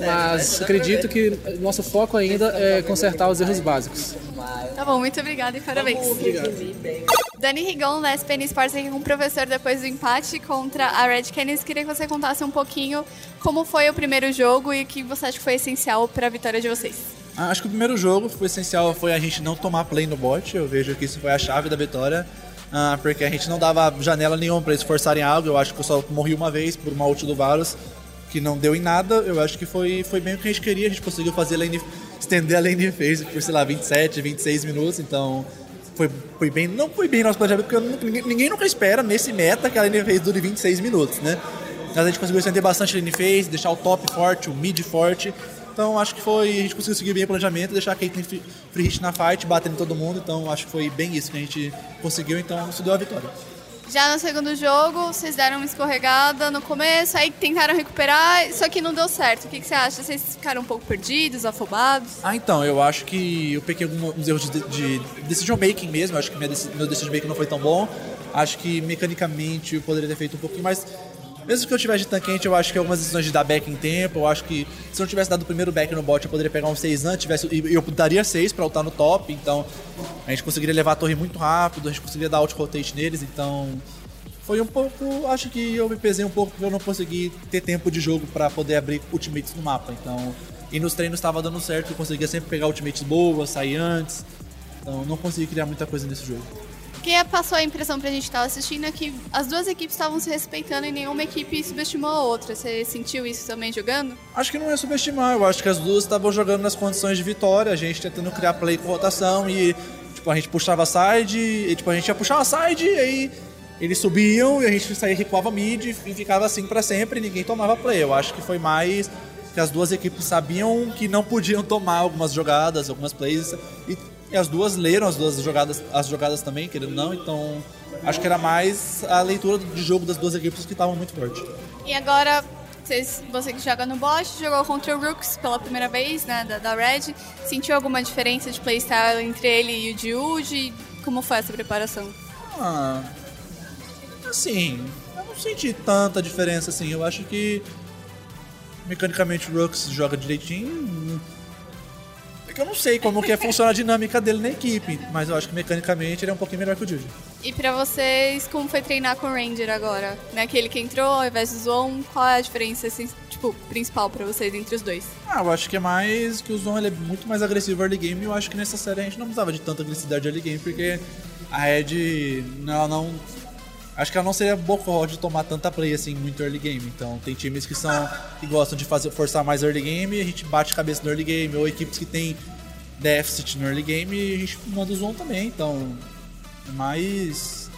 Speaker 10: Mas acredito que nosso foco ainda é consertar os erros básicos.
Speaker 2: Tá bom, muito obrigada e parabéns. Dani Rigon, da SPN Sports, aqui com o professor depois do empate contra a Red Canids. Queria que você contasse um pouquinho como foi o primeiro jogo e o que você acha que foi essencial para a vitória de vocês.
Speaker 11: Ah, Acho que o primeiro jogo foi essencial foi a gente não tomar play no bot. Eu vejo que isso foi a chave da vitória. Ah, porque a gente não dava janela nenhuma pra eles forçarem algo. Eu acho que eu só morri uma vez por uma ult do Varus, que não deu em nada. Eu acho que foi, foi bem o que a gente queria. A gente conseguiu fazer lane, estender a lane phase por, sei lá, 27, 26 minutos. Então, foi, foi bem. Não foi bem nosso planejamento, porque eu ninguém, ninguém nunca espera nesse meta que a lane phase dure 26 minutos, né? Mas a gente conseguiu estender bastante a lane phase, deixar o top forte, o mid forte. Então acho que foi. A gente conseguiu seguir bem o planejamento, deixar a Caitlyn free free hit na fight, batendo em todo mundo. Então acho que foi bem isso que a gente conseguiu, então isso deu a vitória.
Speaker 2: Já no segundo jogo, vocês deram uma escorregada no começo, aí tentaram recuperar, só que não deu certo. O que, que você acha? Vocês ficaram um pouco perdidos, afobados?
Speaker 11: Ah, então, eu acho que eu peguei alguns erros de, de decision making mesmo. Eu acho que minha, meu decision making não foi tão bom. Acho que mecanicamente eu poderia ter feito um pouquinho mais. Mesmo que eu tivesse de tanquente, eu acho que algumas decisões de dar back em tempo. Eu acho que se eu não tivesse dado o primeiro back no bot, eu poderia pegar um 6 antes. E eu daria 6 pra ultar no top. Então a gente conseguiria levar a torre muito rápido, a gente conseguiria dar out rotate neles. Então foi um pouco. Acho que eu me pesei um pouco porque eu não consegui ter tempo de jogo pra poder abrir ultimates no mapa. Então. E nos treinos estava dando certo, eu conseguia sempre pegar ultimates boas, sair antes. Então não consegui criar muita coisa nesse jogo.
Speaker 2: O que passou a impressão pra gente que tava assistindo é que as duas equipes estavam se respeitando e nenhuma equipe subestimou a outra. Você sentiu isso também jogando?
Speaker 11: Acho que não é subestimar, eu acho que as duas estavam jogando nas condições de vitória, a gente tentando criar play com rotação e tipo, a gente puxava side, e tipo, a gente ia puxar uma side e aí eles subiam e a gente saía recuava mid e ficava assim pra sempre e ninguém tomava play. Eu acho que foi mais que as duas equipes sabiam que não podiam tomar algumas jogadas, algumas plays e, e as duas leram as duas jogadas, as jogadas também, querendo ou não, então acho que era mais a leitura de jogo das duas equipes que estavam muito forte.
Speaker 2: E agora, vocês, você que joga no bot, jogou contra o Rooks pela primeira vez, né, da, da Red. Sentiu alguma diferença de playstyle entre ele e o Diude? Como foi essa preparação?
Speaker 11: Ah, assim, eu não senti tanta diferença assim. Eu acho que mecanicamente o Rux joga direitinho. É que eu não sei como que é funciona a dinâmica dele na equipe, mas eu acho que mecanicamente ele é um pouquinho melhor que o Jude.
Speaker 2: E pra vocês, como foi treinar com o Ranger agora? Né, aquele que entrou ao invés do Zon, qual é a diferença assim, tipo, principal pra vocês entre os dois?
Speaker 11: Ah, eu acho que é mais que o Zon ele é muito mais agressivo early game e eu acho que nessa série a gente não precisava de tanta agressividade early game porque a Red, ela não. Acho que ela não seria boa de tomar tanta play assim muito early game. Então tem times que são que gostam de fazer forçar mais early game e a gente bate cabeça no early game, ou equipes que tem déficit no early game e a gente manda o Zon também. Então é mais.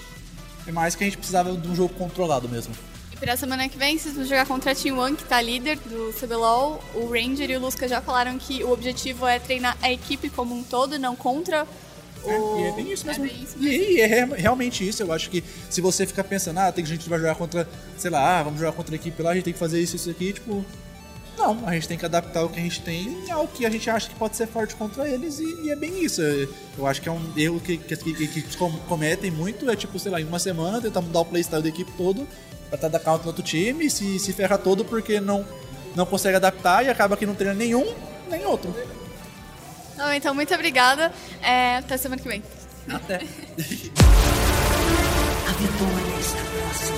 Speaker 11: É mais que a gente precisava de um jogo controlado mesmo.
Speaker 2: E pra semana que vem, vocês vão jogar contra a Team One, que tá líder do CBLOL. O Ranger e o Lusca já falaram que o objetivo é treinar a equipe como um todo não contra o...
Speaker 11: E é bem isso mesmo.
Speaker 2: É bem isso
Speaker 11: E, e é re- realmente isso. Eu acho que se você ficar pensando, ah, tem gente que vai jogar contra, sei lá, ah, vamos jogar contra a equipe lá, a gente tem que fazer isso, isso aqui, tipo. Não, a gente tem que adaptar o que a gente tem ao que a gente acha que pode ser forte contra eles e, e é bem isso. Eu acho que é um erro que, que equipes com- cometem muito, é tipo, sei lá, em uma semana tentar mudar o playstyle da equipe todo pra tentar dar counter no outro time e se, se ferra todo porque não, não consegue adaptar e acaba que não treina nenhum nem outro.
Speaker 2: Não, então, muito obrigada. É, até semana que vem.
Speaker 11: Até.
Speaker 6: A vitória está próxima.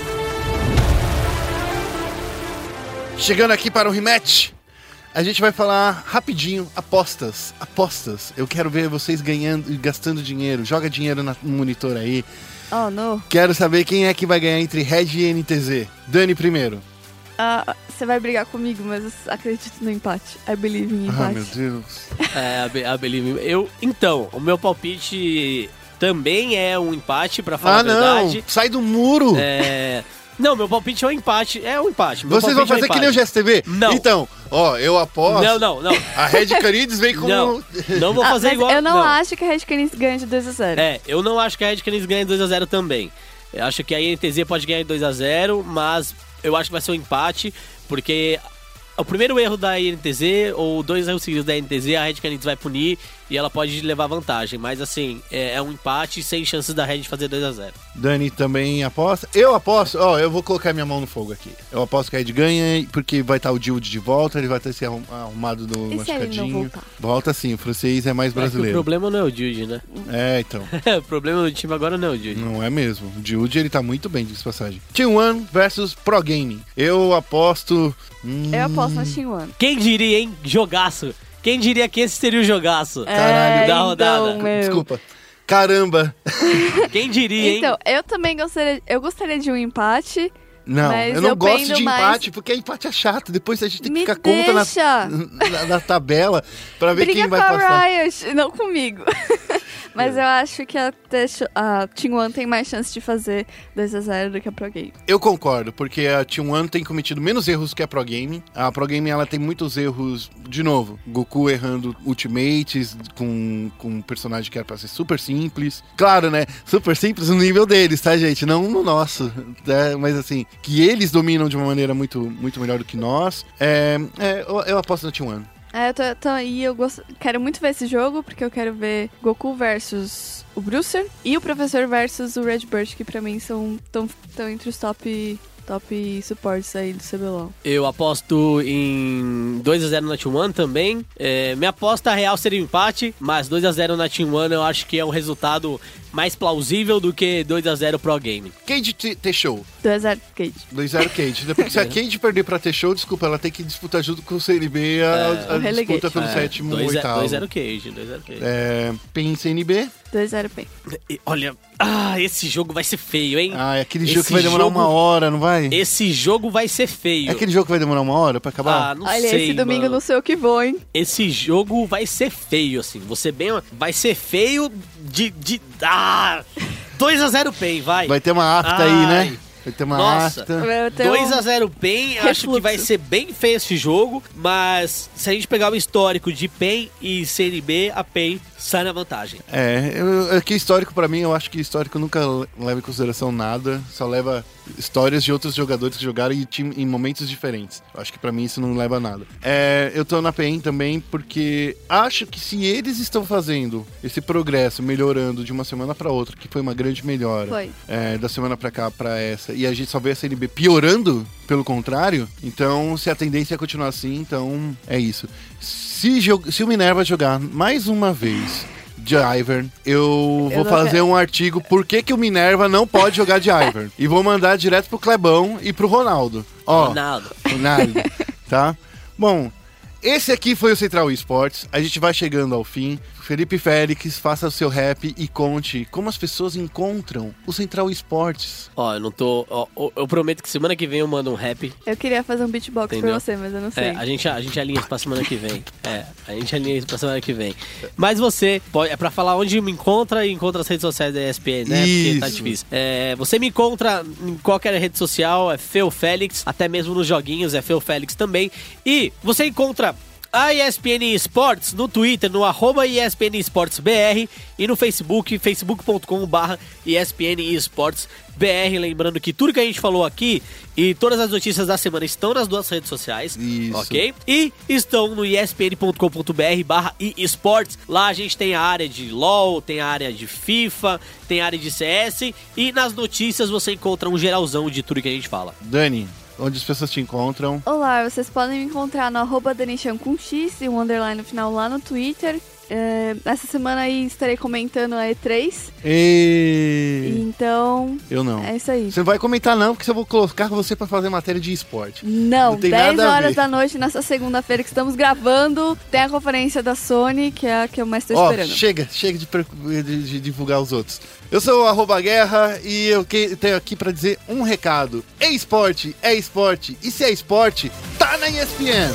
Speaker 1: Chegando aqui para o rematch, a gente vai falar rapidinho apostas. Apostas. Eu quero ver vocês ganhando e gastando dinheiro. Joga dinheiro no monitor aí.
Speaker 2: Oh, não.
Speaker 1: Quero saber quem é que vai ganhar entre Red e NTZ. Dani primeiro.
Speaker 2: Ah, você vai brigar comigo, mas eu acredito no empate. I believe in empate.
Speaker 1: Ah, meu Deus.
Speaker 3: É, a Believe. Eu, então, o meu palpite também é um empate, pra falar
Speaker 1: Ah,
Speaker 3: a verdade.
Speaker 1: não. Sai do muro.
Speaker 3: É. Não, meu palpite é um empate. É um empate. Meu
Speaker 1: Vocês vão
Speaker 3: palpite é um
Speaker 1: fazer que nem o. GSTV?
Speaker 3: Não.
Speaker 1: Então, ó, eu aposto.
Speaker 3: Não, não, não.
Speaker 1: A Red Canids vem com.
Speaker 3: Não, não vou
Speaker 2: Ah,
Speaker 3: fazer
Speaker 2: mas
Speaker 3: igual.
Speaker 2: eu não, acho que a Red Canids ganha de 2 a 0
Speaker 3: É, eu não acho que a Red Canids ganha 2x0 também. Eu acho que a INTZ pode ganhar 2x0, mas eu acho que vai ser um empate, porque o primeiro erro da INTZ, ou dois erros seguidos da INTZ, a Red Canids vai punir e ela pode levar vantagem. Mas assim, é, é um empate sem chances da Red fazer 2x0.
Speaker 1: Dani também aposta. Eu aposto, ó, eu vou colocar minha mão no fogo aqui. Eu aposto que a Red ganha, porque vai estar o Dilde de volta, ele vai ter se arrum- arrumado do
Speaker 2: E se ele não
Speaker 1: machucadinho. Volta sim, o francês é mais
Speaker 3: É que o
Speaker 1: brasileiro.
Speaker 3: problema não é o Jude, né?
Speaker 1: É, então.
Speaker 3: o problema do time agora não é o Jude.
Speaker 1: Não é mesmo. O Dilde, ele tá muito bem, diz passagem. Team One versus Pro Gaming. Eu aposto. hum,
Speaker 2: Eu aposto na Team One.
Speaker 3: Quem diria, hein? Jogaço. Quem diria que esse seria o jogaço
Speaker 2: É,
Speaker 1: Caralho.
Speaker 3: da
Speaker 2: então,
Speaker 3: rodada?
Speaker 2: meu.
Speaker 1: Desculpa. Caramba!
Speaker 3: Quem diria, hein?
Speaker 2: Então, eu também gostaria, eu gostaria de um empate.
Speaker 1: Não,
Speaker 2: Mas
Speaker 1: eu não
Speaker 2: eu
Speaker 1: gosto de
Speaker 2: mais-
Speaker 1: empate, porque empate é chato. Depois a gente tem que
Speaker 2: Me
Speaker 1: ficar conta na, na, na tabela pra ver
Speaker 2: Briga
Speaker 1: quem vai
Speaker 2: com a
Speaker 1: passar.
Speaker 2: Riot, não comigo. Mas eu acho que a, Techo- a Team One tem mais chance de fazer 2x0 do que a Pro Game.
Speaker 1: Eu concordo, porque a T1 tem cometido menos erros que a Pro Game. A Pro Game ela tem muitos erros, de novo, Goku errando ultimates com, com um personagem que era pra ser super simples. Claro, né? Super simples no nível deles, tá, gente? Não no nosso. né? Mas assim, que eles dominam de uma maneira muito, muito melhor do que nós. É, é, eu, eu aposto na T1.
Speaker 2: É, eu tô, tô aí, eu gosto, quero muito ver esse jogo, porque eu quero ver Goku versus o Brucer e o Professor versus o Redbird, que pra mim são tão, tão entre os top, top suportes aí do CBLOL.
Speaker 3: Eu aposto em 2x0 na Team One também. É, minha aposta real seria empate, mas 2x0 na Team One eu acho que é um resultado mais plausível do que 2x0 Pro Game.
Speaker 1: Cade T-Show.
Speaker 2: 2x0 Cage.
Speaker 1: 2-0 Cade. Depois, se a Cade perder pra T-Show, desculpa, ela tem que disputar junto com o CNB a, a
Speaker 2: O relegate.
Speaker 1: disputa pelo sétimo,
Speaker 3: 2
Speaker 1: oitavo.
Speaker 3: 2-0 Cage, 2-0 Cage.
Speaker 1: É, PEN CNB.
Speaker 2: 2x0 Pen.
Speaker 3: E, Olha, ah, esse jogo vai ser feio, hein?
Speaker 1: Ah, é aquele
Speaker 3: Esse
Speaker 1: jogo que vai demorar
Speaker 3: jogo-
Speaker 1: uma hora, não vai?
Speaker 3: Esse jogo vai ser feio.
Speaker 1: É aquele jogo que vai demorar uma hora pra acabar?
Speaker 3: Ah, não
Speaker 2: Olha,
Speaker 3: sei,
Speaker 2: esse domingo
Speaker 3: mano.
Speaker 2: não sei o que vou, hein?
Speaker 3: Esse jogo vai ser feio, assim. Você bem. Vai ser feio de. de ah! 2x0 PEN, vai.
Speaker 1: Vai ter uma afta aí,
Speaker 3: Ai.
Speaker 1: né? Vai ter uma
Speaker 3: Nossa.
Speaker 1: afta.
Speaker 2: Vai ter um
Speaker 3: 2x0 PEN, acho que vai ser bem feio esse jogo, mas se a gente pegar o histórico de PEN e CNB, a PEN sai na vantagem.
Speaker 1: É, eu, é que histórico pra mim, eu acho que histórico nunca leva em consideração nada, só leva histórias de outros jogadores que jogaram em, time- em momentos diferentes. Eu acho que pra mim isso não leva a nada. É, eu tô na PEN também porque acho que se eles estão fazendo esse progresso, melhorando de uma semana pra outra, que foi uma grande melhora, é, da semana pra cá pra essa, e a gente só vê a CNB piorando, pelo contrário, então se a tendência é continuar assim, então é isso. Se, se o Minerva jogar mais uma vez de Ivern, eu, vou
Speaker 2: não
Speaker 1: fazer um artigo por que, que o Minerva não pode jogar de Ivern. e vou mandar direto pro Clebão e pro Ronaldo. Ó,
Speaker 3: Ronaldo.
Speaker 1: Ronaldo, tá? Bom, esse aqui foi o Central Esports. A gente vai chegando ao fim. Felipe Félix, faça o seu rap e conte como as pessoas encontram o Central Esportes.
Speaker 3: Ó, eu não tô. ó, eu prometo que semana que vem eu mando um rap.
Speaker 2: Eu queria fazer um beatbox
Speaker 3: Entendeu?
Speaker 2: pra você, mas eu não sei.
Speaker 3: É, a gente, a gente alinha isso pra semana que vem. É, a gente alinha isso pra semana que vem. Mas você, pode, é pra falar onde me encontra e encontra as redes sociais da ESPN, né? Porque tá
Speaker 1: Isso.
Speaker 3: difícil. É, você me encontra em qualquer rede social, é Feu Félix, até mesmo nos joguinhos é Feu Félix também. E você encontra a ESPN Esportes no Twitter, no arroba ESPN Esportes BR e no Facebook, facebook.com barra ESPN Esportes BR. Lembrando que tudo que a gente falou aqui e todas as notícias da semana estão nas duas redes sociais,
Speaker 1: Isso.
Speaker 3: ok? E estão no espn.com.br barra esportes. Lá a gente tem a área de LoL, tem a área de FIFA, tem a área de CS e nas notícias você encontra um geralzão de tudo que a gente fala.
Speaker 1: Dani, onde as pessoas te encontram?
Speaker 2: Olá, vocês podem me encontrar no arroba com X e um underline no final lá no Twitter. É, essa semana aí estarei comentando a E3.
Speaker 1: E...
Speaker 2: Então,
Speaker 1: Eu não.
Speaker 2: é isso aí.
Speaker 1: Você não vai comentar não, porque eu vou colocar você pra fazer matéria de esporte.
Speaker 2: Não,
Speaker 1: Não tem
Speaker 2: 10
Speaker 1: nada a
Speaker 2: horas da noite nessa segunda-feira que estamos gravando. Tem a conferência da Sony, que é a que eu mais tô
Speaker 1: Ó,
Speaker 2: esperando.
Speaker 1: chega, chega de, de- de divulgar os outros. Eu sou o arroba guerra e eu que- tenho aqui pra dizer um recado. É esporte, é esporte. E se é esporte, tá na ESPN.